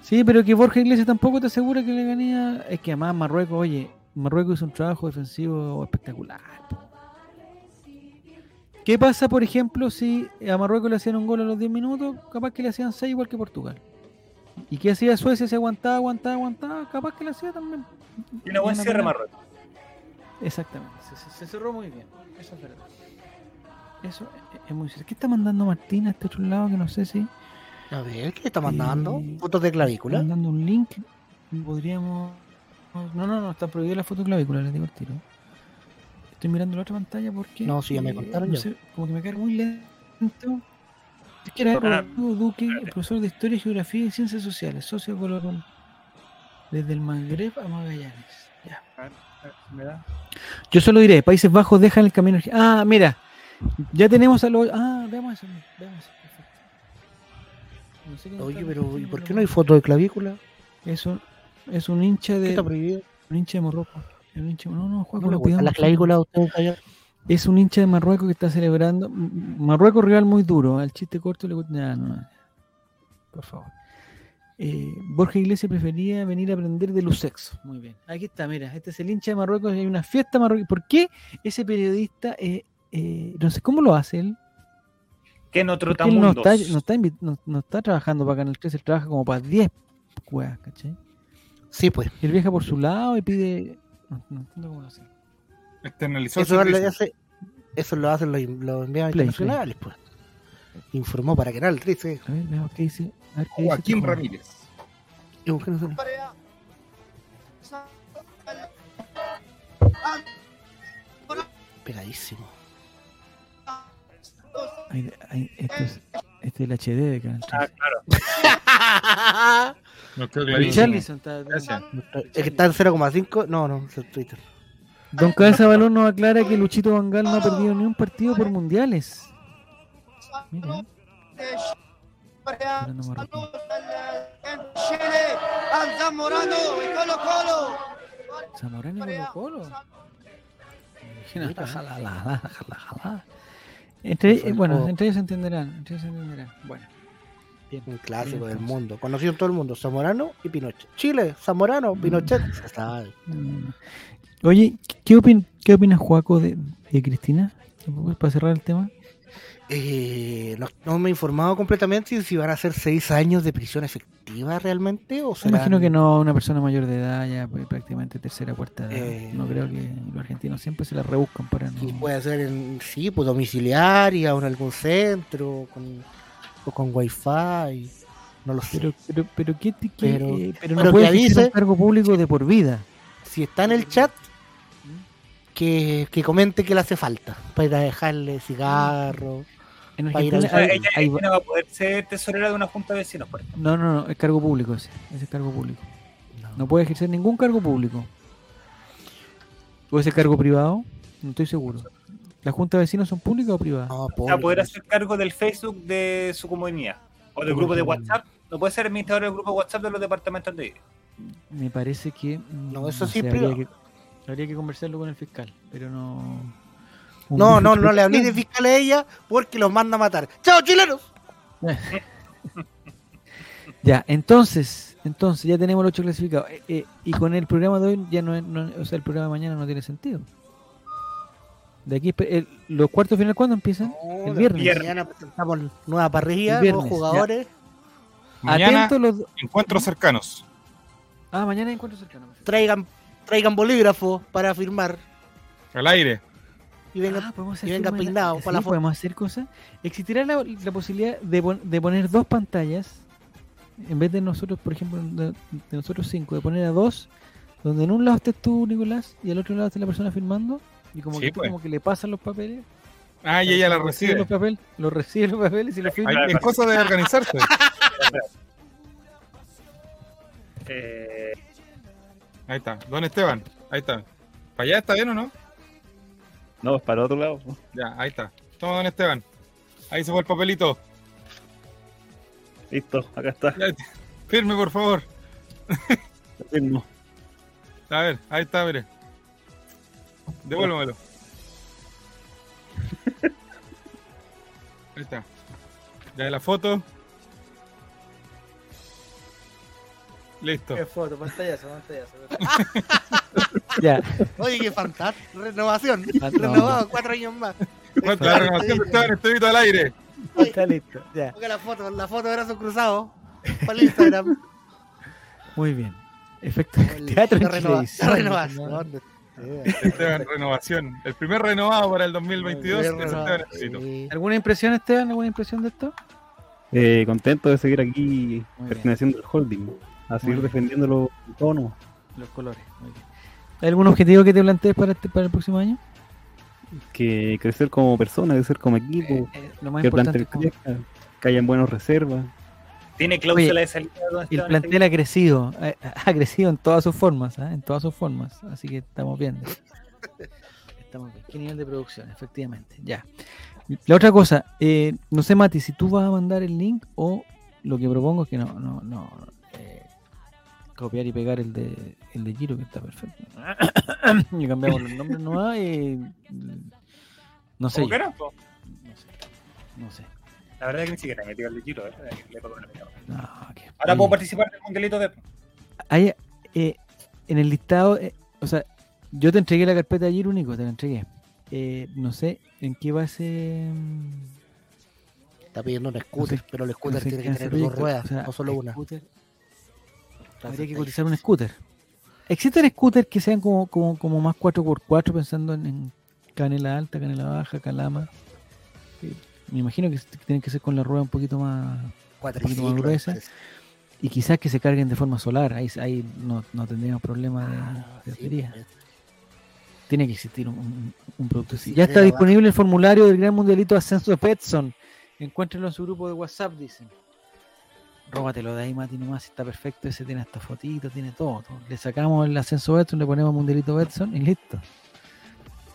Sí, pero que Borja Iglesias tampoco te asegura que le ganía. Es que además Marruecos, oye, Marruecos hizo un trabajo defensivo espectacular. ¿Qué pasa, por ejemplo, si a Marruecos le hacían un gol a los 10 minutos? Capaz que le hacían 6 igual que Portugal. ¿Y qué hacía Suecia? Se aguantaba, aguantaba, aguantaba. Capaz que le hacía también. Y una buen Una cierre buena- Marruecos. Exactamente, se, se- se cerró muy bien. Eso es verdad. Eso es, es muy cierto. ¿Qué está mandando Martín a este otro lado? Que no sé si. A ver, ¿qué está mandando? Eh, Fotos de clavícula. Mandando un link. Podríamos. No, no, no, está prohibida la fotoclavícula, les digo el tiro. Estoy mirando la otra pantalla porque. No, sí, ya me eh, contaron no ya. sé, como que me carga muy lento. Es que era Ah, Rodrigo Duque, el profesor de Historia, Geografía y Ciencias Sociales, socio de Colorón. Desde el Magreb a Magallanes. Ya. ver, a ver si me da. Yo solo diré, Países Bajos dejan el camino. Ah, mira, ya tenemos a los. Ah, veamos eso. Veamos eso. perfecto. No sé Oye, pero ¿y por qué no hay foto de clavícula? Es un, es un hincha ¿Qué de. está prohibido? Un hincha de un hincha- No, no, Juaco, No le no gustan pidamos las foto. clavículas a ustedes allá. Es un hincha de Marruecos que está celebrando. Marruecos rival muy duro. Al chiste corto le gusta. No, no. Por favor. Eh, Borja Iglesias prefería venir a aprender de los sexos. Muy bien. Aquí está, mira. Este es el hincha de Marruecos y hay una fiesta marroquí. ¿Por qué ese periodista, eh, eh, no sé cómo lo hace él? Que Porque él no está, no, está no- no está trabajando para Canal 13, él trabaja como para 10 weas, ¿cachai? Sí, pues. Él viaja por su lado y pide. No, no entiendo cómo lo hace. Externalizó Eso el lo, hace, eso lo hacen los, los enviados Play, internacionales, pues. Informó para Canal 13. A ver, veamos qué dice. A ver, ¿qué Joaquín este? Ramírez. Y. Pegadísimo. Ay, ay, esto es, este es el HD de Canal 13. Ah, claro. El clarísimo. Charlison está- Gracias. Es que está en 0,5. No, no, es el Twitter. Don Cabeza Balón nos aclara que Luchito Vangal no ha perdido ni un partido por mundiales. Mira. Zamorano y Colo Colo. Mira. Jala, jala, jala, jala, jala. Entre, eh, bueno, entre ellos se entenderán. Entre ellos se entenderán. Bueno. Bien. Un clásico Bien, del mundo. Conocido en todo el mundo. Zamorano y Pinochet. Chile, Zamorano, Pinochet. Se sabe. Mm. Oye, ¿qué, opin qué opinas, Juaco, de, de Cristina? Para cerrar el tema. Eh, no, no me he informado completamente si van a ser seis años de prisión efectiva realmente o Me serán- imagino que no, una persona mayor de edad, ya pues, prácticamente tercera, cuarta edad. Eh. No creo que los argentinos siempre se la rebuscan para no. Puede ser en, sí, pues domiciliaria o en algún centro con, o con wifi. No lo sé. Pero, pero, pero, ¿qué, Pero- eh, pero pero no puede avise- un cargo público de por vida. si está en el chat, que, que comente que le hace falta para dejarle cigarro. En Argentina hay- ella, hay- ella no va a poder ser tesorera de una junta de vecinos, por ejemplo. no, no, no, es cargo público ese, ese es cargo público. No puede ejercer ningún cargo público. ¿Puede ser cargo privado? No estoy seguro. ¿Las juntas de vecinos son públicas o privadas? No, pobre. poder hacer cargo del Facebook de su comunidad. O del grupo de WhatsApp. No puede ser administrador del grupo de WhatsApp de los departamentos donde vive. Me parece que. mm, No, eso sí sé, es habría privado. que, habría que conversarlo con el fiscal, pero no. No, no, no le hablé de fiscal. a ella porque los manda a matar. ¡Chao, chilenos! Ya, entonces, entonces ya tenemos los ocho clasificados. Eh, eh, y con el programa de hoy ya no, es- no- o sea, el programa de mañana no tiene sentido. De aquí, el- los cuartos de final, ¿cuándo empiezan? el viernes. Mañana presentamos nueva parrilla, viernes, nuevos jugadores. Mañana, los. encuentros cercanos. Ah, mañana hay encuentro cercano. perfecto. Traigan, traigan bolígrafo para firmar. Al aire. Y vengan Ah, podemos hacer y venga la- peinado sí, para la foto. podemos hacer cosas. ¿Existirá la, la posibilidad de, pon- de poner dos pantallas? En vez de nosotros, por ejemplo, de, de nosotros cinco, de poner a dos, donde en un lado estés tú, Nicolás, y al otro lado esté la persona firmando, y como, Sí, que, tú pues. como que le pasan los papeles. Ah, y ella la recibe recibe. los papeles, los recibe los papeles y los firma. Hay- Es cosa de organizarse. Eh, Ahí está. Don Esteban. Ahí está. ¿Para allá está bien o no? No, es para otro lado. Ya, ahí está. Toma, don Esteban. Ahí se fue el papelito. Listo, acá está. Ya, Firme, por favor. Firmo. A ver, ahí está, mire. Devuélvamelo. Ahí está. Ya la foto. Listo. foto, pantallazo, pantallazo. ya, Oye, qué fantástico. Renovación. Ah, no. Renovado cuatro años más. La renovación de Esteban Estevito al aire. está listo. Ya, Ponga la foto, la foto de brazos cruzados. Para el Instagram. muy bien. Efecto teatro la en renova- la renovación. Esteban Renovación. El primer renovado para el 2022 es Renovado, Esteban Estevito. sí. ¿Alguna impresión, Esteban? ¿Alguna impresión de esto? Eh, contento de seguir aquí Muy perteneciendo al holding. A seguir defendiendo los tonos. Los colores. muy bien. ¿Hay algún objetivo que te plantees para, este, para el próximo año? Que crecer como persona, crecer como equipo. Eh, lo más que importante plantel es como- crezca. Que hayan buenas reservas. Tiene cláusula Oye, de salida. El plantel ha crecido, ha, ha crecido en todas sus formas, ¿ah? en todas sus formas, así que estamos viendo. Estamos bien. ¿Qué nivel de producción? Efectivamente, ya. La otra cosa, eh, no sé, Mati, si tú vas a mandar el link o lo que propongo es que no, no, no, eh, copiar y pegar el de, el de Giro, que está perfecto. y cambiamos los nombres nomás y no sé. ¿Cómo que yo, no? po? no sé, no sé. La verdad es que ni siquiera me metido el de Giro. ¿eh? Le. No, Ahora puedo participar del mundialito de. hay, eh, en el listado, eh, o sea, yo te entregué la carpeta ayer único, te la entregué. Eh, no sé en qué base. mm, Está pidiendo un scooter, sé- pero el no scooter sé tiene que tener dos ruedas, o sea, no solo una. scooter, habría que ahí. cotizar un scooter. ¿Existen scooters que sean como, como, como más 4x4 pensando en, en canela alta, canela baja, calama? Me imagino que, tienen que ser con la rueda un poquito más. Cuatriciclo, más gruesa. Y quizás que se carguen de forma solar. Ahí, ahí no, no tendríamos problema de, Ah, de sí, batería. pues. Tiene que existir un, un- un producto así. Sí, Ya está disponible el formulario del Gran Mundialito Ascenso de Petson. Encuéntrenlo en su grupo de WhatsApp, dicen. Róbatelo de ahí, Mati, nomás. Está perfecto. Ese tiene hasta fotitos, tiene todo, todo. Le sacamos el Ascenso Betson, le ponemos Mundialito Betson y listo.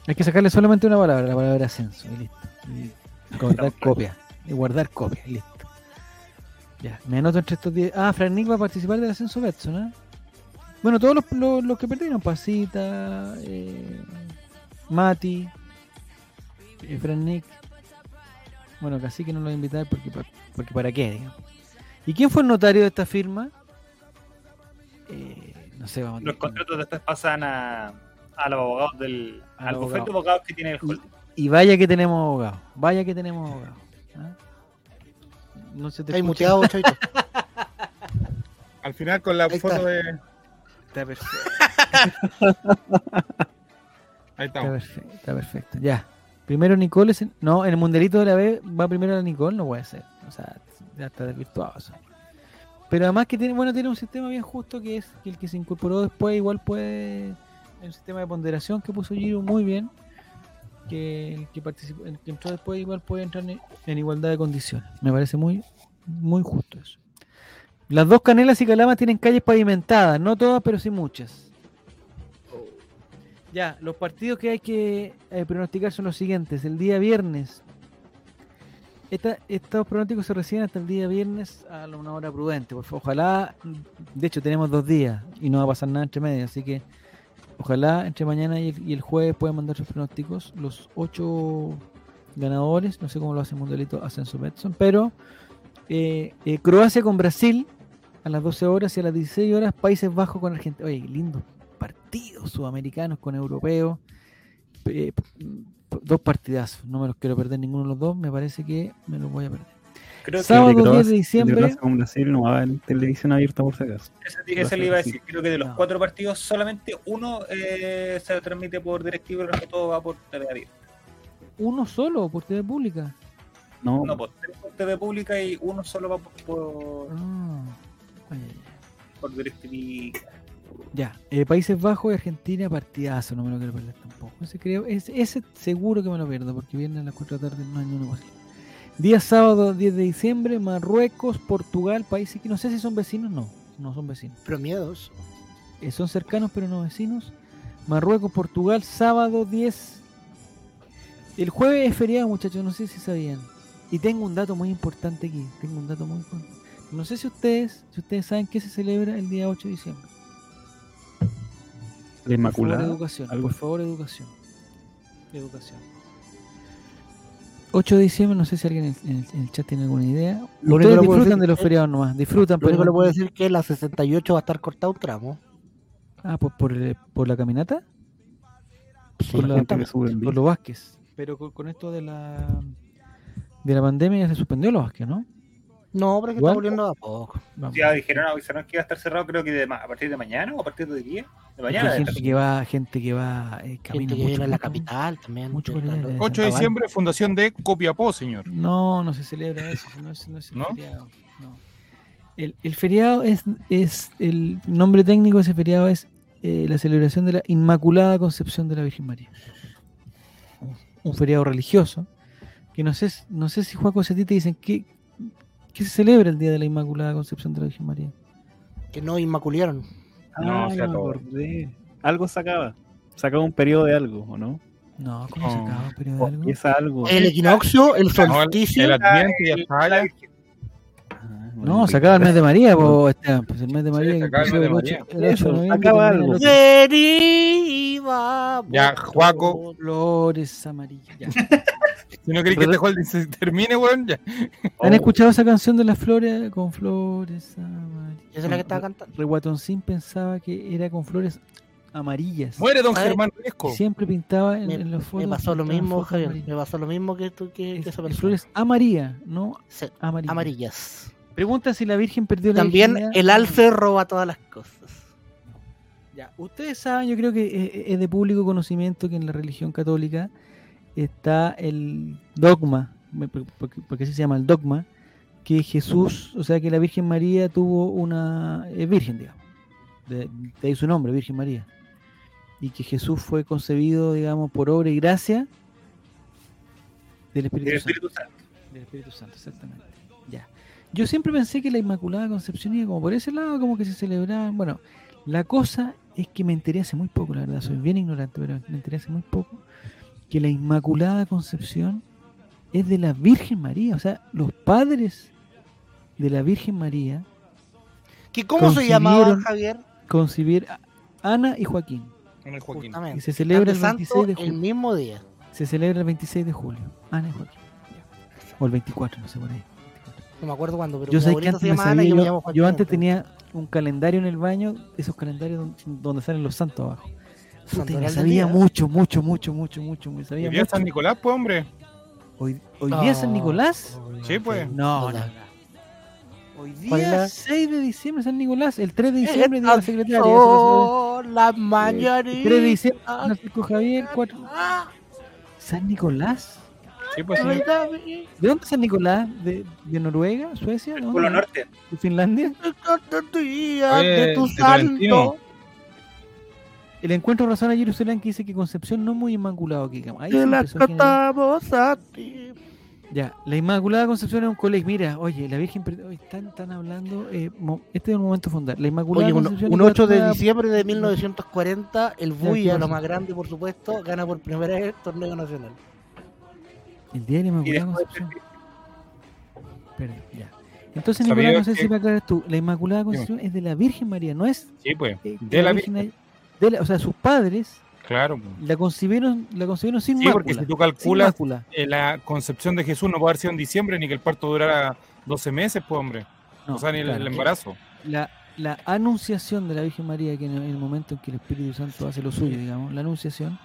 Hay que sacarle solamente una palabra, la palabra ascenso, y listo. Y guardar copia. Y guardar copia, listo. Ya, me anoto entre estos 10. Ah, Frank Nick va a participar del Ascenso Betson, ¿eh? Bueno, todos los, los- los que perdieron, Pasita, eh, Mati, eh, Fran Nick. Bueno, casi que no lo voy a invitar porque, porque para qué, digamos. ¿Y quién fue el notario de esta firma? Eh, no sé, vamos a Los contratos después pasan a, a los abogados del. Al al abogado. bufete de abogados que tiene el holding. Y vaya que tenemos abogado, vaya que tenemos abogado. ¿ah? No se te Ahí escucha. muteado, chavito. Al final con la Ahí foto está. de. Está perfecto, Ahí está estamos. perfecto, está perfecto. Ya. Primero Nicole, es en- no, en el mundialito de la B va primero la Nicole, no puede ser. O sea, ya está desvirtuado eso. Pero además que tiene, bueno, tiene un sistema bien justo que es que el que se incorporó después igual puede, el sistema de ponderación que puso Giro muy bien, que el que participó, el que entró después igual puede entrar en, en igualdad de condiciones. Me parece muy, muy justo eso. Las dos canelas y calamas tienen calles pavimentadas, no todas, pero sí muchas. Ya, los partidos que hay que eh, pronosticar son los siguientes. El día viernes. Esta- estos pronósticos se reciben hasta el día viernes a una hora prudente. Por ojalá. De hecho, tenemos dos días y no va a pasar nada entre medio. Así que ojalá entre mañana y el, jueves puedan mandar sus pronósticos. Los ocho ganadores. No sé cómo lo hace Mundialito Ascenso Betson. Pero eh, eh, Croacia con Brasil a las 12 horas y a las 16 horas Países Bajos con Argentina. Oye, lindo partidos sudamericanos con europeos. Eh, dos partidazos. No me los quiero perder ninguno de los dos. Me parece que me los voy a perder. Creo Sábado El de 10 de diciembre. Con Brasil no va en televisión abierta por si acaso. ese, ese le iba a decir. Creo que de los No. cuatro partidos, solamente uno eh, se transmite por directivo y el resto todo va por TV abierta. Uno solo por TV pública. No, No, por, tres por TV pública y uno solo va por, por, Ah, por DirecTV. Ya, eh, Países Bajos y Argentina, partidazo, no me lo quiero perder tampoco. Ese creo, ese, ese seguro que me lo pierdo, porque viene a las 4 de la tarde, no hay ni uno posible. Día sábado 10 de diciembre, Marruecos, Portugal, países que no sé si son vecinos, no, no son vecinos. Pero miedos. Eh, son cercanos pero no vecinos. Marruecos, Portugal, sábado 10. El jueves es feriado, muchachos, no sé si sabían. Y tengo un dato muy importante aquí, tengo un dato muy importante. No sé si ustedes, si ustedes saben que se celebra el día 8 de diciembre. la Por favor, Inmaculada. educación. algo Por favor, educación. Educación. 8 de diciembre, no sé si alguien en el, en chat tiene alguna idea. Lo Ustedes disfrutan decir de los feriados nomás, disfrutan, Lo único pero... le puedo decir que la 68 va a estar cortado un tramo. Ah, ¿por, por, el- por la caminata? Sí, Por la- gente que sube en Por bici. los Vázquez. Pero con, con esto de la de la pandemia ya se suspendió los Vázquez, ¿no? No, pero es que está volviendo a poco. Vamos. Ya dijeron, avisaron que iba a estar cerrado, creo que de ma- a partir de mañana o a partir de hoy día. De que mañana. hay de gente que va, gente que va eh, camina Gente que mucho, viene a la capital también. mucho de- por allá, de- de- 8 de diciembre, fundación de Copiapó, señor. No, no se celebra eso, no es, no es feriado. no. El, el feriado es, es, el nombre técnico de ese feriado es eh, la celebración de la Inmaculada Concepción de la Virgen María. Un feriado religioso, que no sé, no sé si Juaco a ti te dicen qué, qué se celebra el Día de la Inmaculada Concepción de la Virgen María? Que no inmacularon. No, Ah, todo. acordé. Algo sacaba. Sacaba un periodo de algo, ¿o no? No, ¿cómo se No. acaba el periodo de O algo? empieza algo. El equinoccio, el No, el, solsticio. el. Ah, No, se acaba el mes de María, po, Esteban, pues el mes de Sí, María se que acaba el mes de el María. 8 el 8 de Eso, noviembre, acaba termina el algo. Deriva. Ya, Juaco. Flores amarillas. Si no queréis que este holding se termine, weón, ya. ¿Han escuchado esa canción de las flores con flores amarillas? Esa es la que estaba cantando. Reguatoncín pensaba que era con flores amarillas. Muere don A ver. Germán Riesco. Siempre pintaba en, Me, en las fotos. me pasó lo mismo, Javier. amarillas. Me pasó lo mismo que tú que, que Es- esa es persona. flores amarillas, no Sí, amarillas. amarillas. Pregunta si la Virgen perdió la También virginidad. el alce roba todas las cosas. Ya, ustedes saben, yo creo que es- es de público conocimiento que en la religión católica está el dogma, porque, porque así se llama el dogma, que Jesús, o sea, que la Virgen María tuvo una es virgen, digamos, de, de ahí su nombre, Virgen María, y que Jesús fue concebido, digamos, por obra y gracia del Espíritu, El Santo. Espíritu Santo. Del Espíritu Santo, exactamente. Ya. Yo siempre pensé que la Inmaculada Concepción iba como por ese lado, como que se celebraban. Bueno, la cosa es que me enteré hace muy poco, la verdad, soy bien ignorante, pero me enteré hace muy poco, que la Inmaculada Concepción es de la Virgen María. O sea, los padres de la Virgen María ¿Que ¿Cómo se llamaba, Concibieron- Javier? concibieron a Ana y Joaquín. Con el Joaquín. Justamente. Y se celebra el Santo 26 de el julio. mismo día. Se celebra el 26 de julio. Ana y Joaquín. O el 24, no sé por ahí. No me acuerdo cuándo, pero Yo sé que antes me Ana y yo me antes tenía un calendario en el baño, esos calendarios don- donde salen los santos abajo. Puta, me sabía mucho, mucho, mucho, mucho, mucho, me sabía Hoy día mucho. San Nicolás, pues, hombre. Hoy, hoy día es San. Nicolás. Sí, pues. No, no. Hoy ¿Cuál día, era? 6 de diciembre, San Nicolás. El 3 de Eh, diciembre, día de la secretaria. Oh, la. El 3 de diciembre, Francisco Javier. 4... Ah, San Nicolás. Sí, pues, sí. ¿De dónde es San Nicolás? ¿De, de Noruega? ¿Suecia? ¿De Polo? Norte. ¿De Finlandia? ¿cuántos días Oye, de tu santo. El encuentro razón a Jerusalén que dice que Concepción no es muy inmaculado, que digamos. Ahí la a generar- cantamos a ti. Ya, la Inmaculada Concepción es un colegio. Mira, oye, la Virgen. oye, están, están hablando. eh, mo- este es un momento fundar. La Inmaculada Oye, un, Concepción. un es 8 de diciembre de 1940, el ¿qué Buya, lo más grande por supuesto, gana por primera vez el torneo nacional. El día de la Inmaculada Concepción. Perdón, ya. Entonces, ¿Sabía Nicolás, no sé que- si me aclaras tú. La Inmaculada Concepción es de la Virgen María, no es. Sí, pues. eh, De la Virgen. Virgen. De la- o sea, sus padres Claro. la concibieron, la concibieron sin Sí, mácula. porque si tú calculas eh, la concepción de Jesús no puede haber sido en diciembre ni que el parto durara 12 meses, pues, hombre. No, o sea, ni el- claro. el embarazo. la, la anunciación de la Virgen María, que en el, en el momento en que el Espíritu Santo hace lo suyo, digamos, la anunciación,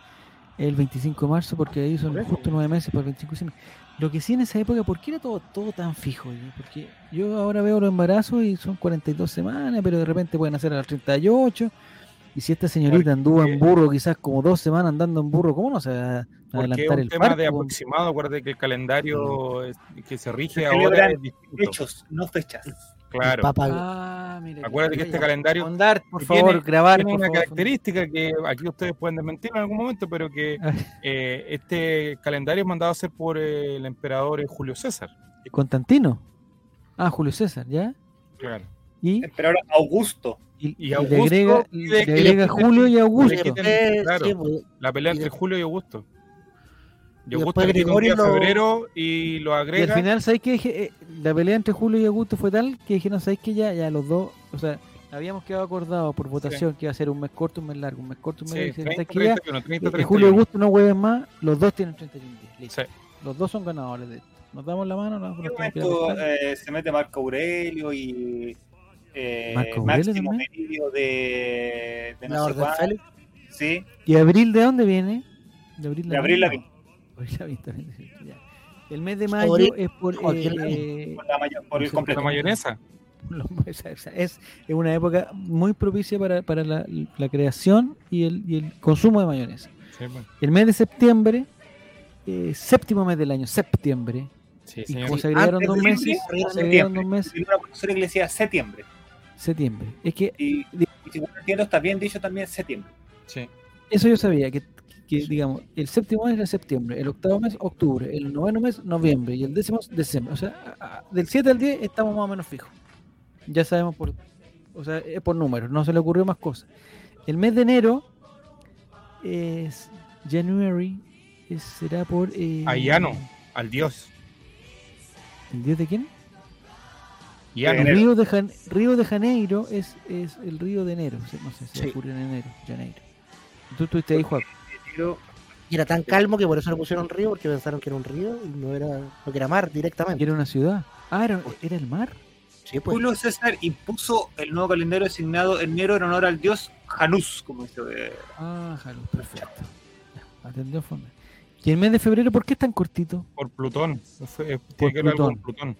es el 25 de marzo, porque ahí son justo nueve meses para el 25 de diciembre. Lo que sí en esa época, ¿por qué era todo, todo tan fijo? Porque yo ahora veo los embarazos y son 42 semanas, pero de repente pueden hacer a las 38. Y si esta señorita anduvo en burro quizás como dos semanas andando en burro, ¿cómo no se va a Porque es adelantar un el tema de parto? aproximado. Acuérdate que el calendario es- que se rige Se ahora es distinto. Hechos, no fechas. Claro. Papa- Ah, mira. Acuérdate que este calendario Andar, por tiene- favor, grabar. tiene por una favor, característica que aquí ustedes pueden desmentir en algún momento, pero que eh, este calendario es mandado a hacer por eh, el emperador eh, Julio César. Constantino. Ah, Julio César, ¿ya? Claro. Y, Pero ahora Augusto. Y, Y y le Augusto agrega, le que agrega le- Julio y Augusto. le quiten- claro. sí, pues, La pelea Y entre de- Julio y Augusto. Y y Augusto le día Gregorio lo- febrero y lo Y al agrega. final, ¿sabéis qué? Eh, la pelea entre Julio y Augusto fue tal que dijeron, ¿sabéis qué? Ya, ya los dos, o sea, habíamos quedado acordados por votación que iba a ser un mes corto, un mes largo, un mes corto, un mes Sí, largo. y dijeron, 30, ¿sabéis qué? Ya, 31, 30, eh, 31. Julio y Augusto no hueven más, los dos tienen 31 días. listo. Sí. Los dos son ganadores de esto. Nos damos la mano, nos En nos un tenemos que ir a momento acostar. eh, se mete Marco Aurelio y eh, ¿Marco Aurelio Máximo? Meridio de, de no la sé Orden cuál. Félix. Sí, ¿Y abril de dónde viene? De abril de Abril Lavín? Lavín. El mes de mayo Abril- es por... Eh, por, la mayo- por el Sí, La completo. mayonesa. Es, es una época muy propicia para, para la, la creación y el, y el consumo de mayonesa. Sí, pues. El mes de septiembre, eh, séptimo mes del año, septiembre, Sí, y como se agregaron dos meses, se agregaron dos meses, una profesora que le decía septiembre. Septiembre. Es que Y, y según entiendo, está bien dicho también septiembre. Sí. eso yo sabía, que, que digamos, el séptimo mes era septiembre, el octavo mes, octubre, el noveno mes, noviembre, y el décimo, diciembre. O sea, a- a- del 7 al 10 estamos más o menos fijos. Ya sabemos por, o sea, es por números, no se le ocurrió más cosas. El mes de enero es January, es- será por... Eh, A Llano, al dios. ¿El dios de quién? Río de, Jan- Río de Janeiro es, es el río de enero. No sé si Sí. ocurrió en enero, Janeiro. Tú estuviste ahí, Juan. Y era tan calmo que por eso le pusieron río, porque pensaron que era un río y no era, no que era mar Y directamente. era una ciudad. Ah, era, era el mar. Sí, pues. Julio César impuso el nuevo calendario designado enero en honor al dios Janus, como dice. eh, Ah, jalo, perfecto. Atendió fondo. ¿Y el mes de febrero por qué es tan cortito? Por Plutón. Fue- Por Tiene que ver algo Plutón. con Plutón.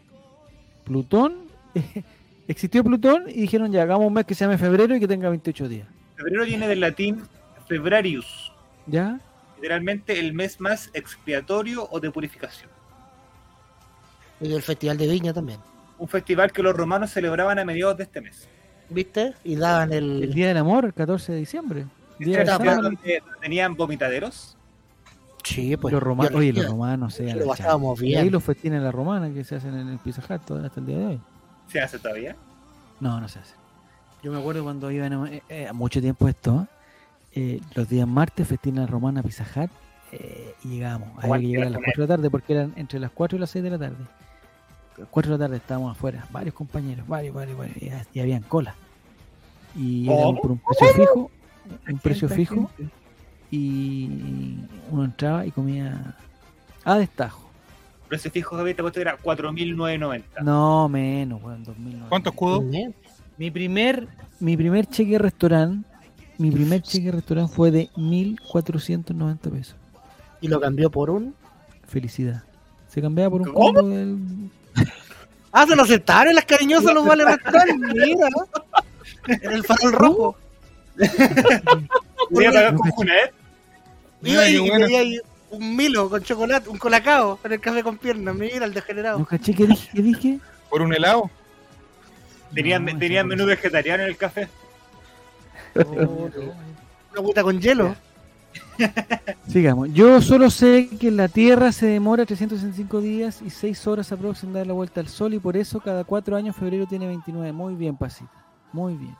Plutón, existió Plutón y dijeron ya, hagamos un mes que se llame febrero y que tenga 28 días. Febrero viene del latín febrarius, ¿Ya? literalmente el mes más expiatorio o de purificación. Y el Festival de Viña también. Un festival que los romanos celebraban a mediados de este mes. ¿Viste? Y daban el. El Día del Amor, el 14 de diciembre. Día donde tenían vomitaderos. Sí, pues. los romanos, oye, los romanos se Lo pasábamos Y ahí bien. los festines de la romana que se hacen en el Hut todo- hasta el día de hoy. Se hace todavía. No, no se hace. Yo me acuerdo cuando iban a- eh, eh, mucho tiempo esto, eh, los días martes, festina romana Pizza Hut, eh, y llegábamos. Había que llegar a la las comer. 4 de la tarde porque eran entre las 4 y las 6 de la tarde. A las 4 de la tarde estábamos afuera, varios compañeros, varios, varios, varios, y, y habían cola. Y por un precio fijo, un precio fijo, y uno entraba y comía a destajo. Precio fijo, Javier, te puesto que era 4.990. No, menos, weón, 2009. ¿Cuánto escudo? Mi primer, mi primer cheque de restaurante, mi primer cheque de restaurante fue de 1490 pesos. Y lo cambió por un. Felicidad. Se cambiaba por un ¿Cómo? combo del. Ah, se lo aceptaron las cariñosas los vales restaurantes. Mira. En el farol rojo. Voy a pagar con. Junet. Iba Mira, y, un Milo con chocolate, un colacao en el café con piernas. Mira el degenerado. No caché que dije, ¿qué dije? ¿Por un helado? Tenían, No, tenían esa menú vegetariano en el café. Una agüita con hielo. Sigamos. Yo solo sé que la Tierra se demora 365 días y 6 horas aproximadamente en dar la vuelta al Sol y por eso cada 4 años febrero tiene 29. Muy bien, Pasita. Muy bien.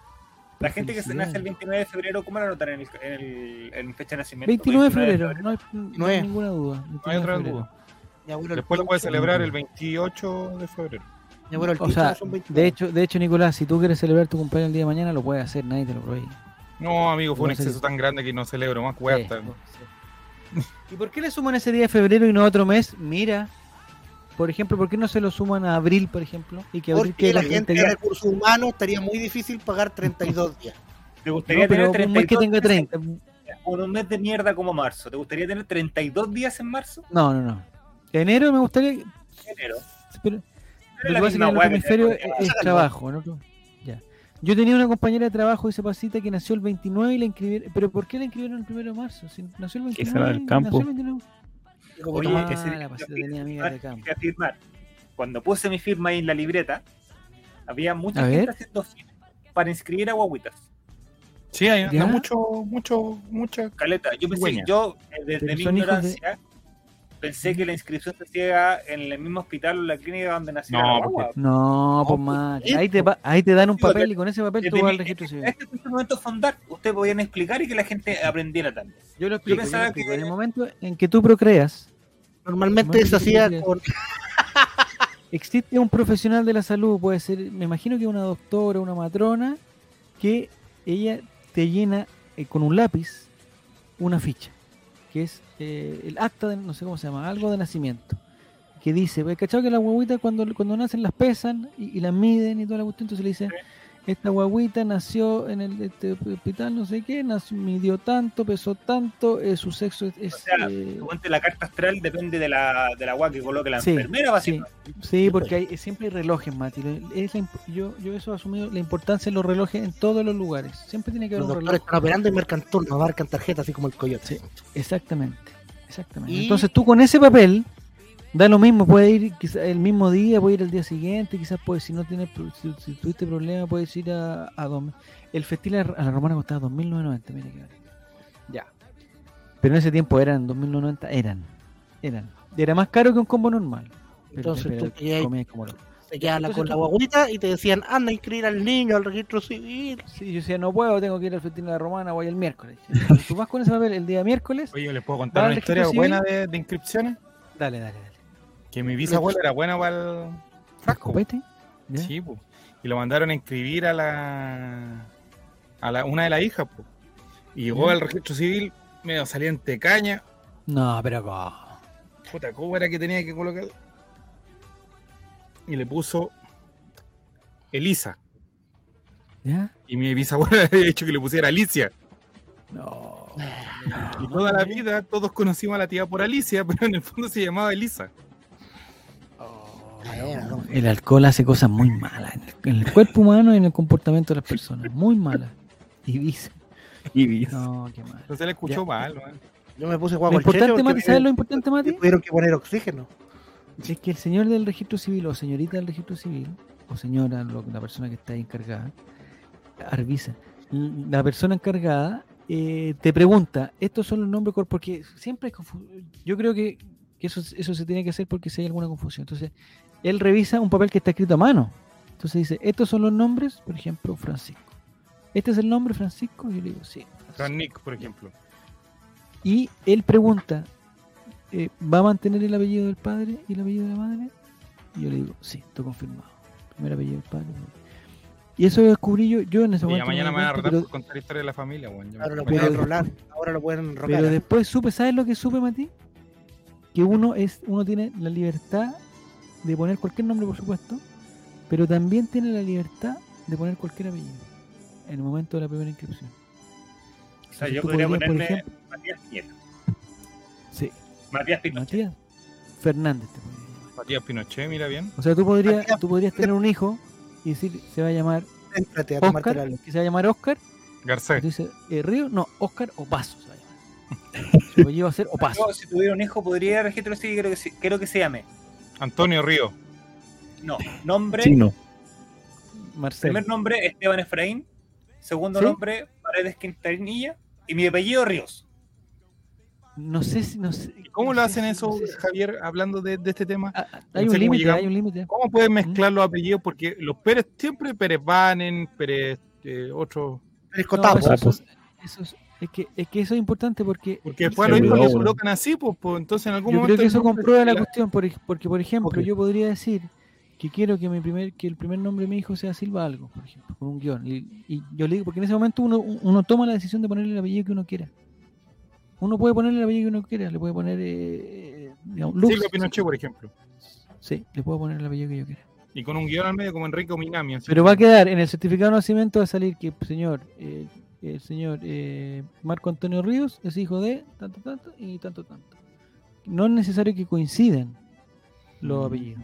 La gente que se nace el 29 de febrero, ¿cómo la anotan en, el, en, el, en fecha de nacimiento? 29 de febrero, no hay, no hay Nueve. ninguna duda. No 29 hay otra duda. Después lo puedes celebrar el 28 de febrero. Mi abuelo el O sea, son 29. de hecho, de hecho, Nicolás, si tú quieres celebrar tu cumpleaños el día de mañana, lo puedes hacer, nadie te lo prohíbe. No, amigo, fue un exceso tan grande que no celebro más. Voy a estar- ¿Y por qué le suman ese día de febrero y no otro mes? Mira, por ejemplo, ¿por qué no se lo suman a abril, por ejemplo? Y que abril Porque la gente 30 de recursos humanos estaría muy difícil pagar 32 días. ¿Te No, gustaría tener pero un mes que 32 tenga días 30. en un mes de mierda como marzo? ¿Te gustaría tener 32 días en marzo? No, no, no. Enero me gustaría. Enero. Pero, Pero lo que pasa es que en el hemisferio es, trabajo. otro- ya. Yo tenía una compañera de trabajo, dice Pasita, que nació el 29 y la inscribieron. ¿Pero por qué la inscribieron el 1 de marzo? Si nació el 29. Que se va del campo. nació el 29. Como Oye, Ah, ese la fui tenía amigas de firmar, campo. a firmar. Cuando puse mi firma ahí en la libreta, había mucha A gente ver. haciendo fila para inscribir a guaguitas. Sí, hay mucho, mucho, mucha. Caleta, yo pensé, yo eh, desde Pero mi de- ignorancia pensé que la inscripción se hacía en el mismo hospital o en la clínica donde nació No, la. No, pues pues, más. sí, Ahí te, pa- ahí te dan un Digo, papel y con ese papel tú vas al registro civil. Este fue el momento fondar, ustedes podían explicar y que la gente aprendiera también. Yo lo explico. yo pensaba lo explico. que- En el momento en que tú procreas, Normalmente se hacía con. existe un profesional de la salud, puede ser, me imagino que una doctora, una matrona, que ella te llena eh, con un lápiz una ficha, que es eh, el acta de, no sé cómo se llama, algo de nacimiento, que dice, ¿ves, ¿cachado que las guaguitas cuando, cuando nacen las pesan y, y las miden y toda la cuestión? Entonces le dice, esta guaguita nació en el este, hospital no sé qué, nació, midió tanto, pesó tanto, eh, su sexo es... O sea, eh, la carta astral depende de la, de la guagua que coloque la Sí, enfermera, sí, básicamente. sí, porque hay, siempre hay relojes, Mati. Es la imp- yo, yo eso he asumido la importancia de los relojes en todos los lugares. Siempre tiene que haber Los un reloj. están operando y marcan turno, marcan tarjeta, así como el coyote. Sí. Exactamente, exactamente. Y- Entonces tú con ese papel da lo mismo, puede ir quizás el mismo día, puede ir el día siguiente, quizás puedes, si no tienes, si, si tuviste problema, puedes ir a, a dos- El festín a la romana costaba 2.990, mira que vale. Ya. Pero en ese tiempo eran, 2090, eran. Eran. Era más caro que un combo normal. Pero- Entonces pero tú querías- comías como loco. Te Entonces con la guaguita y te decían, anda a inscribir al niño al registro civil. Sí, yo decía, no puedo, tengo que ir al festín de la romana, voy el miércoles. Tú vas con ese papel el día miércoles, Oye, ¿les puedo contar ¿Va una historia buena de, de inscripciones? dale, dale, dale. Que mi bisabuela era buena para el frasco. ¿Copete? Sí, po. Y lo mandaron a inscribir a la a la, una de las hijas, po. Y llegó al registro civil medio saliente caña. No, pero ¿cómo? Puta, ¿cómo era que tenía que colocar? Y le puso Elisa. ¿Ya? Y mi bisabuela había dicho que le pusiera Alicia. No. Y toda la vida todos conocimos a la tía por Alicia, pero en el fondo se llamaba Elisa. El alcohol hace cosas muy malas en el, en el cuerpo humano y en el comportamiento de las personas. Muy malas. Y dice, Y bis. no, qué mal. Entonces le escuchó Ya. mal, man. yo me puse Lo guapo checho importante, Mati, ¿sabes lo importante, Mati? tuvieron que poner oxígeno. Es que el señor del registro civil o señorita del registro civil, o señora, lo- la persona que está ahí encargada, Arvisa, la persona encargada eh, te pregunta, estos son los nombres, porque siempre hay confu- Yo creo que, que eso, eso se tiene que hacer porque si hay alguna confusión. Entonces, él revisa un papel que está escrito a mano. Entonces dice, estos son los nombres, por ejemplo, Francisco. ¿Este es el nombre Francisco? Y yo le digo, sí. Francisco". Fran Nick, por ejemplo. Y él pregunta, eh, ¿va a mantener el apellido del padre y el apellido de la madre? Y yo le digo, sí, está confirmado. Primer apellido del padre. Y eso lo descubrí yo, yo en ese Y momento. no mañana me van a retar cuenta, por contar historia de la familia, me- Ahora lo pueden enrolar. Ahora lo pueden pero, enrolar. pero después supe, ¿sabes lo que supe, Mati? Que uno es, uno tiene la libertad de poner cualquier nombre, por supuesto, pero también tiene la libertad de poner cualquier apellido en el momento de la primera inscripción. O sea, Entonces yo podría podrías, por ponerme ejemplo- Matías Nieto. Sí, Matías Pinochet. Matías Fernández te podría llamar. Matías Pinochet, mira bien. O sea, tú podrías, Matías- tú podrías tener un hijo y decir, se va a llamar Céntrate a Oscar, la que se va a llamar Oscar. Y Garcés. tú dices, eh, Río, no, Oscar Opaso se va a llamar. Apellido va a ser Opaso. Si tuviera un hijo, podría registro civil, creo que, sí- creo que se llame. Antonio Río. No, nombre, Chino. Marcelo. primer nombre Esteban Efraín, segundo ¿Sí? nombre Paredes Quintanilla y mi apellido Ríos. No sé si. No sé, ¿Y ¿Cómo no lo hacen eso, no sé si- Javier, hablando de, de este tema? Ah, ah, No hay sé un límite, hay un límite. ¿Cómo pueden mezclar los apellidos? Porque los Pérez siempre Pérez Banen, Pérez eh, otro. No, Cotapo. eso- Tapos. Es, que, es que eso es importante porque. Porque después los hijos pero- los colocan así, pues, pues, entonces en algún Yo momento. creo que eso comprueba se la la- cuestión, por ej- porque por ejemplo, yo podría decir que quiero que mi primer que el primer nombre de mi hijo sea Silva algo, por ejemplo, con un guion. Y, y yo le digo, porque en ese momento uno, uno toma la decisión de ponerle el apellido que uno quiera. Uno puede ponerle el apellido que uno quiera, le puede poner eh, digamos, Lux, Silvio Pinochet, por ejemplo. Sí, le puedo poner el apellido que yo quiera. Y con un guion al medio como Enrique Minami. así. Pero va a quedar en el certificado de nacimiento va a salir que señor eh, el señor eh, Marco Antonio Ríos es hijo de tanto tanto y tanto tanto. No es necesario que coincidan los Mm. apellidos.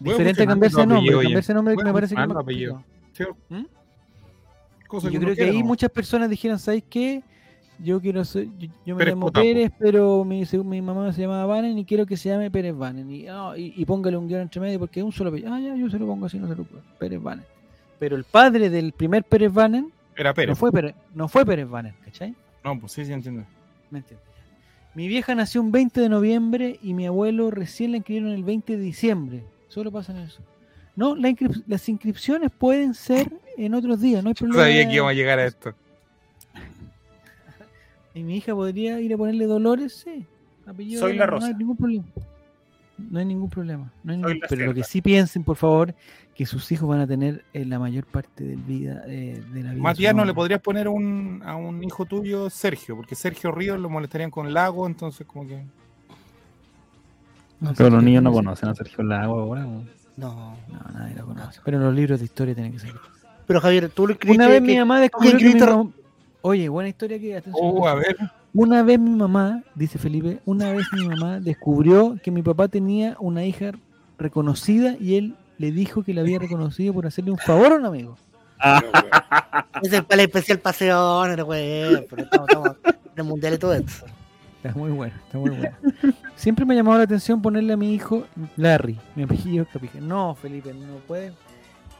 Voy Diferente cambiarse de nombre. Cambiarse de nombre me parece que. Sí, ¿Mm? cosa yo creo que ahí ¿no? muchas personas dijeron, ¿sabes qué? Yo quiero ser, yo, yo me Pérez llamo. Pérez, pero mi, mi mamá se llamaba Vanen y quiero que se llame Pérez Vanen. Y, ah, y, y póngale un guion entre medio porque es un solo apellido. Ah, ya, yo se lo pongo así, no se lo pongo. Pérez Vanen. Pero el padre del primer Pérez Vanen Era no Pérez. fue Pérez, no fue Pérez Vanen, ¿cachai? No, pues sí, sí entiendo. ¿Me entiendes? Mi vieja nació un 20 de noviembre y mi abuelo recién la inscribieron el 20 de diciembre. Solo pasa en eso. No, la inscrip- las inscripciones pueden ser en otros días, no hay No problema. sabía que íbamos a llegar a esto. Y mi hija podría ir a ponerle Dolores, sí. Apellido Soy la Dolores, No Rosa. hay ningún problema. No hay ningún problema. no hay ningún- Pero lo que sí piensen, por favor, que sus hijos van a tener en la mayor parte del vida, eh, de la vida. Matías, ¿no le podrías poner un, a un hijo tuyo Sergio? Porque Sergio Ríos lo molestarían con Lago, entonces como que... No Pero los niños no conocen a Sergio Lago ahora. No. No, nadie lo conoce. Pero los libros de historia tienen que ser. Pero Javier, tú lo. Una vez que- mi mamá descubrió que mi mamá... Oye, buena historia que... atención, Oh, a ver. Una vez mi mamá, dice Felipe, una vez mi mamá descubrió que mi papá tenía una hija reconocida y él le dijo que la había reconocido por hacerle un favor a un amigo. Es el, el especial paseo, no güey. Pero estamos, estamos en el mundial y todo esto. Está muy bueno, está muy bueno. Siempre me ha llamado la atención ponerle a mi hijo Larry, mi apellido Capija. No, Felipe, no puedes.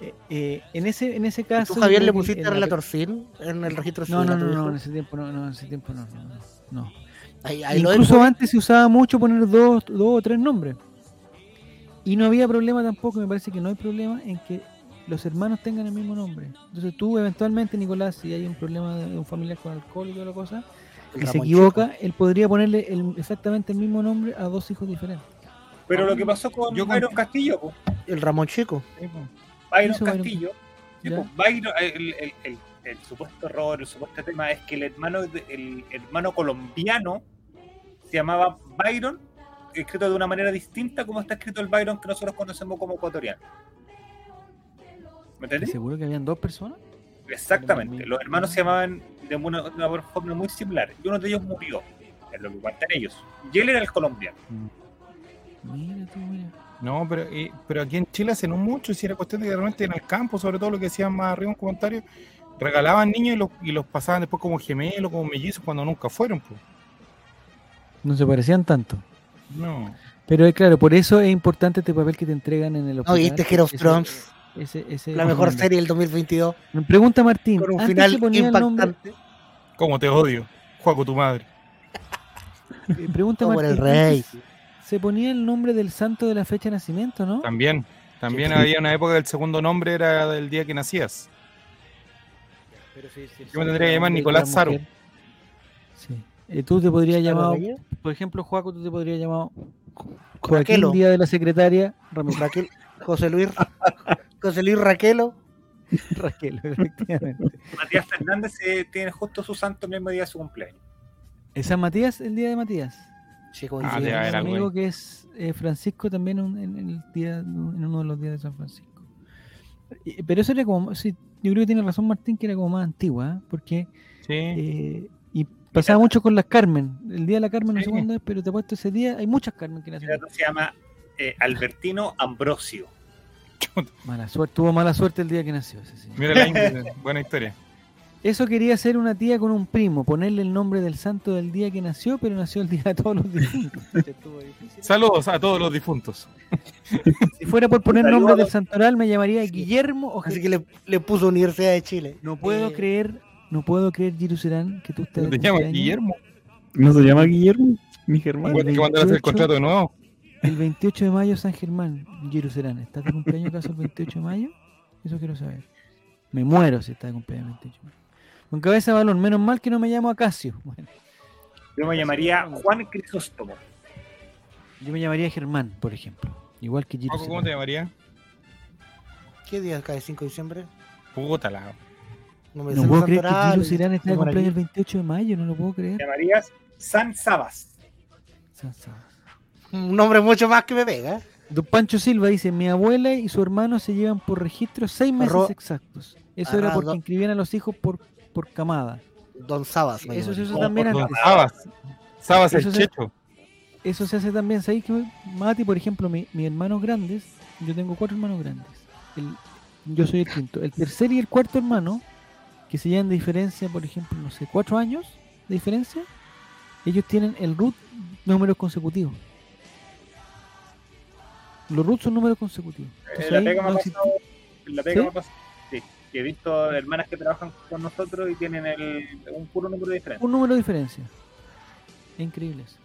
Eh, eh, en ese en ese caso ¿Tú, Javier, le pusiste en la- relator Sil en el registro no civil no no, en ese tiempo no, no en ese tiempo no no, no, no. Ahí, Incluso antes se usaba mucho poner dos, dos o tres nombres. Y no había problema tampoco, me parece que no hay problema en que los hermanos tengan el mismo nombre. Entonces tú eventualmente, Nicolás, si hay un problema de un familiar con alcohol y toda la cosa, El y se equivoca, él podría ponerle el- exactamente el mismo nombre a dos hijos diferentes. Pero lo que pasó con Yo con- Byron Castillo, po. El Ramón Chico. Byron Castillo, sí, Byron, el, el- el- el supuesto error, el supuesto tema es que el hermano, el hermano colombiano se llamaba Byron, escrito de una manera distinta como está escrito el Byron que nosotros conocemos como ecuatoriano. ¿Me entendés? ¿Seguro que habían dos personas? Exactamente. Los hermanos se llamaban de una, de una forma muy similar y uno de ellos murió, es lo que cuentan ellos. Y él era el colombiano. Mira tú, mira. No, pero, eh, pero aquí en Chile hacen mucho, si era cuestión de que realmente en el campo, sobre todo lo que decían más arriba en comentarios, regalaban niños y los, y los pasaban después como gemelos, como mellizos, cuando nunca fueron. Pues. No se parecían tanto. No. Pero eh, claro, por eso es importante este papel que te entregan en el No, hospital. viste Hero of Ese- Thrones, ese- ese- la mejor serie del 2022, Me pregunta Martín, con un ¿antes final se ponía el nombre- impactante. Como te odio, Juaco, tu madre. eh, pregunta Como Martín, el rey. ¿antes se ponía el nombre del santo de la fecha de nacimiento, ¿no? También. También Sí. había una época del segundo nombre era del día que nacías. Yo me tendría que llamar Nicolás Saro. Sí. Eh, tú te podrías llamar, por ejemplo, Juaco, tú te podrías llamar Joaquín Raquelo. Día de la Secretaria Ramírez Raquel, José Luis, José Luis Raquelo, Raquel, efectivamente. Matías Fernández eh, tiene justo su santo el mismo día de su cumpleaños. ¿Es San Matías el día de Matías? sí, Ah, un amigo que es eh, Francisco también un- en, el día, en uno de los días de San Francisco. Pero eso era como, sí, yo creo que tiene razón Martín, que era como más antigua, ¿eh? porque Sí. Pasaba mucho con las Carmen. El día de la Carmen no sé cuándo es, pero te apuesto ese día hay muchas Carmen que otro se llama eh, Albertino Ambrosio. Mala suerte, tuvo mala suerte el día que nació ese señor. Mira la buena historia. Eso quería hacer una tía con un primo, ponerle el nombre del santo del día que nació, pero nació el día de todos los difuntos. Saludos a todos los difuntos. Si fuera por poner Saludos. nombre del santoral, me llamaría Guillermo o Así que le, le puso Universidad de Chile. No puedo Eh, creer, no puedo creer, Giru Serán, que tú estás. ¿Te llamas Guillermo? ¿No se llama Guillermo? Mi hermano. Bueno, que mandar a hacer el 28. contrato de nuevo. El 28 de mayo, San Germán, Giru Serán. ¿Estás de cumpleaños acaso el 28 de mayo? Eso quiero saber. Me muero si está de cumpleaños el 28 de mayo. Con cabeza de balón, menos mal que no me llamo Acacio. Bueno, Yo me llamaría Juan Crisóstomo. yo me llamaría Germán, por ejemplo. Igual que Juaco, ¿cómo te llamaría? ¿Qué día cae 5 de diciembre? Puta la. No me No puedo el creer que Giru Serán está de cumpleaños el 28 de mayo, no lo puedo Me creer. llamarías San Sabas. San Sabas. Un nombre mucho más que me pega. ¿eh? Don Pancho Silva dice, mi abuela y su hermano se llevan por registro seis meses exactos. Eso era Arra- porque inscribían a los hijos por, por camada. Don Sabas. me Eso, eso también Don antes. Sabas. Sabas el Eso se- checho. Eso se hace también. ¿Sabéis que Mati, por ejemplo, mi, mis hermanos grandes, yo tengo cuatro hermanos grandes. El- yo soy el quinto. El tercer y el cuarto hermano, que se llevan de diferencia, por ejemplo, no sé, cuatro años de diferencia, ellos tienen el root números consecutivos. Los roots son números consecutivos. Eh, Entonces la pega me no ha pasado. La pega ¿Sí? me ha pasado. Sí. que He visto hermanas que trabajan con nosotros y tienen el, un puro número diferente. un número de diferencia. Es increíble eso.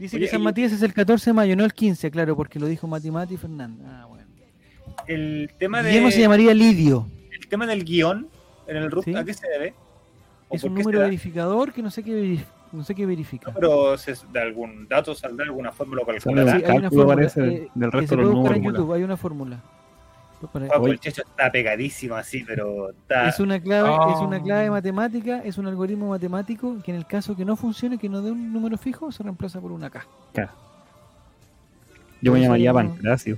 Dice Oye, que San Matías es el 14 de mayo, no el 15, claro, porque lo dijo Mati Mati y Fernanda. Ah, bueno. El tema, de, Guillermo se llamaría Lidio. el tema del guion en el RUT, Sí. ¿a qué se debe? ¿O Es un número verificador que no sé qué, verif- no sé qué verifica. No, pero se, de algún dato saldrá alguna fórmula o Sale calculará. un Sí, hay una fórmula, parece, eh, del resto de los en números. YouTube, hay una fórmula. El checho está pegadísimo así, pero está. Es una clave, es una clave matemática, es un algoritmo matemático que en el caso que no funcione, que no dé un número fijo, se reemplaza por una K. Yo me llamaría Pancracio.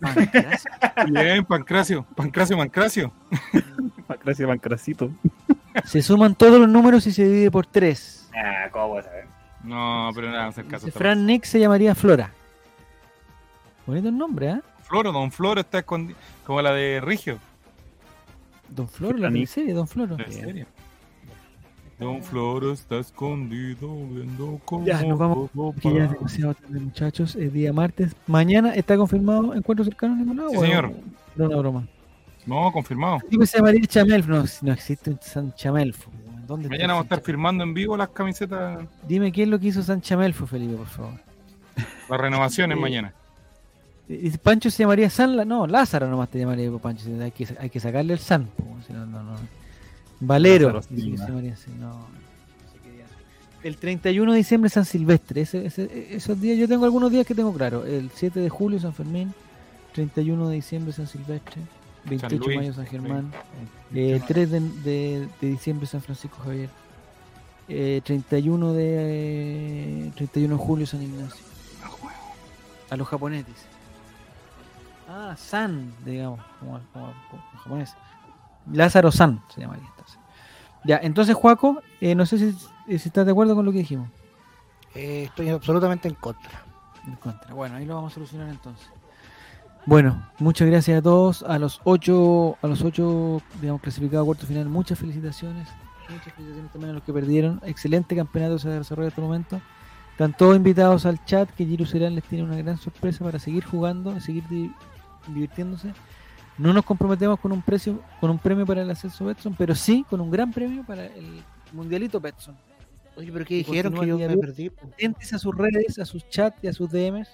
Pancracio. Bien, Pancracio. Pancracio, Mancracio. Pancracito. se suman todos los números y se divide por 3. Ah, ¿cómo vas a ver? No, pero nada, hacer caso. Fran Nick se llamaría Flora. Bonito el nombre, ¿ah? Floro, Don Floro está escondido. Como la de Rigio. Don Floro, la serie, Don Floro. ¿En serio? Don Floro está escondido viendo cómo. Ya, nos vamos, Que ya es demasiado tarde, muchachos. Es día martes. Mañana está confirmado encuentro cercano, Nicolás. Sí, ¿O señor. Era una broma. No, confirmado. Felipe se llamaría Chamelfo. No, no existe un San Chamelfo. ¿Dónde Mañana vamos a estar firmando en vivo las camisetas? Dime qué es lo que hizo San Chamelfo, Felipe, por favor. las renovaciones Eh, mañana. ¿Y Pancho se llamaría San? La- No, Lázaro nomás te llamaría por Pancho. Hay que, hay que sacarle el San. no, no, no. Valero. Lázaro se llamaría así, qué. El 31 de diciembre San Silvestre. Ese- ese- esos días, yo tengo algunos días que tengo claro. El 7 de julio San Fermín. 31 de diciembre San Silvestre. 28 de Luis, mayo San Germán. Sí. Eh, 3 de, de- de diciembre San Francisco Javier. Eh, 31 de 31 de julio San Ignacio. A los japoneses. Ah, San, digamos, como, como- como japonés. Lázaro San se llamaría entonces. Ya, entonces Juaco, eh, no sé si, si estás de acuerdo con lo que dijimos. Eh, estoy absolutamente en contra. En contra. Bueno, ahí lo vamos a solucionar entonces. Bueno, muchas gracias a todos. A los ocho, a los ocho, digamos, clasificados a cuarto final, muchas felicitaciones. Muchas felicitaciones también a los que perdieron. Excelente campeonato se desarrolla hasta el momento. Están todos invitados al chat, que Giro Serán les tiene una gran sorpresa para seguir jugando, seguir di- divirtiéndose. No nos comprometemos con un precio, con un premio para el ascenso Betson, pero sí con un gran premio para el mundialito Betson. Oye, pero ¿qué dijeron que yo me perdí? atentos a sus redes, a sus chats y a sus DMs,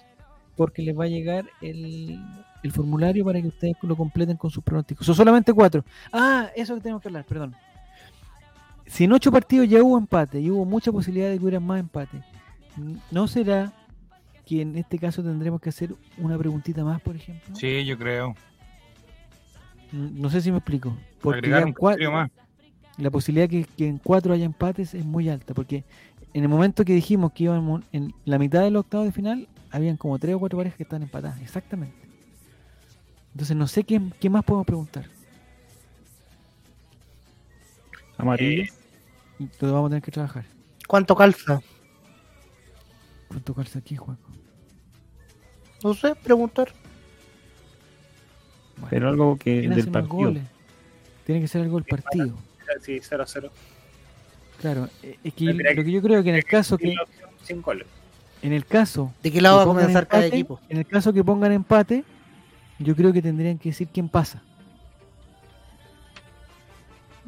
porque les va a llegar el, el formulario para que ustedes lo completen con sus pronósticos. Son solamente cuatro. Ah, eso que tenemos que hablar, perdón. Si en ocho partidos ya hubo empate y hubo mucha posibilidad de que hubiera más empate, ¿no será que en este caso tendremos que hacer una preguntita más, por ejemplo? Sí, yo creo. No sé si me explico. Porque un cua- criterio más. la posibilidad que, que en cuatro haya empates es muy alta, porque en el momento que dijimos que íbamos en la mitad del octavo de final, habían como tres o cuatro parejas que estaban empatadas, exactamente. Entonces no sé qué, qué más podemos preguntar. Amarillo. Y lo vamos a tener que trabajar. ¿Cuánto calza? ¿Cuánto calza aquí, Juan? No sé, preguntar. Bueno, pero algo que ¿quién del partido. goles? Tiene que ser algo del partido. Sí, 0-0. Claro, eh, es que lo que yo creo que en el caso que Sin goles. En el caso ¿De qué lado va que a pongan comenzar cada empate, equipo? En el caso que pongan empate, yo creo que tendrían que decir quién pasa.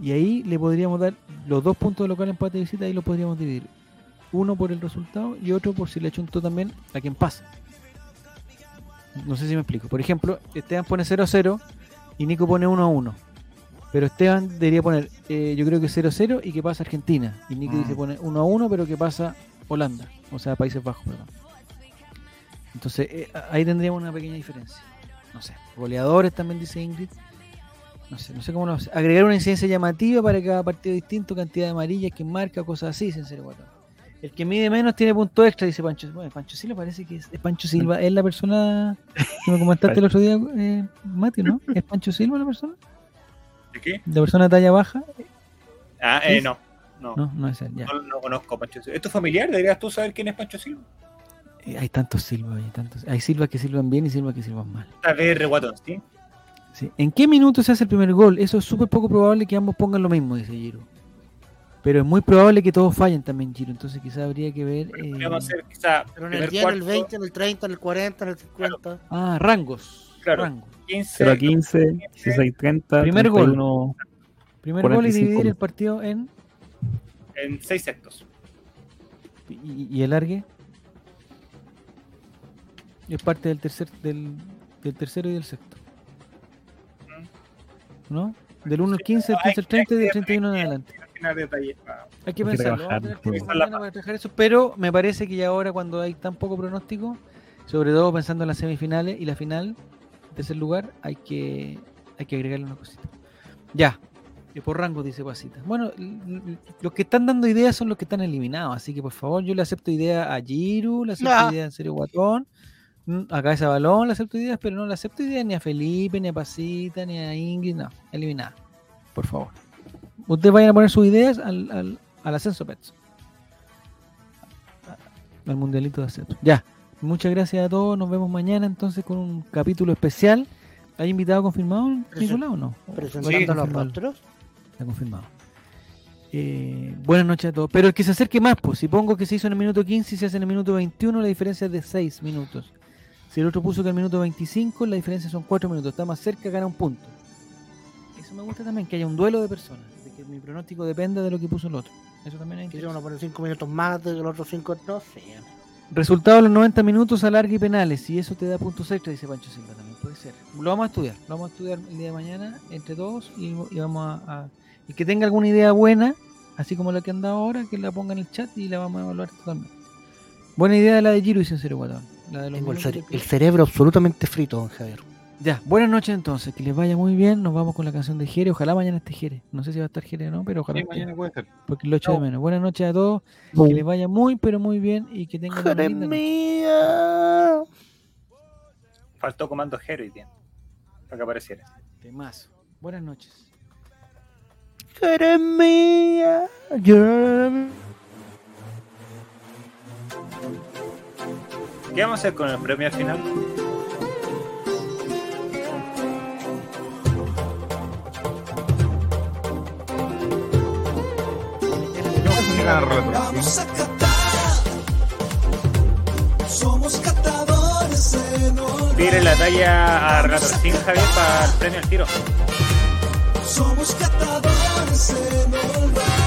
Y ahí le podríamos dar los dos puntos de local empate y visita, ahí lo podríamos dividir. Uno por el resultado y otro por si le chuntó también a quien pasa. No sé si me explico. Por ejemplo, Esteban pone 0-0 y Nico pone 1-1. Pero Esteban debería poner, eh, yo creo que 0-0 y que pasa Argentina. Y Nico Mm. dice pone 1-1 pero que pasa Holanda. O sea, Países Bajos, perdón. Entonces, eh, ahí tendríamos una pequeña diferencia. No sé. Goleadores también dice Ingrid. No sé, no sé cómo lo hace. Agregar una incidencia llamativa para cada partido distinto, cantidad de amarillas, que marca, cosas así, sincero guatón. El que mide menos tiene punto extra, dice Pancho. Bueno, Pancho Silva parece que es, es Pancho Silva. ¿Es la persona que me comentaste el otro día, eh, Mati, no? ¿Es Pancho Silva la persona? ¿De qué? ¿La persona de talla baja? Ah, eh, no. No, No, no es él, ya. no, no conozco a Pancho Silva. ¿Es tu familiar? Deberías tú saber quién es Pancho Silva. Eh, Hay tantos Silva, hay tantos. Hay Silvas que silban bien y Silvas que silban mal. Vez Guatón, ¿sí? Sí. ¿En qué minuto se hace el primer gol? Eso es súper poco probable que ambos pongan lo mismo, dice Giro. Pero es muy probable que todos fallen también, Giro. Entonces quizás habría que ver... eh, Podríamos hacer quizá Pero en el 10, en el cuarto, 20, en el 30, en el 40, en el 50. Ah, rangos. Claro. Rangos. 15, 0 a 15, 16 30, Primer gol. 31, Primer gol y 45 dividir el partido en... en 6 sectos. ¿Y, y el largue? Es parte del tercer del, del tercero y del sexto. ¿No? Del 1 al 15, del 15 al 30 y del 31 en adelante. Al final detalle. Hay que Hay que pensarlo. Pero me parece que ya ahora cuando hay tan poco pronóstico, sobre todo pensando en las semifinales y la final, tercer lugar, hay que hay que agregarle una cosita. Ya, eh, por rango dice Pasita. Bueno, los que están dando ideas son los que están eliminados, así que por favor yo le acepto idea a Giru, le acepto idea en serio Guatón, mm, a Cabeza Balón le acepto ideas, pero no le acepto ideas ni a Felipe, ni a Pasita, ni a Ingrid, no, eliminada, por favor. Ustedes vayan a poner sus ideas al, al, al ascenso Pets. Al mundialito de ascenso. Ya. Muchas gracias a todos. Nos vemos mañana entonces con un capítulo especial. ¿Hay invitado confirmado, Nicolás, o no? Presentando Sí, los rostros. Está confirmado. Eh, buenas noches a todos. Pero el que se acerque más, pues si pongo que se hizo en el minuto 15 y se hace en el minuto 21, la diferencia es de 6 minutos. Si el otro puso que en el minuto 25, la diferencia son 4 minutos. Está más cerca, gana un punto. eso me gusta también, que haya un duelo de personas, de que mi pronóstico dependa de lo que puso el otro. Eso también es Que interesante. uno pone 5 minutos más de los otros 5, no sé. Resultado de los 90 minutos alargue y penales, y eso te da puntos extra, dice Pancho Silva también, puede ser. Lo vamos a estudiar, lo vamos a estudiar el día de mañana entre todos y, y vamos a, a- Y que tenga alguna idea buena, así como la que han dado ahora, que la ponga en el chat y la vamos a evaluar totalmente. Buena idea la de Giro y Sincero Guatón. La de los Tengo el, cere- el cerebro absolutamente frito, don Javier. Ya, buenas noches entonces, que les vaya muy bien. Nos vamos con la canción de Jere. Ojalá mañana esté Jere. No sé si va a estar Jere o no, pero ojalá Sí, esté, mañana puede ser. porque lo echo de menos. Buenas noches a todos, que les vaya muy, pero muy bien y que tengan una ¡Jere linda noche. mía! Faltó comando hoy día, para que apareciera. Temazo. Buenas noches. ¡Jere mía! Yo- ¿Qué vamos a hacer con el premio al final? Vamos a catar. Somos catadores en. Pide la talla a Renato Sin Javier para el premio al tiro. Somos catadores en el mar.